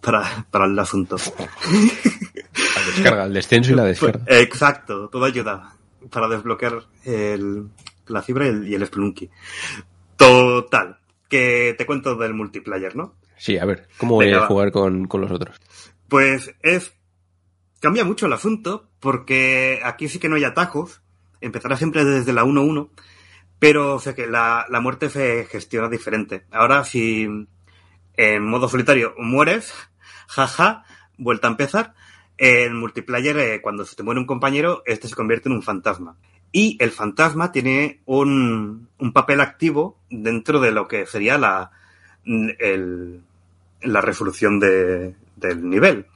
para, para el asunto. La descarga, el descenso y la descarga. Pues, exacto, todo ayuda para desbloquear el, la fibra y el, y el Spelunky. Total, que te cuento del multiplayer, ¿no? Sí, a ver, ¿cómo es va. jugar con, con los otros? Pues es. Cambia mucho el asunto, porque aquí sí que no hay atajos. Empezará siempre desde la 1-1, pero o sea que la, la muerte se gestiona diferente. Ahora, si en modo solitario mueres, jaja, vuelta a empezar. En multiplayer, eh, cuando se te muere un compañero, este se convierte en un fantasma. Y el fantasma tiene un, un papel activo dentro de lo que sería la, el, la resolución de, del nivel.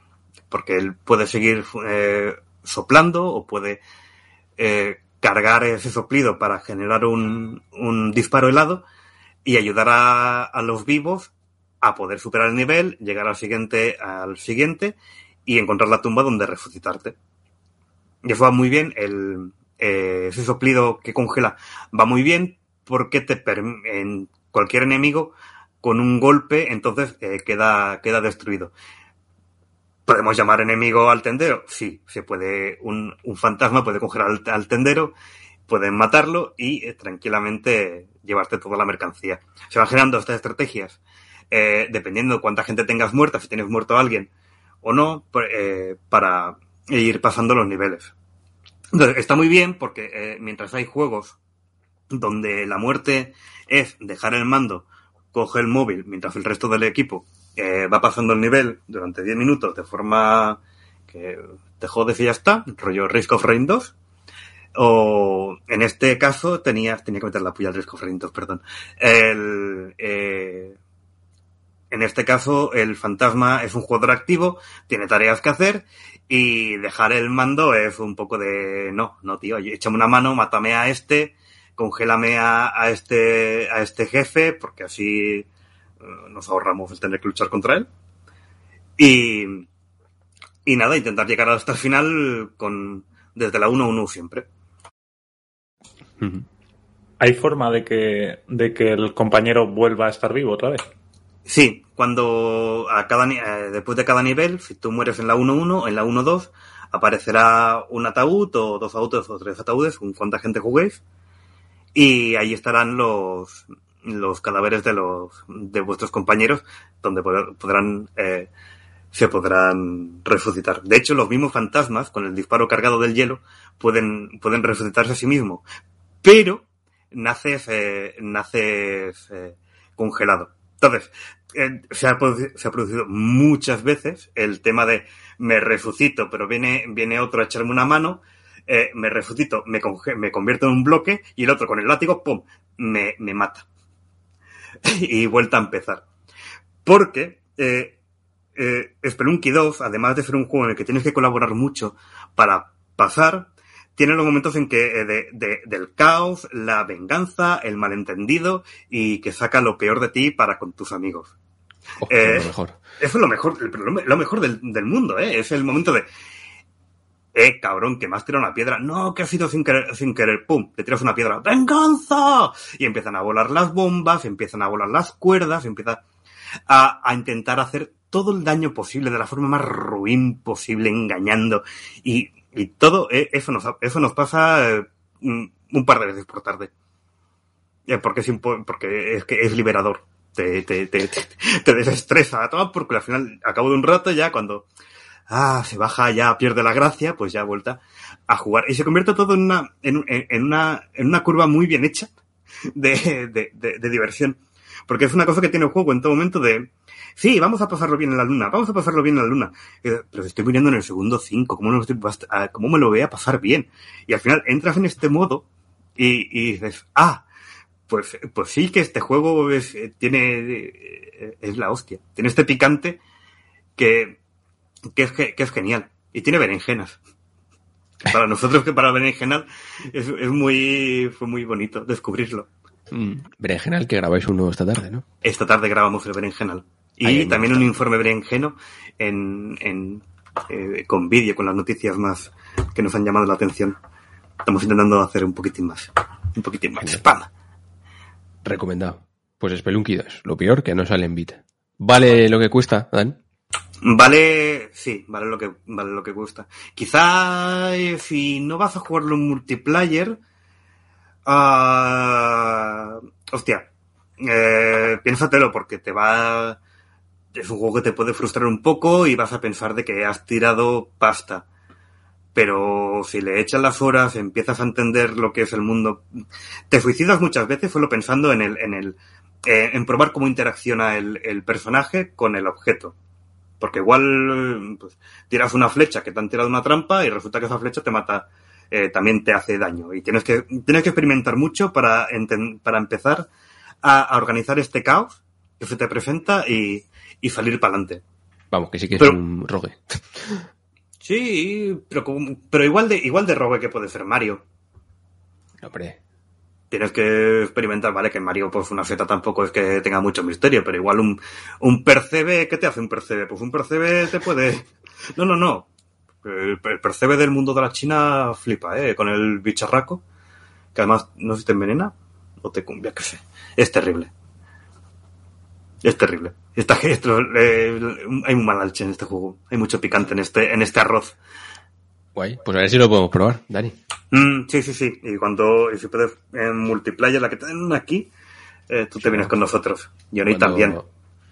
Porque él puede seguir eh, soplando o puede eh, cargar ese soplido para generar un, un disparo helado y ayudar a, a los vivos a poder superar el nivel, llegar al siguiente, al siguiente y encontrar la tumba donde resucitarte. Y eso va muy bien, el, eh, ese soplido que congela va muy bien porque te en cualquier enemigo con un golpe entonces eh, queda, queda destruido. ¿Podemos llamar enemigo al tendero? Sí, se puede, un, un fantasma puede congelar al, al tendero, pueden matarlo y eh, tranquilamente llevarte toda la mercancía. Se van generando estas estrategias, eh, dependiendo de cuánta gente tengas muerta, si tienes muerto a alguien o no, por- eh, para ir pasando los niveles. Entonces, está muy bien porque mientras hay juegos donde la muerte es dejar el mando, coge el móvil, mientras el resto del equipo eh, va pasando el nivel durante 10 minutos de forma que te jodes y ya está, rollo Risk of Rain 2. O en este caso tenías, tenía que meter la puya al Risk of Rain 2, perdón. El, eh, en este caso, el fantasma es un jugador activo, tiene tareas que hacer y dejar el mando es un poco de, no, no tío, échame una mano, mátame a este, congélame a, este, a este jefe, porque así nos ahorramos el tener que luchar contra él. Y, y nada, intentar llegar hasta el final con, desde la 1-1 siempre. ¿Hay forma de que, de que el compañero vuelva a estar vivo otra vez? Sí, cuando a cada, eh, después de cada nivel, si tú mueres en la 1-1, en la 1-2, aparecerá un ataúd o dos ataúdes o tres ataúdes, según cuánta gente juguéis, y ahí estarán los, los cadáveres de los de vuestros compañeros, donde pod- podrán eh, se podrán resucitar. De hecho, los mismos fantasmas, con el disparo cargado del hielo, pueden, pueden resucitarse a sí mismos. Pero naces, eh, naces eh, congelado. Entonces, eh, se, ha, se ha producido muchas veces el tema de me resucito, pero viene, viene otro a echarme una mano, eh, me resucito, me, me convierto en un bloque y el otro con el látigo, ¡pum!, me, me mata. y vuelta a empezar. Porque eh, eh, Spelunky 2, además de ser un juego en el que tienes que colaborar mucho para pasar, tiene los momentos en que eh, de, de- del caos, la venganza, el malentendido y que saca lo peor de ti para con tus amigos. Oh, Eh, lo mejor. Eso es lo mejor, lo, lo mejor del, del mundo, ¿eh? Es el momento de, eh, cabrón, que me has tirado una piedra. No, que ha sido sin querer, sin querer. Pum, te tiras una piedra. ¡Venganza! Y empiezan a volar las bombas, empiezan a volar las cuerdas, empieza a, a intentar hacer todo el daño posible de la forma más ruin posible, engañando. Y, y todo eh, eso, nos, eso nos pasa eh, un par de veces por tarde. Eh, porque es, porque es liberador. Te, te, te, desestresa a porque al final, a de un rato ya cuando ah, se baja, ya pierde la gracia, pues ya vuelta a jugar. Y se convierte todo en una, en, un- en- en una, en una curva muy bien hecha de, de, de, diversión. Porque es una cosa que tiene el juego en todo momento de, sí, vamos a pasarlo bien en la luna, vamos a pasarlo bien en la luna. Pero estoy muriendo en el segundo 5, ¿cómo, ah, ¿cómo me lo voy a pasar bien? Y al final entras en este modo y, y dices, ah, pues, pues sí que este juego eh, tiene, eh, es la hostia. Tiene este picante que, que es, que es genial. Y tiene berenjenas. Para nosotros que para berenjenal es, es muy, fue muy bonito descubrirlo. Mm, berenjenal, que grabáis uno esta tarde, ¿no? Esta tarde grabamos el berenjenal. Y también un informe berenjeno en, en, eh, con vídeo, con las noticias más que nos han llamado la atención. Estamos intentando hacer un poquitín más. Un poquitín más. ¡Spam! Recomendado. Pues Spelunky 2. Lo peor que no sale en Vita. ¿Vale lo que cuesta, Dan? Vale, sí, vale lo que, vale lo que cuesta. Quizá eh, si no vas a jugarlo en multiplayer, ah, hostia, eh, piénsatelo porque te va, es un juego que te puede frustrar un poco y vas a pensar de que has tirado pasta. Pero si le echas las horas, empiezas a entender lo que es el mundo. Te suicidas muchas veces solo pensando en el, en el, eh, en probar cómo interacciona el personaje con el objeto. Porque igual pues, tiras una flecha que te han tirado una trampa y resulta que esa flecha te mata, eh, también te hace daño. Y tienes que, tienes que experimentar mucho para, para empezar a, a organizar este caos que se te presenta y, y salir para adelante. Vamos, que sí que es un rogue. Sí, pero, pero igual de, igual de rogue que puede ser Mario. Hombre, Tienes que experimentar, vale, que Mario, pues una seta tampoco es que tenga mucho misterio, pero igual un, un percebe, ¿qué te hace un percebe? Pues un percebe te puede... No, no, no. El, percebe del mundo de la China flipa, ¿eh? Con el bicharraco, que además no sé si te envenena o te cumbia, qué sé. Es terrible. Es terrible. Esta, esto, eh, hay un mal alche en este juego. Hay mucho picante en este, en este arroz. guay. Pues a ver si lo podemos probar, Dani. Mm, sí, sí, sí. Y cuando, y si puedes, en multiplayer, la que te den aquí, eh, tú te vienes con nosotros. Y Oni Cuando- también.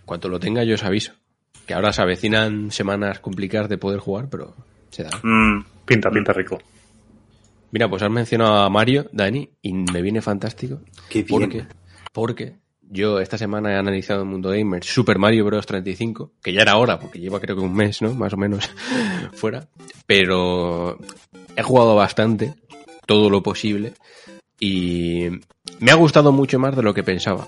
Cuando lo tenga yo os aviso. Que ahora se avecinan semanas complicadas de poder jugar, pero se da. Mm, Pinta, pinta rico. Mira, pues has mencionado a Mario, Dani, y me viene fantástico. Qué bien. Porque, porque yo esta semana he analizado en Mundo Gamer Super Mario Bros. 35, que ya era hora, porque lleva creo que un mes, ¿no? Más o menos fuera. Pero he jugado bastante, todo lo posible, y me ha gustado mucho más de lo que pensaba.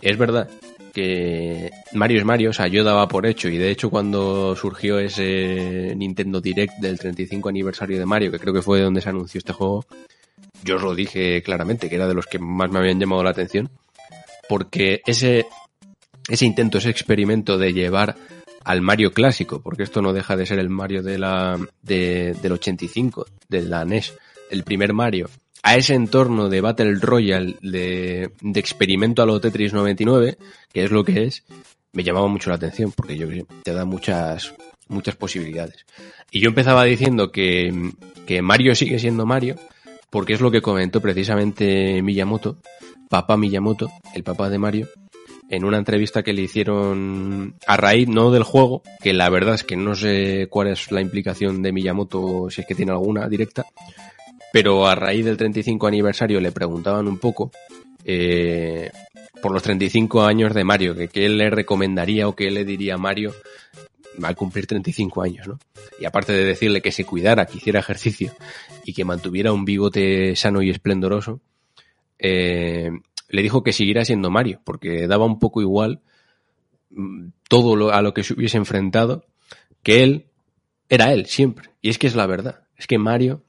Es verdad que Mario es Mario, o sea, yo daba por hecho, y de hecho cuando surgió ese Nintendo Direct del 35 aniversario de Mario, que creo que fue donde se anunció este juego, yo os lo dije claramente, que era de los que más me habían llamado la atención, porque ese, ese intento, ese experimento de llevar al Mario clásico, porque esto no deja de ser el Mario de la, de, del 85, de la NES, el primer Mario, a ese entorno de Battle Royale, de, de experimento a lo Tetris 99, que es lo que es, me llamaba mucho la atención, porque yo te da muchas, muchas posibilidades. Y yo empezaba diciendo que, que Mario sigue siendo Mario, porque es lo que comentó precisamente Miyamoto, papá Miyamoto, el papá de Mario, en una entrevista que le hicieron a raíz, no del juego, que la verdad es que no sé cuál es la implicación de Miyamoto, si es que tiene alguna directa, pero a raíz del 35 aniversario le preguntaban un poco eh, por los 35 años de Mario, que qué le recomendaría o qué le diría a Mario al cumplir 35 años, ¿no? Y aparte de decirle que se cuidara, que hiciera ejercicio y que mantuviera un bigote sano y esplendoroso, eh, le dijo que siguiera siendo Mario, porque daba un poco igual mm, todo lo, a lo que se hubiese enfrentado, que él era él siempre. Y es que es la verdad. Es que Mario,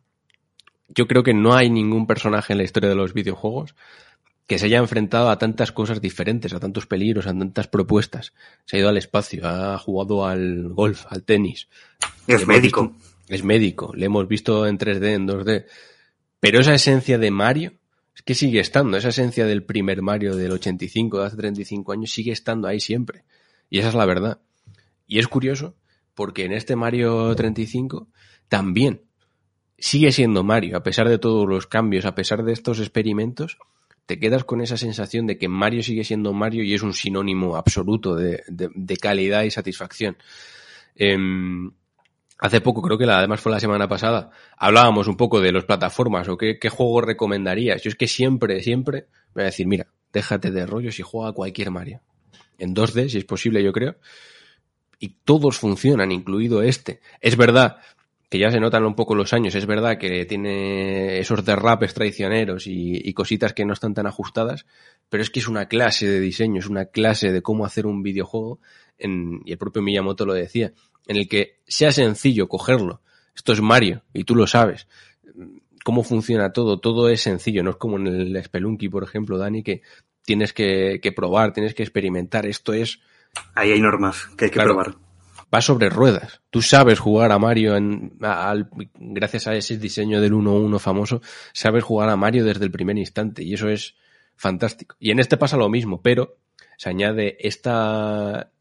yo creo que no hay ningún personaje en la historia de los videojuegos que se haya enfrentado a tantas cosas diferentes, a tantos peligros, a tantas propuestas. Se ha ido al espacio, ha jugado al golf, al tenis. Es médico. Visto, es médico, le hemos visto en 3D, en 2D. Pero esa esencia de Mario es que sigue estando, esa esencia del primer Mario del 85, de hace 35 años, sigue estando ahí siempre. Y esa es la verdad. Y es curioso porque en este Mario 35 también sigue siendo Mario, a pesar de todos los cambios, a pesar de estos experimentos, te quedas con esa sensación de que Mario sigue siendo Mario y es un sinónimo absoluto de, de, de calidad y satisfacción. Eh, hace poco, creo que la, además fue la semana pasada, hablábamos un poco de las plataformas o qué, qué juego recomendarías. Yo es que siempre, siempre voy a decir, mira, déjate de rollos y juega a cualquier Mario. En 2D, si es posible, yo creo. Y todos funcionan, incluido este. Es verdad que ya se notan un poco los años. Es verdad que tiene esos derrapes traicioneros y, y, cositas que no están tan ajustadas, pero es que es una clase de diseño, es una clase de cómo hacer un videojuego, en, y el propio Miyamoto lo decía, en el que sea sencillo cogerlo. Esto es Mario, y tú lo sabes. Cómo funciona todo, todo es sencillo, no es como en el Spelunky, por ejemplo, Dani, que tienes que, que probar, tienes que experimentar. Esto es... Ahí hay normas que hay que claro, probar va sobre ruedas. Tú sabes jugar a Mario en, gracias a ese diseño del 1-1 famoso, sabes jugar a Mario desde el primer instante y eso es fantástico. Y en este pasa lo mismo, pero se añade esta,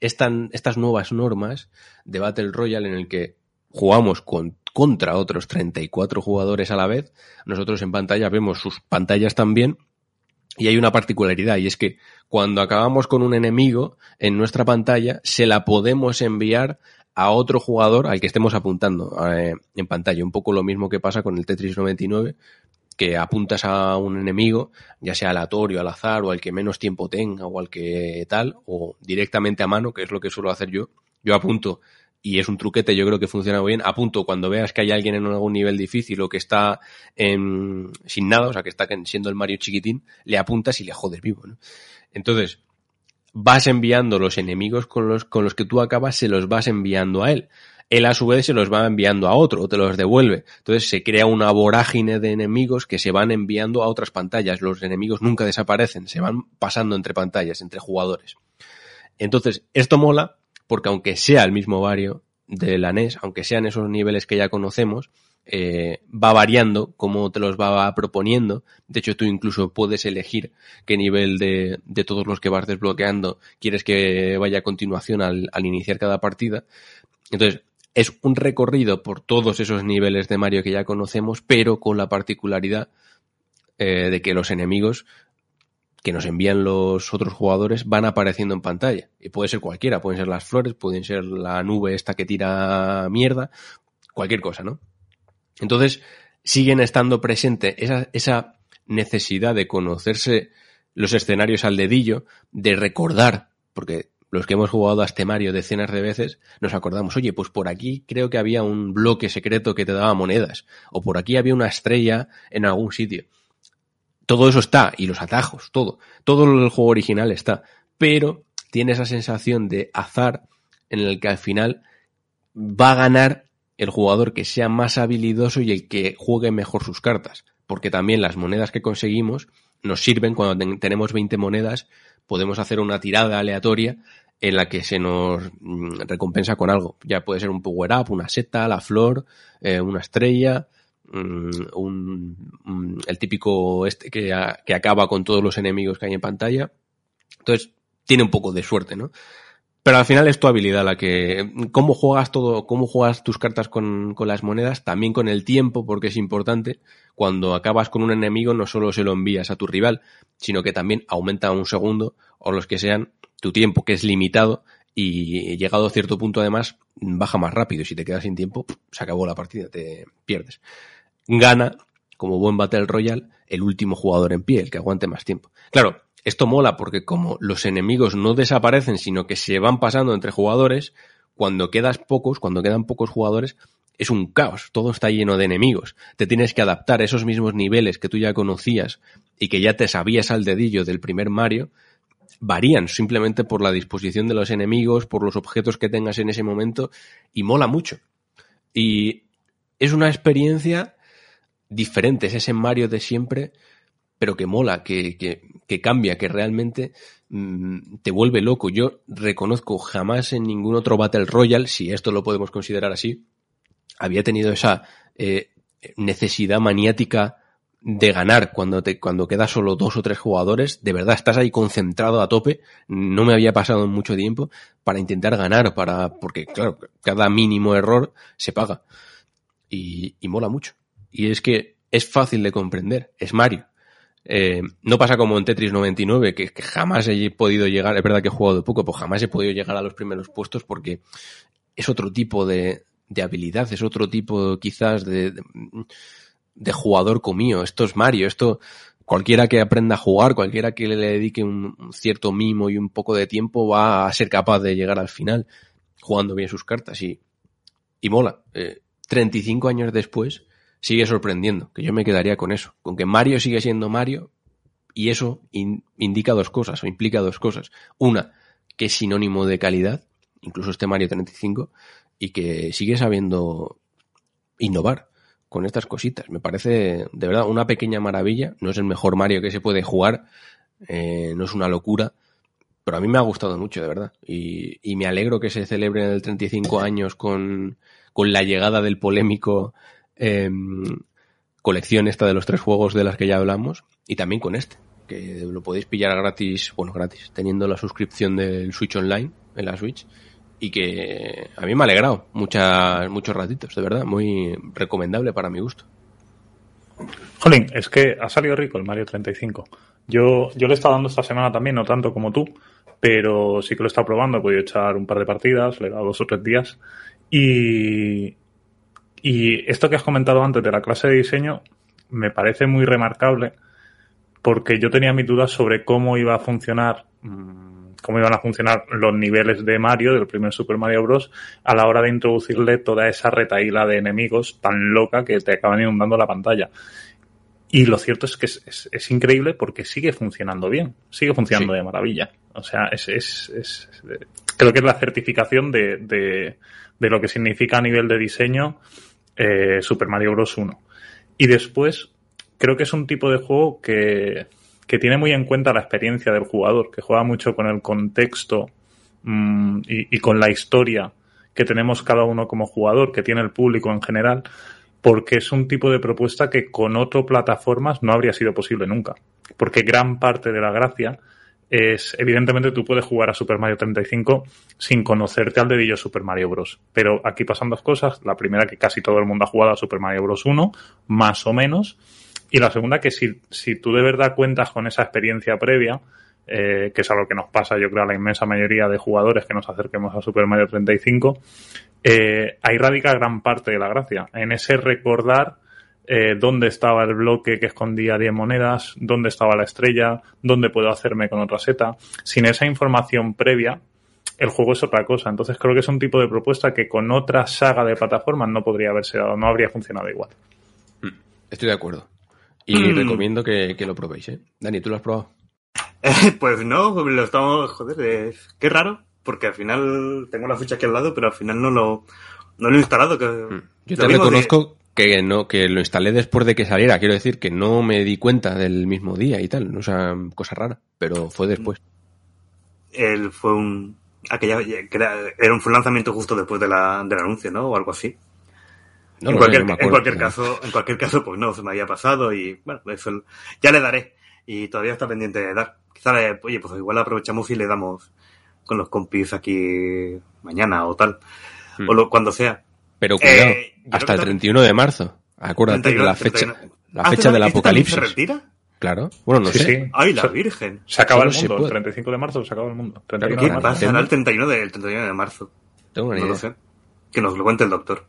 esta, estas nuevas normas de Battle Royale en el que jugamos con, contra otros 34 jugadores a la vez. Nosotros en pantalla vemos sus pantallas también y hay una particularidad y es que cuando acabamos con un enemigo en nuestra pantalla se la podemos enviar a otro jugador al que estemos apuntando eh, en pantalla. Un poco lo mismo que pasa con el Tetris 99, que apuntas a un enemigo, ya sea aleatorio, al azar, o al que menos tiempo tenga, o al que tal, o directamente a mano, que es lo que suelo hacer yo. Yo apunto y es un truquete, yo creo que funciona muy bien. A punto, cuando veas que hay alguien en algún nivel difícil o que está en, sin nada, o sea, que está siendo el Mario chiquitín, le apuntas y le jodes vivo, ¿no? Entonces, vas enviando los enemigos con los, con los que tú acabas, se los vas enviando a él. Él a su vez se los va enviando a otro o te los devuelve. Entonces se crea una vorágine de enemigos que se van enviando a otras pantallas. Los enemigos nunca desaparecen, se van pasando entre pantallas, entre jugadores. Entonces, esto mola porque aunque sea el mismo Vario de la NES, aunque sean esos niveles que ya conocemos, eh, va variando cómo te los va proponiendo. De hecho, tú incluso puedes elegir qué nivel de, todos los que vas desbloqueando quieres que vaya a continuación al, al, iniciar cada partida. Entonces, es un recorrido por todos esos niveles de Mario que ya conocemos, pero con la particularidad eh, de que los enemigos que nos envían los otros jugadores van apareciendo en pantalla. Y puede ser cualquiera, pueden ser las flores, pueden ser la nube esta que tira mierda, cualquier cosa, ¿no? Entonces, siguen estando presente esa, esa necesidad de conocerse los escenarios al dedillo, de recordar, porque los que hemos jugado a este Mario decenas de veces, nos acordamos, oye, pues por aquí creo que había un bloque secreto que te daba monedas, o por aquí había una estrella en algún sitio todo eso está, y los atajos, todo, todo el juego original está, pero tiene esa sensación de azar en el que al final va a ganar el jugador que sea más habilidoso y el que juegue mejor sus cartas, porque también las monedas que conseguimos nos sirven cuando ten tenemos 20 monedas, podemos hacer una tirada aleatoria en la que se nos recompensa con algo. Ya puede ser un power up, una seta, la flor, eh, una estrella, Mm, un, un, el típico este que, que acaba con todos los enemigos que hay en pantalla. Entonces, tiene un poco de suerte, ¿no? Pero al final es tu habilidad la que. Cómo juegas todo, cómo juegas tus cartas con, con, las monedas, también con el tiempo, porque es importante. Cuando acabas con un enemigo, no solo se lo envías a tu rival, sino que también aumenta un segundo, o los que sean, tu tiempo, que es limitado, y llegado a cierto punto, además, baja más rápido. Y si te quedas sin tiempo, se acabó la partida, te pierdes. Gana, como buen Battle Royale, el último jugador en pie, el que aguante más tiempo. Claro, esto mola porque como los enemigos no desaparecen, sino que se van pasando entre jugadores, cuando quedas pocos, cuando quedan pocos jugadores, es un caos, todo está lleno de enemigos. Te tienes que adaptar a esos mismos niveles que tú ya conocías y que ya te sabías al dedillo del primer Mario, varían simplemente por la disposición de los enemigos, por los objetos que tengas en ese momento, y mola mucho. Y es una experiencia diferente, es ese Mario de siempre, pero que mola, que, que, que cambia, que realmente mmm, te vuelve loco. Yo reconozco jamás en ningún otro Battle Royale, si esto lo podemos considerar así, había tenido esa eh, necesidad maniática de ganar cuando te cuando quedas solo dos o tres jugadores, de verdad estás ahí concentrado a tope, no me había pasado mucho tiempo para intentar ganar, para porque claro, cada mínimo error se paga. Y, y mola mucho. Y es que es fácil de comprender, es Mario. Eh, no pasa como en Tetris 99, que, que, jamás he podido llegar, es verdad que he jugado poco, pues jamás he podido llegar a los primeros puestos porque es otro tipo de, de habilidad, es otro tipo quizás de, de, de, jugador comío. Esto es Mario, esto cualquiera que aprenda a jugar, cualquiera que le dedique un, un, cierto mimo y un poco de tiempo va a ser capaz de llegar al final jugando bien sus cartas y, y mola. Eh, 35 años después, sigue sorprendiendo, que yo me quedaría con eso, con que Mario sigue siendo Mario y eso in, indica dos cosas o implica dos cosas. Una, que es sinónimo de calidad, incluso este Mario 35, y que sigue sabiendo innovar con estas cositas. Me parece de verdad una pequeña maravilla. No es el mejor Mario que se puede jugar, eh, no es una locura, pero a mí me ha gustado mucho, de verdad. Y, y me alegro que se celebre el 35 años con, con la llegada del polémico eh, colección esta de los tres juegos de las que ya hablamos y también con este, que lo podéis pillar gratis, bueno, gratis, teniendo la suscripción del Switch Online en la Switch y que a mí me ha alegrado muchas, muchos ratitos, de verdad, muy recomendable para mi gusto. Jolín, es que ha salido rico el Mario 35. Yo, yo le he estado dando esta semana también, no tanto como tú, pero sí que lo he estado probando, he podido echar un par de partidas, le he dado dos o tres días y, y esto que has comentado antes de la clase de diseño me parece muy remarcable porque yo tenía mis dudas sobre cómo iba a funcionar, mm, cómo iban a funcionar los niveles de Mario, del primer Super Mario Bros., a la hora de introducirle toda esa retaíla de enemigos tan loca que te acaban inundando la pantalla. Y lo cierto es que es, es, es increíble porque sigue funcionando bien, sigue funcionando sí. de maravilla. O sea, es, es, creo que es la certificación de, de, de lo que significa a nivel de diseño eh, Super Mario Bros. 1. Y después, creo que es un tipo de juego que, que, tiene muy en cuenta la experiencia del jugador, que juega mucho con el contexto mmm, y, y, con la historia que tenemos cada uno como jugador, que tiene el público en general, porque es un tipo de propuesta que con otras plataformas no habría sido posible nunca. Porque gran parte de la gracia es, evidentemente tú puedes jugar a Super Mario 35 sin conocerte al dedillo Super Mario Bros. Pero aquí pasan dos cosas. La primera que casi todo el mundo ha jugado a Super Mario Bros. 1, más o menos. Y la segunda que si, si tú de verdad cuentas con esa experiencia previa, eh, que es algo que nos pasa yo creo a la inmensa mayoría de jugadores que nos acerquemos a Super Mario 35, eh, ahí radica gran parte de la gracia. En ese recordar eh, dónde estaba el bloque que escondía 10 monedas, dónde estaba la estrella, dónde puedo hacerme con otra seta. Sin esa información previa, el juego es otra cosa. Entonces creo que es un tipo de propuesta que con otra saga de plataformas no podría haberse dado, no habría funcionado igual. Estoy de acuerdo. Y mm. recomiendo que, que, lo probéis, ¿eh? Dani, ¿tú lo has probado? Eh, pues no, lo estamos, joder, eh, qué raro, porque al final tengo la ficha aquí al lado, pero al final no lo, no lo he instalado. Que, mm. Yo te reconozco de que no que lo instalé después de que saliera. Quiero decir que no me di cuenta del mismo día y tal no o sea cosa rara pero fue después. Él fue un aquella era, un, lanzamiento justo después de la, del anuncio no o algo así. No, en, cualquier, no en cualquier caso en cualquier caso pues no se me había pasado y bueno eso ya le daré y todavía está pendiente de dar. Quizá le, oye pues igual aprovechamos y le damos con los compis aquí mañana o tal, Hmm. o lo, cuando sea. Pero cuidado, Eh, hasta el también- 31 de marzo. Acuérdate de 31, la fecha, 31. la fecha ¿este del también apocalipsis. ¿Se retira? Claro. Bueno, no Sí, sé. sí. ¡Ay, la Se- Virgen! Se acaba el se mundo. El puede. 35 de marzo se acaba el mundo. 31 ¿Qué de pasará el 31 de, el 31 de marzo? Tengo una No idea. lo sé. Que nos lo cuente el doctor.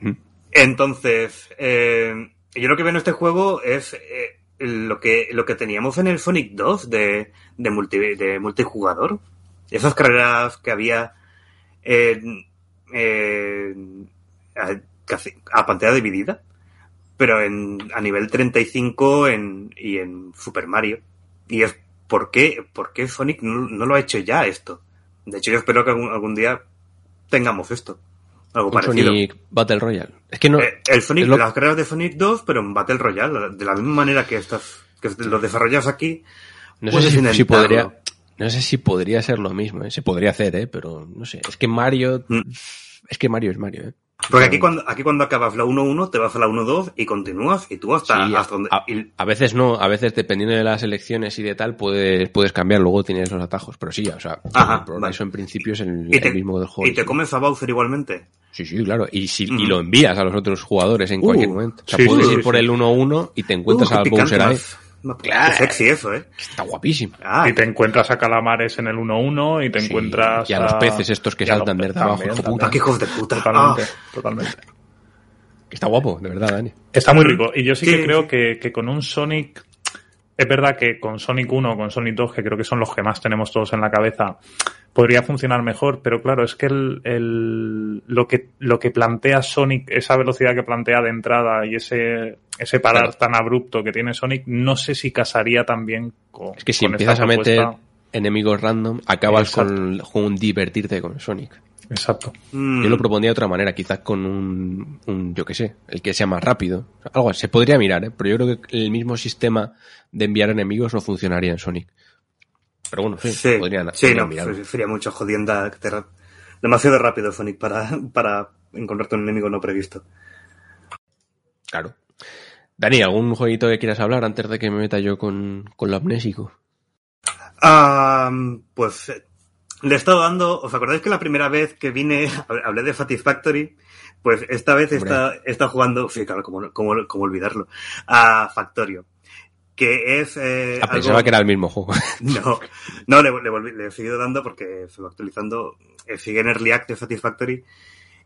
Mm. Entonces, eh, yo lo que veo en este juego es eh, lo que lo que teníamos en el Sonic 2 de, de, multi, de multijugador. Esas carreras que había en, en- a, casi a pantalla dividida, pero en, a nivel 35 en, y en Super Mario. Y es, ¿por qué, por qué Sonic no, no lo ha hecho ya esto? De hecho, yo espero que algún, algún día tengamos esto. Algo Un parecido. Sonic Battle Royale. Es que no. Eh, el Sonic, lo- las carreras de Sonic 2, pero en Battle Royale, de la misma manera que estas, que lo desarrollas aquí, no sé si, podría. No sé si podría ser lo mismo, ¿eh? Se podría hacer, ¿eh? Pero no sé. Es que Mario. Mm. Es que Mario es Mario, ¿eh? Porque aquí cuando, aquí cuando acabas la 1-1, te vas a la 1-2 y continúas y tú hasta, Sí, hasta donde... a, a veces no, a veces dependiendo de las elecciones y de tal, puedes, puedes cambiar, luego tienes los atajos. Pero sí, o sea, Ajá, vale. en principio es el, y te, el mismo del juego. y te comes a Bowser igualmente. Sí, sí, claro. Y, si, y lo envías a los otros jugadores en Uh, cualquier momento. O sea, sí, puedes sí, ir por el 1-1 y te encuentras Uh, picante, Bowser ahí. más- Claro. Qué sexy eso, ¿eh? Está guapísimo. Ah, Y te encuentras a calamares en el 1-1 y te Sí, encuentras y a los peces estos que saltan desde abajo, qué hijos de puta. Totalmente, Ah. totalmente. Está guapo, de verdad, Dani. Está muy rico. Y yo sí, Sí, que creo. Que, que con un Sonic. Es verdad que con Sonic 1 o con Sonic 2, que creo que son los que más tenemos todos en la cabeza, podría funcionar mejor, pero claro, es que el, el- lo que lo que plantea Sonic, esa velocidad que plantea de entrada y ese, ese parar Claro. tan abrupto que tiene Sonic, no sé si casaría también con. Es que si empiezas a meter propuesta. enemigos random, acabas con, con un divertirte con Sonic. Exacto. Mm. Yo lo propondría de otra manera, quizás con un, un, yo qué sé, el que sea más rápido. Algo así. se podría mirar, ¿eh? pero yo creo que el mismo sistema de enviar enemigos no funcionaría en Sonic. Pero bueno, sí, Sí, podrían, sí, podrían no, mirarlo. sería mucho jodienda. Demasiado rápido, Sonic, para, para encontrarte un enemigo no previsto. Claro. Dani, ¿algún jueguito que quieras hablar antes de que me meta yo con, con lo amnésico? Pues eh, le he estado dando. ¿Os acordáis que la primera vez que vine hablé de Satisfactory? Pues esta vez está, está jugando, sí, claro, como, como, como olvidarlo, a Factorio. Que es. Eh, Ah, pensaba algo- que era el mismo juego. No, no le, le, volví- le he seguido dando porque se va actualizando. eh, sigue en Early Access Satisfactory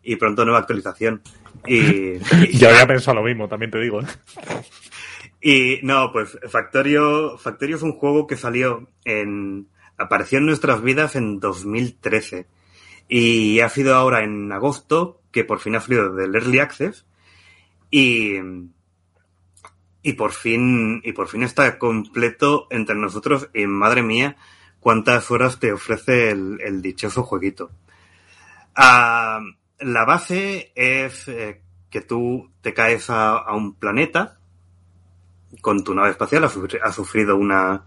y pronto nueva actualización. Y, y- Yo había pensado lo mismo, también te digo. ¿eh? y no, pues Factorio, Factorio es un juego que salió en. apareció en nuestras vidas en 2013. Y ha sido ahora en agosto que por fin ha salido del Early Access. Y. Y por fin. Y por fin está completo entre nosotros. Y madre mía, cuántas horas te ofrece el, el dichoso jueguito. Ah, la base es eh, que tú te caes a, un planeta con tu nave espacial, has sufrido una,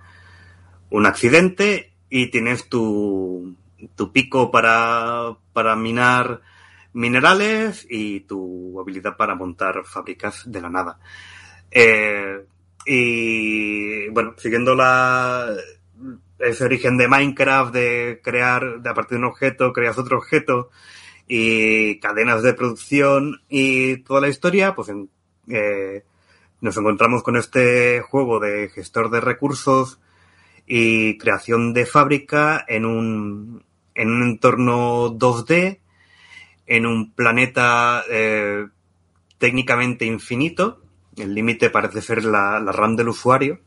un accidente y tienes tu, tu pico para, para minar minerales y tu habilidad para montar fábricas de la nada. Eh, y bueno, siguiendo la, ese origen de Minecraft de crear, de a partir de un objeto, creas otro objeto y cadenas de producción y toda la historia, pues en- eh, nos encontramos con este juego de gestor de recursos y creación de fábrica en un, en un entorno 2D, en un planeta eh, técnicamente infinito. El límite parece ser la, la RAM del usuario,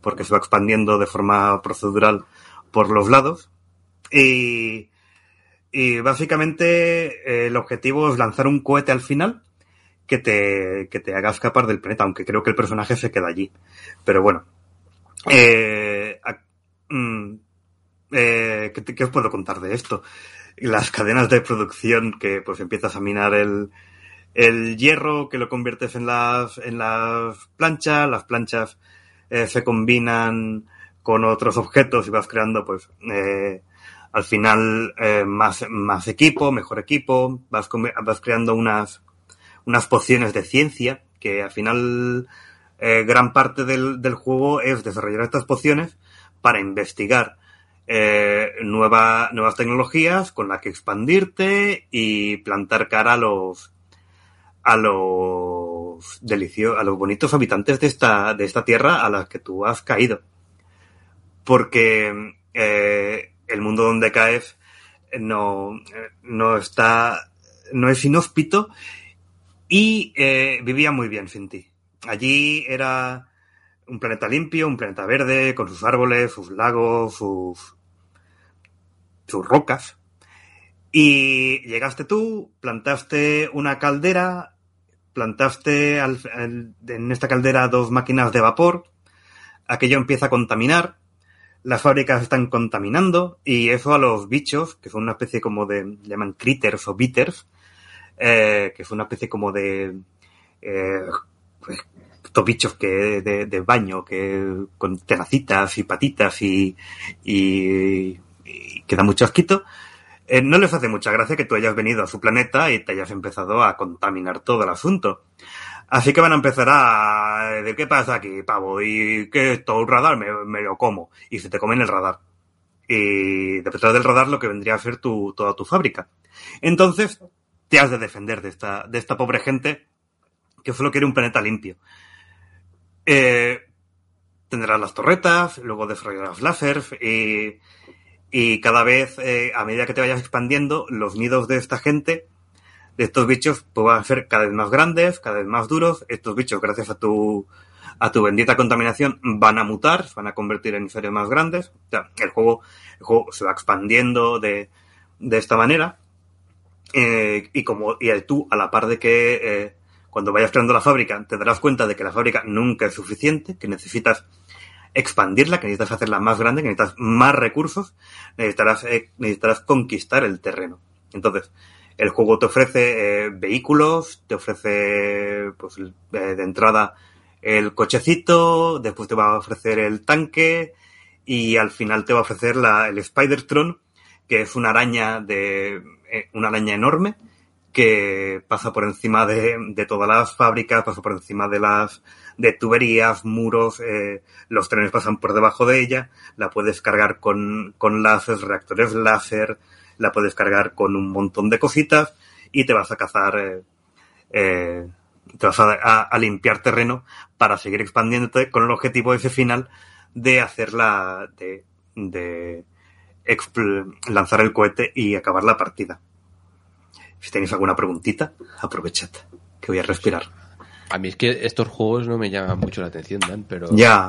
porque se va expandiendo de forma procedural por los lados. Y, y básicamente eh, el objetivo es lanzar un cohete al final que te, que te haga escapar del planeta, aunque creo que el personaje se queda allí. Pero bueno. Eh, mm, eh, ¿qué, te- qué os puedo contar de esto? Las cadenas de producción que pues empiezas a minar el, el hierro, que lo conviertes en las, en las planchas, las planchas eh, se combinan con otros objetos y vas creando pues eh, al final eh, más, más equipo, mejor equipo, vas, vas creando unas, unas pociones de ciencia que al final eh, gran parte del, del juego es desarrollar estas pociones para investigar eh, nueva- nuevas tecnologías con las que expandirte y plantar cara a los a los a los bonitos habitantes de esta, de esta tierra a las que tú has caído. Porque el mundo donde caes no, no está, no es inhóspito y eh, vivía muy bien sin ti. Allí era un planeta limpio, un planeta verde, con sus árboles, sus lagos, sus, sus rocas. Y llegaste tú, plantaste una caldera, plantaste en esta caldera dos máquinas de vapor, aquello empieza a contaminar, las fábricas están contaminando y eso a los bichos, que son una especie como de, llaman critters o bitters, eh, que son una especie como de eh, pues, estos bichos que de, baño, que con tenacitas y patitas y, y, y que da mucho asquito, eh, no les hace mucha gracia que tú hayas venido a su planeta y te hayas empezado a contaminar todo el asunto. Así que van a empezar a decir, ¿qué pasa aquí, pavo? ¿Y qué es todo un radar? Me, lo como. Y se te comen el radar. Y detrás del radar lo que vendría a ser tu, toda tu fábrica. Entonces, te has de defender de esta, de esta pobre gente que solo quiere un planeta limpio. Eh, tendrás las torretas, luego desarrollarás láseres y, y cada vez, eh, a medida que te vayas expandiendo, los nidos de esta gente, estos bichos, pues van a ser cada vez más grandes, cada vez más duros. Estos bichos, gracias a tu, a tu bendita contaminación, van a mutar, se van a convertir en seres más grandes. O sea, el juego, el juego se va expandiendo de, de esta manera. Eh, y como, y tú, a la par de que, eh, cuando vayas creando la fábrica, te darás cuenta de que la fábrica nunca es suficiente, que necesitas expandirla, que necesitas hacerla más grande, que necesitas más recursos, necesitarás, eh, necesitarás conquistar el terreno. Entonces, el juego te ofrece eh, vehículos, te ofrece pues, eh, de entrada el cochecito, después te va a ofrecer el tanque y al final te va a ofrecer la, el Spider-Tron, que es una araña de eh, una araña enorme que pasa por encima de, de todas las fábricas, pasa por encima de las de tuberías, muros, los trenes pasan por debajo de ella, la puedes cargar con, con láser, reactores láser, la puedes cargar con un montón de cositas y te vas a cazar, eh, eh, te vas a, a- a limpiar terreno para seguir expandiéndote con el objetivo ese final de hacerla, de, de lanzar el cohete y acabar la partida. Si tenéis alguna preguntita, aprovechad, que voy a respirar. A mí es que estos juegos no me llaman mucho la atención, Dan, pero Ya,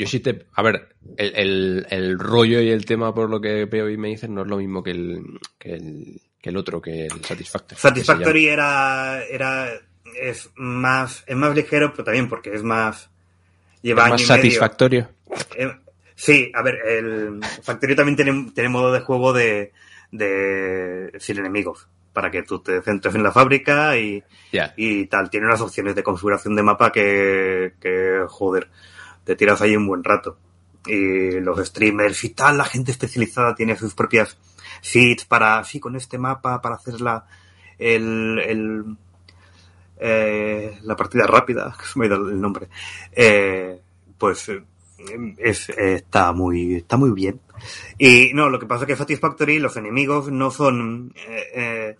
yo sí te... A ver, el, el- el rollo y el tema por lo que veo y me dicen no es lo mismo que el, que el, que el otro, que el Satisfactory. Satisfactory era, era, es más, es más ligero, pero también porque es más, lleva ¿Es más satisfactorio? Eh, sí, a ver, el Factorio también tiene, tiene modo de juego de, de sin enemigos, para que tú te centres en la fábrica y, Ya. y tal. Tiene unas opciones de configuración de mapa que, que, joder, te tiras ahí un buen rato. Y los streamers y tal, la gente especializada tiene sus propias feeds para, sí, con este mapa, para hacer la, el, el, eh, la partida rápida, que se me ha ido el nombre. Eh, pues eh, es, está muy, está muy bien. Y no, lo que pasa es que Satisfactory, los enemigos no son, eh, eh,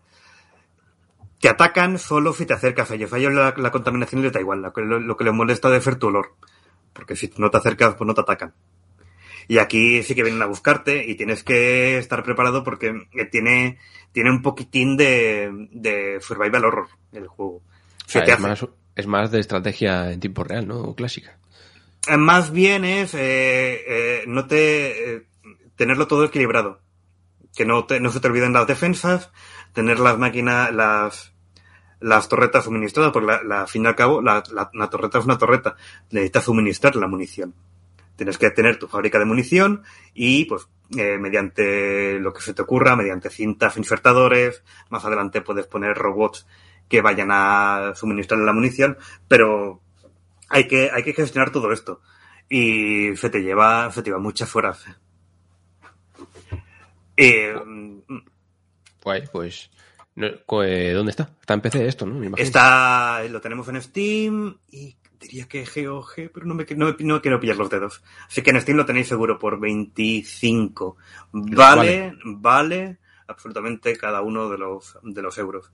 te atacan solo si te acercas a ellos. A ellos la, la contaminación les da igual. Lo que, les molesta debe ser tu olor. Porque si no te acercas, pues no te atacan. Y aquí sí que vienen a buscarte y tienes que estar preparado porque tiene, tiene un poquitín de, de survival horror el juego. Se te es, hace- más, es más de estrategia en tiempo real, ¿no? Clásica. Eh, Más bien es eh, eh, no te eh, tenerlo todo equilibrado. Que no, te, no se te olviden las defensas, tener las máquinas, las, las torretas suministradas, porque la, al fin y al cabo la, la- torreta es una torreta, necesitas suministrar la munición. Tienes que tener tu fábrica de munición y pues eh, mediante lo que se te ocurra, mediante cintas insertadores, más adelante puedes poner robots que vayan a suministrar la munición, pero hay que, hay que gestionar todo esto. Y se te lleva, se te lleva muchas horas. Eh, pues... no- eh, ¿Dónde está? Está en PC esto, ¿no? Me está, lo tenemos en Steam y diría que GOG, pero no me, no, no quiero pillar los dedos. Así que en Steam lo tenéis seguro por 25. Vale, vale, absolutamente cada uno de los, de los euros.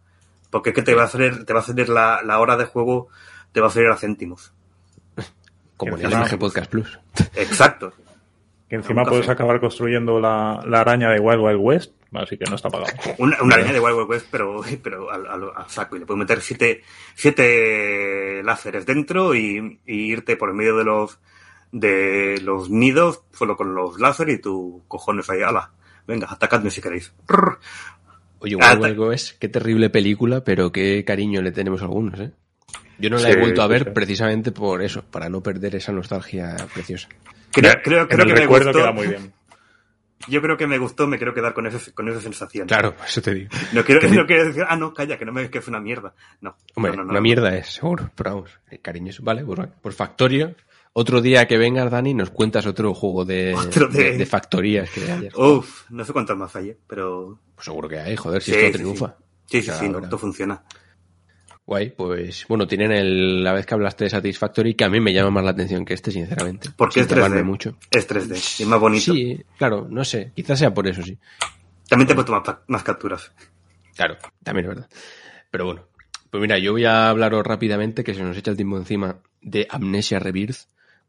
Porque es que te va a hacer, te va a hacer la, la hora de juego, te va a hacer a céntimos. Como en el MG Podcast Plus. Exacto. Que encima puedes café. acabar construyendo la, la araña de Wild Wild West, así que no está pagado. Una, una línea de Wild Wild West, pero, pero al, al- al saco. Y le puedes meter siete, siete láseres dentro y, y irte por el medio de los, de los nidos, solo con los láseres y tu cojones ahí. Ala, venga, atacadme si queréis. Oye, Wild Wild West, qué terrible película, pero qué cariño le tenemos algunos, ¿eh? Yo no la Sí, he vuelto a sí, ver sí. precisamente por eso, para no perder esa nostalgia preciosa. Creo, creo, que me recuerdo gustó. queda muy bien. Yo creo que me gustó, me quiero quedar con, ese, con esa sensación. Claro, eso te digo. No quiero, no quiero decir, ah, no, calla, que no me que fue una mierda. No. Hombre, no, una mierda es, seguro, pero vamos, cariñoso. Vale, pues. Pues Factorio. Otro día que vengas, Dani, nos cuentas otro juego de, Otro de- de- de factorías que. Uf, no sé cuántos más hay, ¿eh? pero. Pues seguro que hay, joder, si Sí, esto sí, triunfa. Sí, sí, O sea, sí, no, esto funciona. Guay, pues bueno, tienen el, la vez que hablaste de Satisfactory, que a mí me llama más la atención que este, sinceramente. Porque es Sin taparme 3D. mucho. Es 3D, y es más bonito. Sí, claro, no sé, quizás sea por eso, sí. También te he puesto más capturas. Claro, también es verdad. Pero bueno, pues mira, yo voy a hablaros rápidamente, que se nos echa el tiempo encima, de Amnesia Rebirth,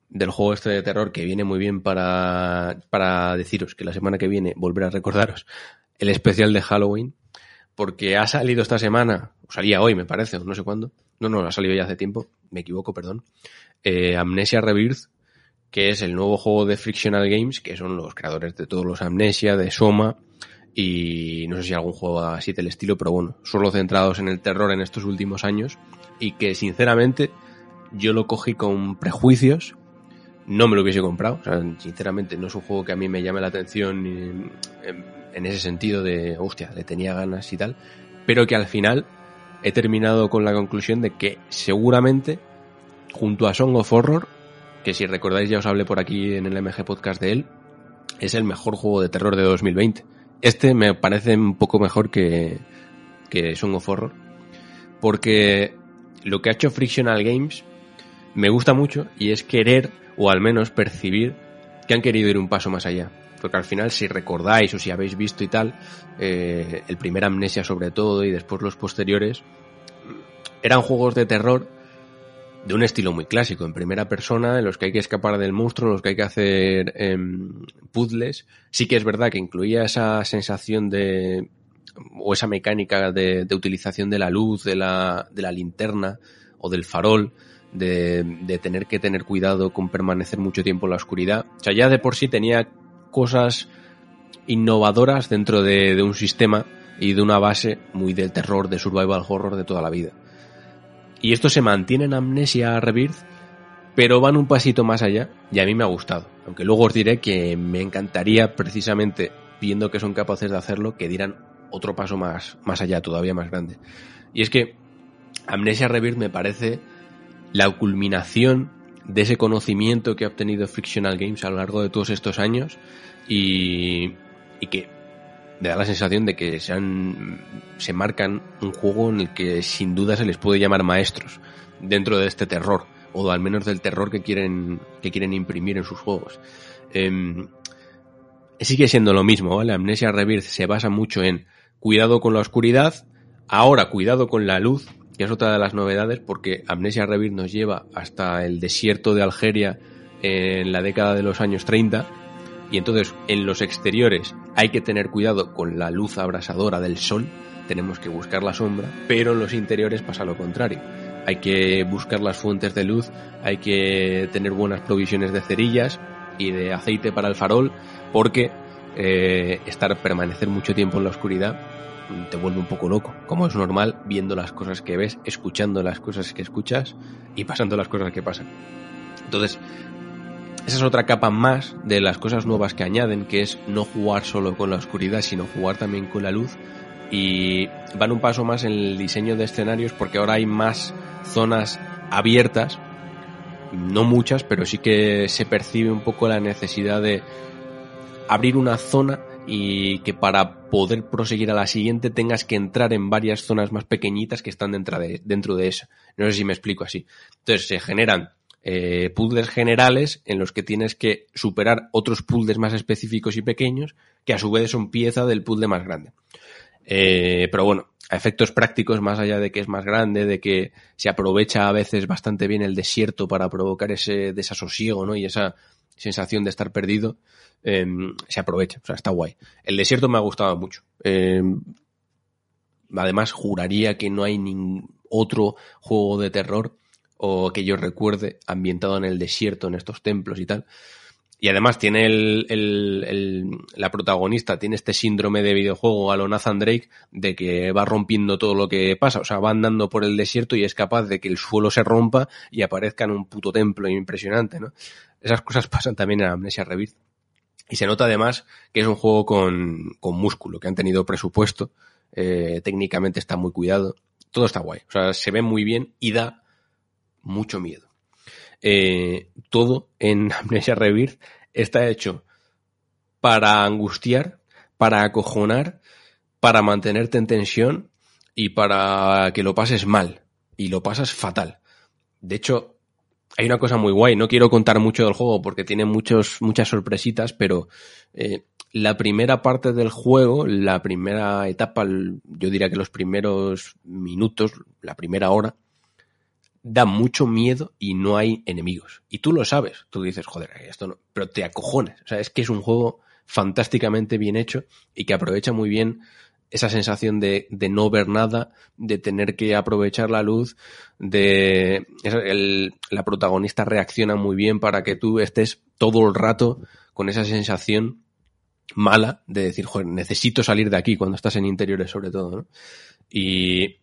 del juego este de terror que viene muy bien para, para deciros que la semana que viene volveré a recordaros el especial de Halloween, porque ha salido esta semana, o salía hoy me parece, o no sé cuándo, no, no, ha salido ya hace tiempo, me equivoco, perdón, eh, Amnesia Rebirth, que es el nuevo juego de Frictional Games, que son los creadores de todos los Amnesia, de Soma, y no sé si algún juego así del estilo, pero bueno, solo centrados en el terror en estos últimos años, y que sinceramente yo lo cogí con prejuicios, no me lo hubiese comprado, o sea, sinceramente no es un juego que a mí me llame la atención en, en- ese sentido de, hostia, le tenía ganas y tal, pero que al final he terminado con la conclusión de que seguramente junto a Song of Horror, que si recordáis ya os hablé por aquí en el MG Podcast de él, es el mejor juego de terror de 2020. Este me parece un poco mejor que, que Song of Horror, porque lo que ha hecho Frictional Games me gusta mucho y es querer, o al menos percibir, que han querido ir un paso más allá. Porque al final, si recordáis o si habéis visto y tal, eh, el primer Amnesia sobre todo y después los posteriores, eran juegos de terror de un estilo muy clásico, en primera persona, en los que hay que escapar del monstruo, en los que hay que hacer em, puzzles. Sí que es verdad que incluía esa sensación de o esa mecánica de, de utilización de la luz, de la, de la linterna o del farol, de, de tener que tener cuidado con permanecer mucho tiempo en la oscuridad. O sea, ya de por sí tenía cosas innovadoras dentro de, un sistema y de una base muy del terror, de survival horror de toda la vida. Y esto se mantiene en Amnesia Rebirth, pero van un pasito más allá y a mí me ha gustado. Aunque luego os diré que me encantaría precisamente, viendo que son capaces de hacerlo, que dieran otro paso más, más allá, todavía más grande. Y es que Amnesia Rebirth me parece la culminación de ese conocimiento que ha obtenido Frictional Games a lo largo de todos estos años y, y que me da la sensación de que se, han, se marcan un juego en el que sin duda se les puede llamar maestros dentro de este terror o al menos del terror que quieren que quieren imprimir en sus juegos. Em, sigue siendo lo mismo, ¿vale? Amnesia Rebirth se basa mucho en cuidado con la oscuridad, ahora cuidado con la luz, que es otra de las novedades porque Amnesia Rebirth nos lleva hasta el desierto de Algeria en la década de los años 30 y entonces en los exteriores hay que tener cuidado con la luz abrasadora del sol, tenemos que buscar la sombra, pero en los interiores pasa lo contrario. Hay que buscar las fuentes de luz, hay que tener buenas provisiones de cerillas y de aceite para el farol, porque eh, estar permanecer mucho tiempo en la oscuridad te vuelve un poco loco, como es normal viendo las cosas que ves, escuchando las cosas que escuchas y pasando las cosas que pasan. Entonces, esa es otra capa más de las cosas nuevas que añaden, que es no jugar solo con la oscuridad, sino jugar también con la luz. Y van un paso más en el diseño de escenarios porque ahora hay más zonas abiertas, no muchas, pero sí que se percibe un poco la necesidad de abrir una zona y que para poder proseguir a la siguiente tengas que entrar en varias zonas más pequeñitas que están dentro de, dentro de esa. No sé si me explico así. Entonces se generan eh, puzzles generales en los que tienes que superar otros puzzles más específicos y pequeños que a su vez son pieza del puzzle más grande. Eh, pero bueno, a efectos prácticos, más allá de que es más grande, de que se aprovecha a veces bastante bien el desierto para provocar ese desasosiego, ¿no? Y esa sensación de estar perdido, eh, se aprovecha. O sea, está guay. El desierto me ha gustado mucho. Eh, además, juraría que no hay ningún otro juego de terror o que yo recuerde ambientado en el desierto, en estos templos y tal, y además tiene el, el, el, la protagonista, tiene este síndrome de videojuego a lo Drake de que va rompiendo todo lo que pasa. O sea, va andando por el desierto y es capaz de que el suelo se rompa y aparezca en un puto templo impresionante, ¿no? Esas cosas pasan también en Amnesia Rebirth. Y se nota además que es un juego con, con músculo, que han tenido presupuesto, eh, técnicamente está muy cuidado, todo está guay. O sea, se ve muy bien y da mucho miedo eh, todo en Amnesia Rebirth está hecho para angustiar, para acojonar, para mantenerte en tensión y para que lo pases mal. Y lo pasas fatal. De hecho, hay una cosa muy guay. No quiero contar mucho del juego porque tiene muchos, muchas sorpresitas, pero eh, la primera parte del juego, la primera etapa, yo diría que los primeros minutos, la primera hora, da mucho miedo y no hay enemigos. Y tú lo sabes. Tú dices, joder, esto no. Pero te acojones. O sea, es que es un juego fantásticamente bien hecho y que aprovecha muy bien esa sensación de, de no ver nada, de tener que aprovechar la luz, de el, la protagonista reacciona muy bien para que tú estés todo el rato con esa sensación mala de decir, joder, necesito salir de aquí cuando estás en interiores sobre todo, ¿no? Y,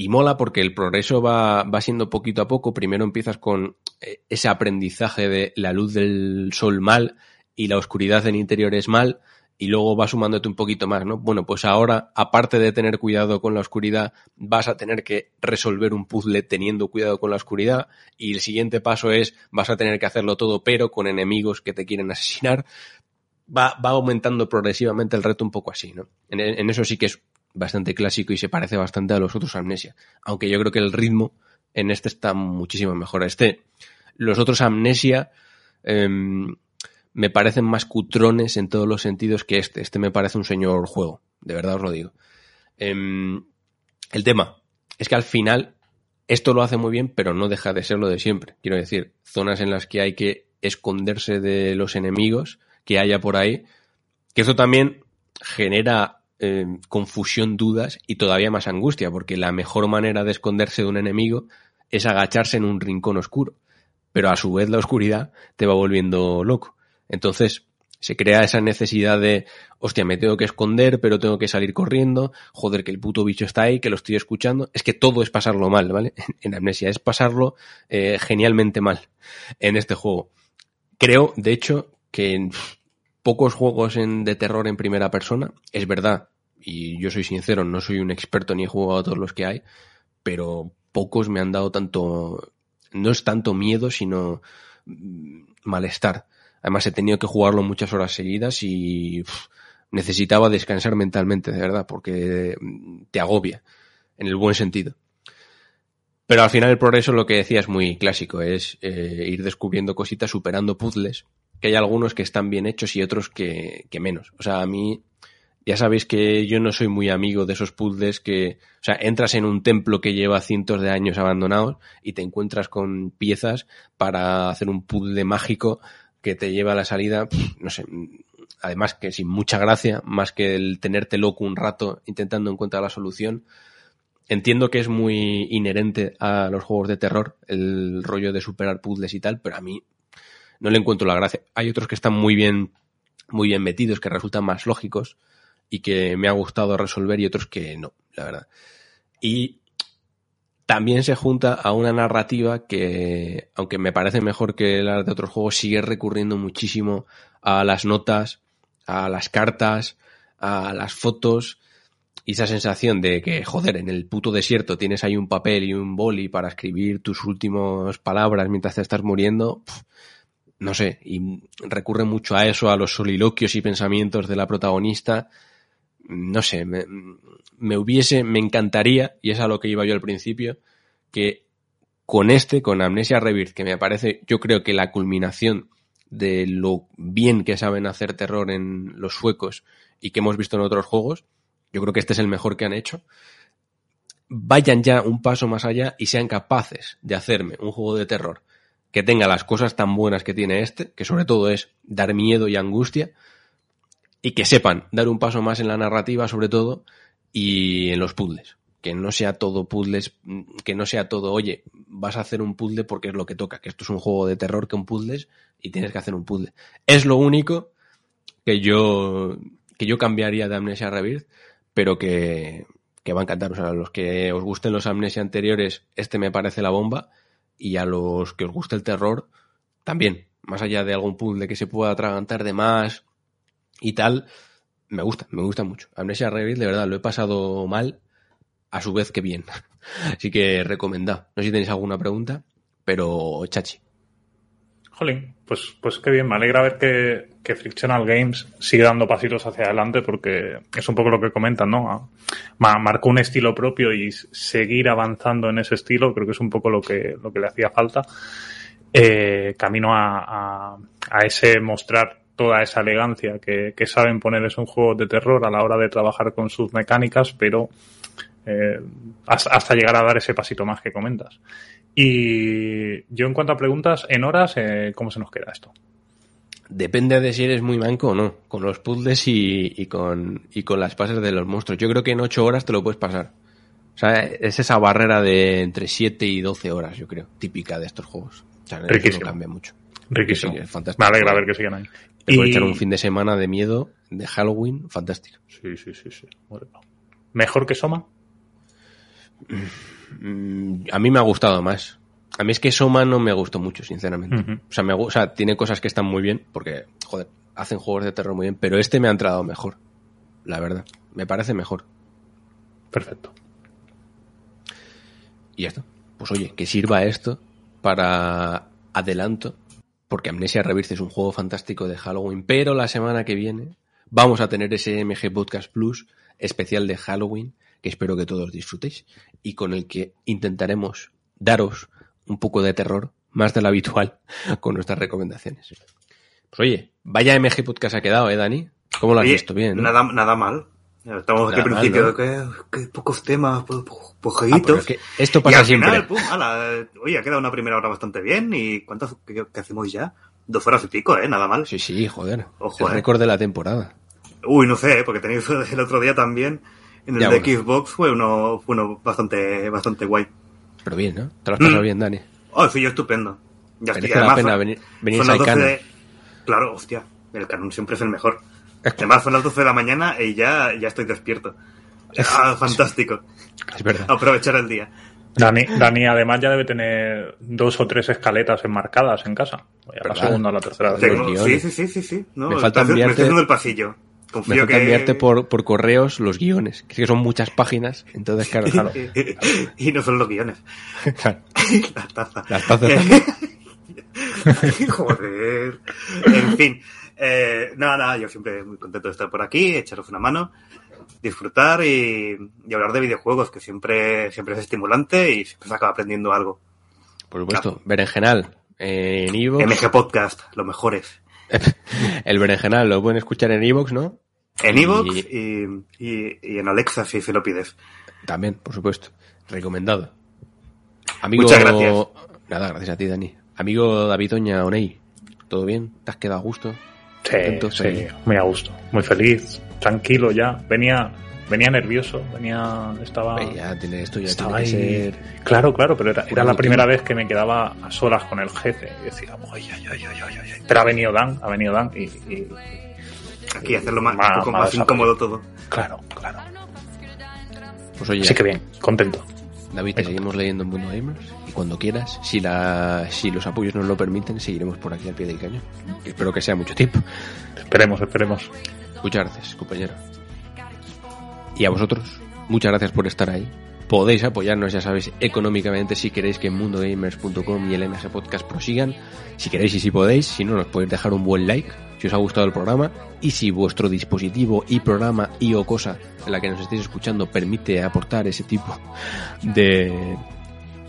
y mola porque el progreso va, va siendo poquito a poco. Primero empiezas con eh, ese aprendizaje de la luz del sol mal y la oscuridad en interior es mal y luego va sumándote un poquito más, ¿no? Bueno, pues ahora, aparte de tener cuidado con la oscuridad, vas a tener que resolver un puzzle teniendo cuidado con la oscuridad y el siguiente paso es vas a tener que hacerlo todo pero con enemigos que te quieren asesinar. Va, va aumentando progresivamente el reto un poco así, ¿no? En, en eso sí que es bastante clásico y se parece bastante a los otros Amnesia. Aunque yo creo que el ritmo en este está muchísimo mejor. Este, los otros Amnesia eh, me parecen más cutrones en todos los sentidos que este. Este me parece un señor juego, de verdad os lo digo. Eh, el tema es que al final esto lo hace muy bien, pero no deja de ser lo de siempre. Quiero decir, zonas en las que hay que esconderse de los enemigos que haya por ahí, que eso también genera eh, confusión, dudas y todavía más angustia, porque la mejor manera de esconderse de un enemigo es agacharse en un rincón oscuro, pero a su vez la oscuridad te va volviendo loco. Entonces se crea esa necesidad de, hostia, me tengo que esconder, pero tengo que salir corriendo, joder, que el puto bicho está ahí, que lo estoy escuchando. Es que todo es pasarlo mal, ¿vale? En Amnesia es pasarlo eh, genialmente mal en este juego. Creo, de hecho, que pocos juegos de terror en primera persona. Es verdad, y yo soy sincero, no soy un experto ni he jugado a todos los que hay, pero pocos me han dado tanto, no es tanto miedo, sino mm, malestar. Además he tenido que jugarlo muchas horas seguidas y necesitaba descansar mentalmente, de verdad, porque mm, te agobia, en el buen sentido. Pero al final el progreso, lo que decía, es muy clásico, es eh, ir descubriendo cositas, superando puzzles, que hay algunos que están bien hechos y otros que, que menos. O sea, a mí ya sabéis que yo no soy muy amigo de esos puzzles que, o sea, entras en un templo que lleva cientos de años abandonados y te encuentras con piezas para hacer un puzzle mágico que te lleva a la salida, no sé, además que sin mucha gracia, más que el tenerte loco un rato intentando encontrar la solución. Entiendo que es muy inherente a los juegos de terror, el rollo de superar puzzles y tal, pero a mí no le encuentro la gracia. Hay otros que están muy bien, muy bien metidos, que resultan más lógicos y que me ha gustado resolver y otros que no, la verdad. Y también se junta a una narrativa que, aunque me parece mejor que la de otros juegos, sigue recurriendo muchísimo a las notas, a las cartas, a las fotos y esa sensación de que, joder, en el puto desierto tienes ahí un papel y un boli para escribir tus últimas palabras mientras te estás muriendo. No sé, y recurre mucho a eso, a los soliloquios y pensamientos de la protagonista. No sé, me, me hubiese, me encantaría, y es a lo que iba yo al principio, que con este, con Amnesia Rebirth, que me parece, yo creo que la culminación de lo bien que saben hacer terror en los suecos y que hemos visto en otros juegos, yo creo que este es el mejor que han hecho, vayan ya un paso más allá y sean capaces de hacerme un juego de terror que tenga las cosas tan buenas que tiene este, que sobre todo es dar miedo y angustia, y que sepan dar un paso más en la narrativa sobre todo y en los puzzles. Que no sea todo puzzles, que no sea todo, oye, vas a hacer un puzzle porque es lo que toca, que esto es un juego de terror que un puzzles y tienes que hacer un puzzle. Es lo único que yo, que yo cambiaría de Amnesia Rebirth, pero que, que va a encantar. O sea, a los que os gusten los Amnesia anteriores, este me parece la bomba y a los que os guste el terror también. Más allá de algún puzzle que se pueda atragantar de más y tal, me gusta, me gusta mucho. Amnesia Rebirth, de verdad, lo he pasado mal, a su vez que bien. Así que recomendado. No sé si tenéis alguna pregunta, pero chachi. Jolín, pues, pues qué bien, me alegra ver que, que Frictional Games sigue dando pasitos hacia adelante porque es un poco lo que comentan, ¿no? Ma- marcó un estilo propio y seguir avanzando en ese estilo creo que es un poco lo que, lo que le hacía falta. Eh, camino a, a, a ese mostrar toda esa elegancia que, que saben poner es un juego de terror a la hora de trabajar con sus mecánicas, pero eh, hasta llegar a dar ese pasito más que comentas. Y yo en cuanto a preguntas, en horas, eh, ¿cómo se nos queda esto? Depende de si eres muy manco o no, con los puzzles y, y con, y con las pases de los monstruos. Yo creo que en 8 horas te lo puedes pasar. O sea, es esa barrera de entre 7 y 12 horas, yo creo, típica de estos juegos. O sea, Riquísimo. no cambia mucho. Riquísimo. Sí, es fantástico. Me alegra ver que siguen ahí. Te Y- echar un fin de semana de miedo, de Halloween, fantástico. Sí, sí, sí, sí. Bueno. ¿Mejor que Soma? Mm, a mí me ha gustado más. A mí es que Soma no me gustó mucho, sinceramente. O sea, me, o sea, tiene cosas que están muy bien, porque, joder, hacen juegos de terror muy bien, pero este me ha entrado mejor. La verdad. Me parece mejor. Perfecto. Y ya está. Pues oye, que sirva esto para adelanto, porque Amnesia Rebirth es un juego fantástico de Halloween, pero la semana que viene vamos a tener ese MG Podcast Plus especial de Halloween, que espero que todos disfrutéis, y con el que intentaremos daros un poco de terror, más de lo habitual, con nuestras recomendaciones. Pues oye, vaya MG Podcast ha quedado, ¿eh, Dani? ¿Cómo lo has Oye, visto? Bien, ¿no? nada, nada mal. Estamos aquí al principio, ¿no? que, que pocos temas, po- Ah, es que esto y pasa al siempre. final, pum, ala, oye, ha quedado una primera hora bastante bien. ¿Y cuántas qué hacemos ya? Dos horas y pico, ¿eh? Nada mal. Sí, sí, joder. Ojo, el eh. récord de la temporada. Uy, no sé, ¿eh? porque tenéis el otro día también. En el Ya, de bueno. Xbox fue uno, fue uno bastante, bastante guay. Pero bien, ¿no? Te lo has pasado Mm. bien, Dani. Oh, sí, yo estupendo. Ya estoy, la además, pena son- venir, venir son a las 12 Icano. de- Claro, hostia, el canon siempre es el mejor. Además, son las 12 de la mañana y ya, ya estoy despierto. Ah, fantástico. Es verdad. Aprovechar el día. Dani, Dani además ya debe tener dos o tres escaletas enmarcadas en casa. La segunda o la tercera. Tengo- sí, sí, sí, sí, sí. No, Me falta me enviarte- estoy haciendo el pasillo. Confío que... enviarte por, por correos los guiones, que es que son muchas páginas, entonces claro, claro. y no son los guiones. Claro. Las tazas. Las tazas. Joder. En fin. Eh, nada, nada, yo siempre muy contento de estar por aquí, echaros una mano, disfrutar y, y hablar de videojuegos, que siempre, siempre es estimulante y siempre se acaba aprendiendo algo. Por supuesto, Berenjenal eh, en Evox. MG Podcast, lo mejores. El Berenjenal lo pueden escuchar en Evox, ¿no? En Evox y, y, y en Alexa, si se lo pides. También, por supuesto. Recomendado. Amigo... Muchas gracias. Nada, gracias a ti, Dani. Amigo David Oña Oney, ¿todo bien? ¿Te has quedado a gusto? Sí, sí, muy a gusto, muy feliz, tranquilo ya. Venía, venía nervioso, venía, estaba, ya tiene esto, ya estaba tiene que ahí. ser... Claro, claro, pero era, era la primera vez que me quedaba a solas con el jefe. Y decía, ay, ay, ay, ay, ay, ay. Pero ha venido Dan, ha venido Dan y, y- Aquí hacerlo más, más más incómodo todo. claro, claro. Pues oye, Así que bien, contento. David, te seguimos leyendo en Mundo Gamers y cuando quieras, si, la, si los apoyos nos lo permiten, seguiremos por aquí al pie del cañón. Espero que sea mucho tiempo. Esperemos, esperemos. Muchas gracias, compañero. Y a vosotros, muchas gracias por estar ahí. podéis apoyarnos, ya sabéis, económicamente si queréis que mundogamers.com y el MG Podcast prosigan. Si queréis y si podéis, si no, nos podéis dejar un buen like si os ha gustado el programa y si vuestro dispositivo y programa y o cosa en la que nos estéis escuchando permite aportar ese tipo de,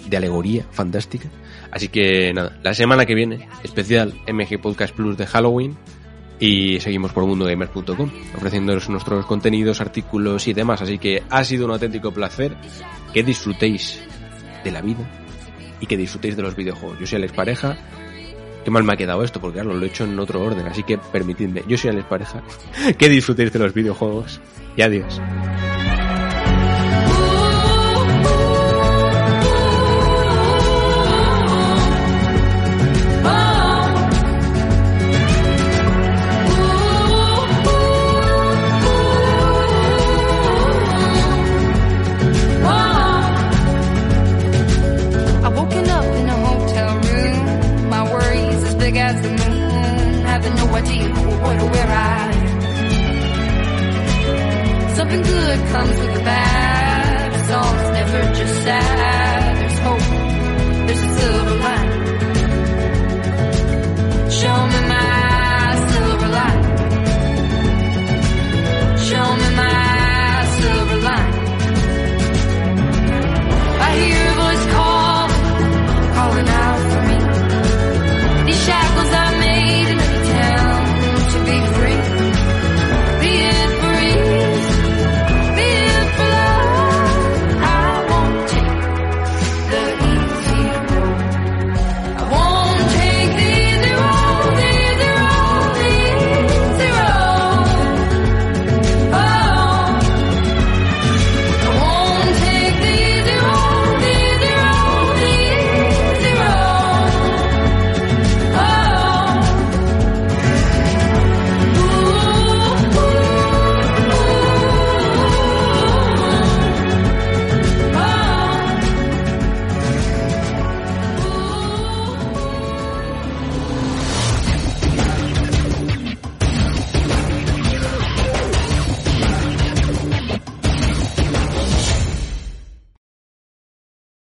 de alegoría fantástica. Así que nada, la semana que viene, especial MG Podcast Plus de Halloween y seguimos por mundogamer.com ofreciéndoos nuestros contenidos, artículos y demás. Así que ha sido un auténtico placer que disfrutéis de la vida y que disfrutéis de los videojuegos. Yo soy Alex Pareja. Qué mal me ha quedado esto, porque claro, lo he hecho en otro orden, así que permitidme. Yo soy Alex Pareja. Que disfrutéis de los videojuegos. Y adiós.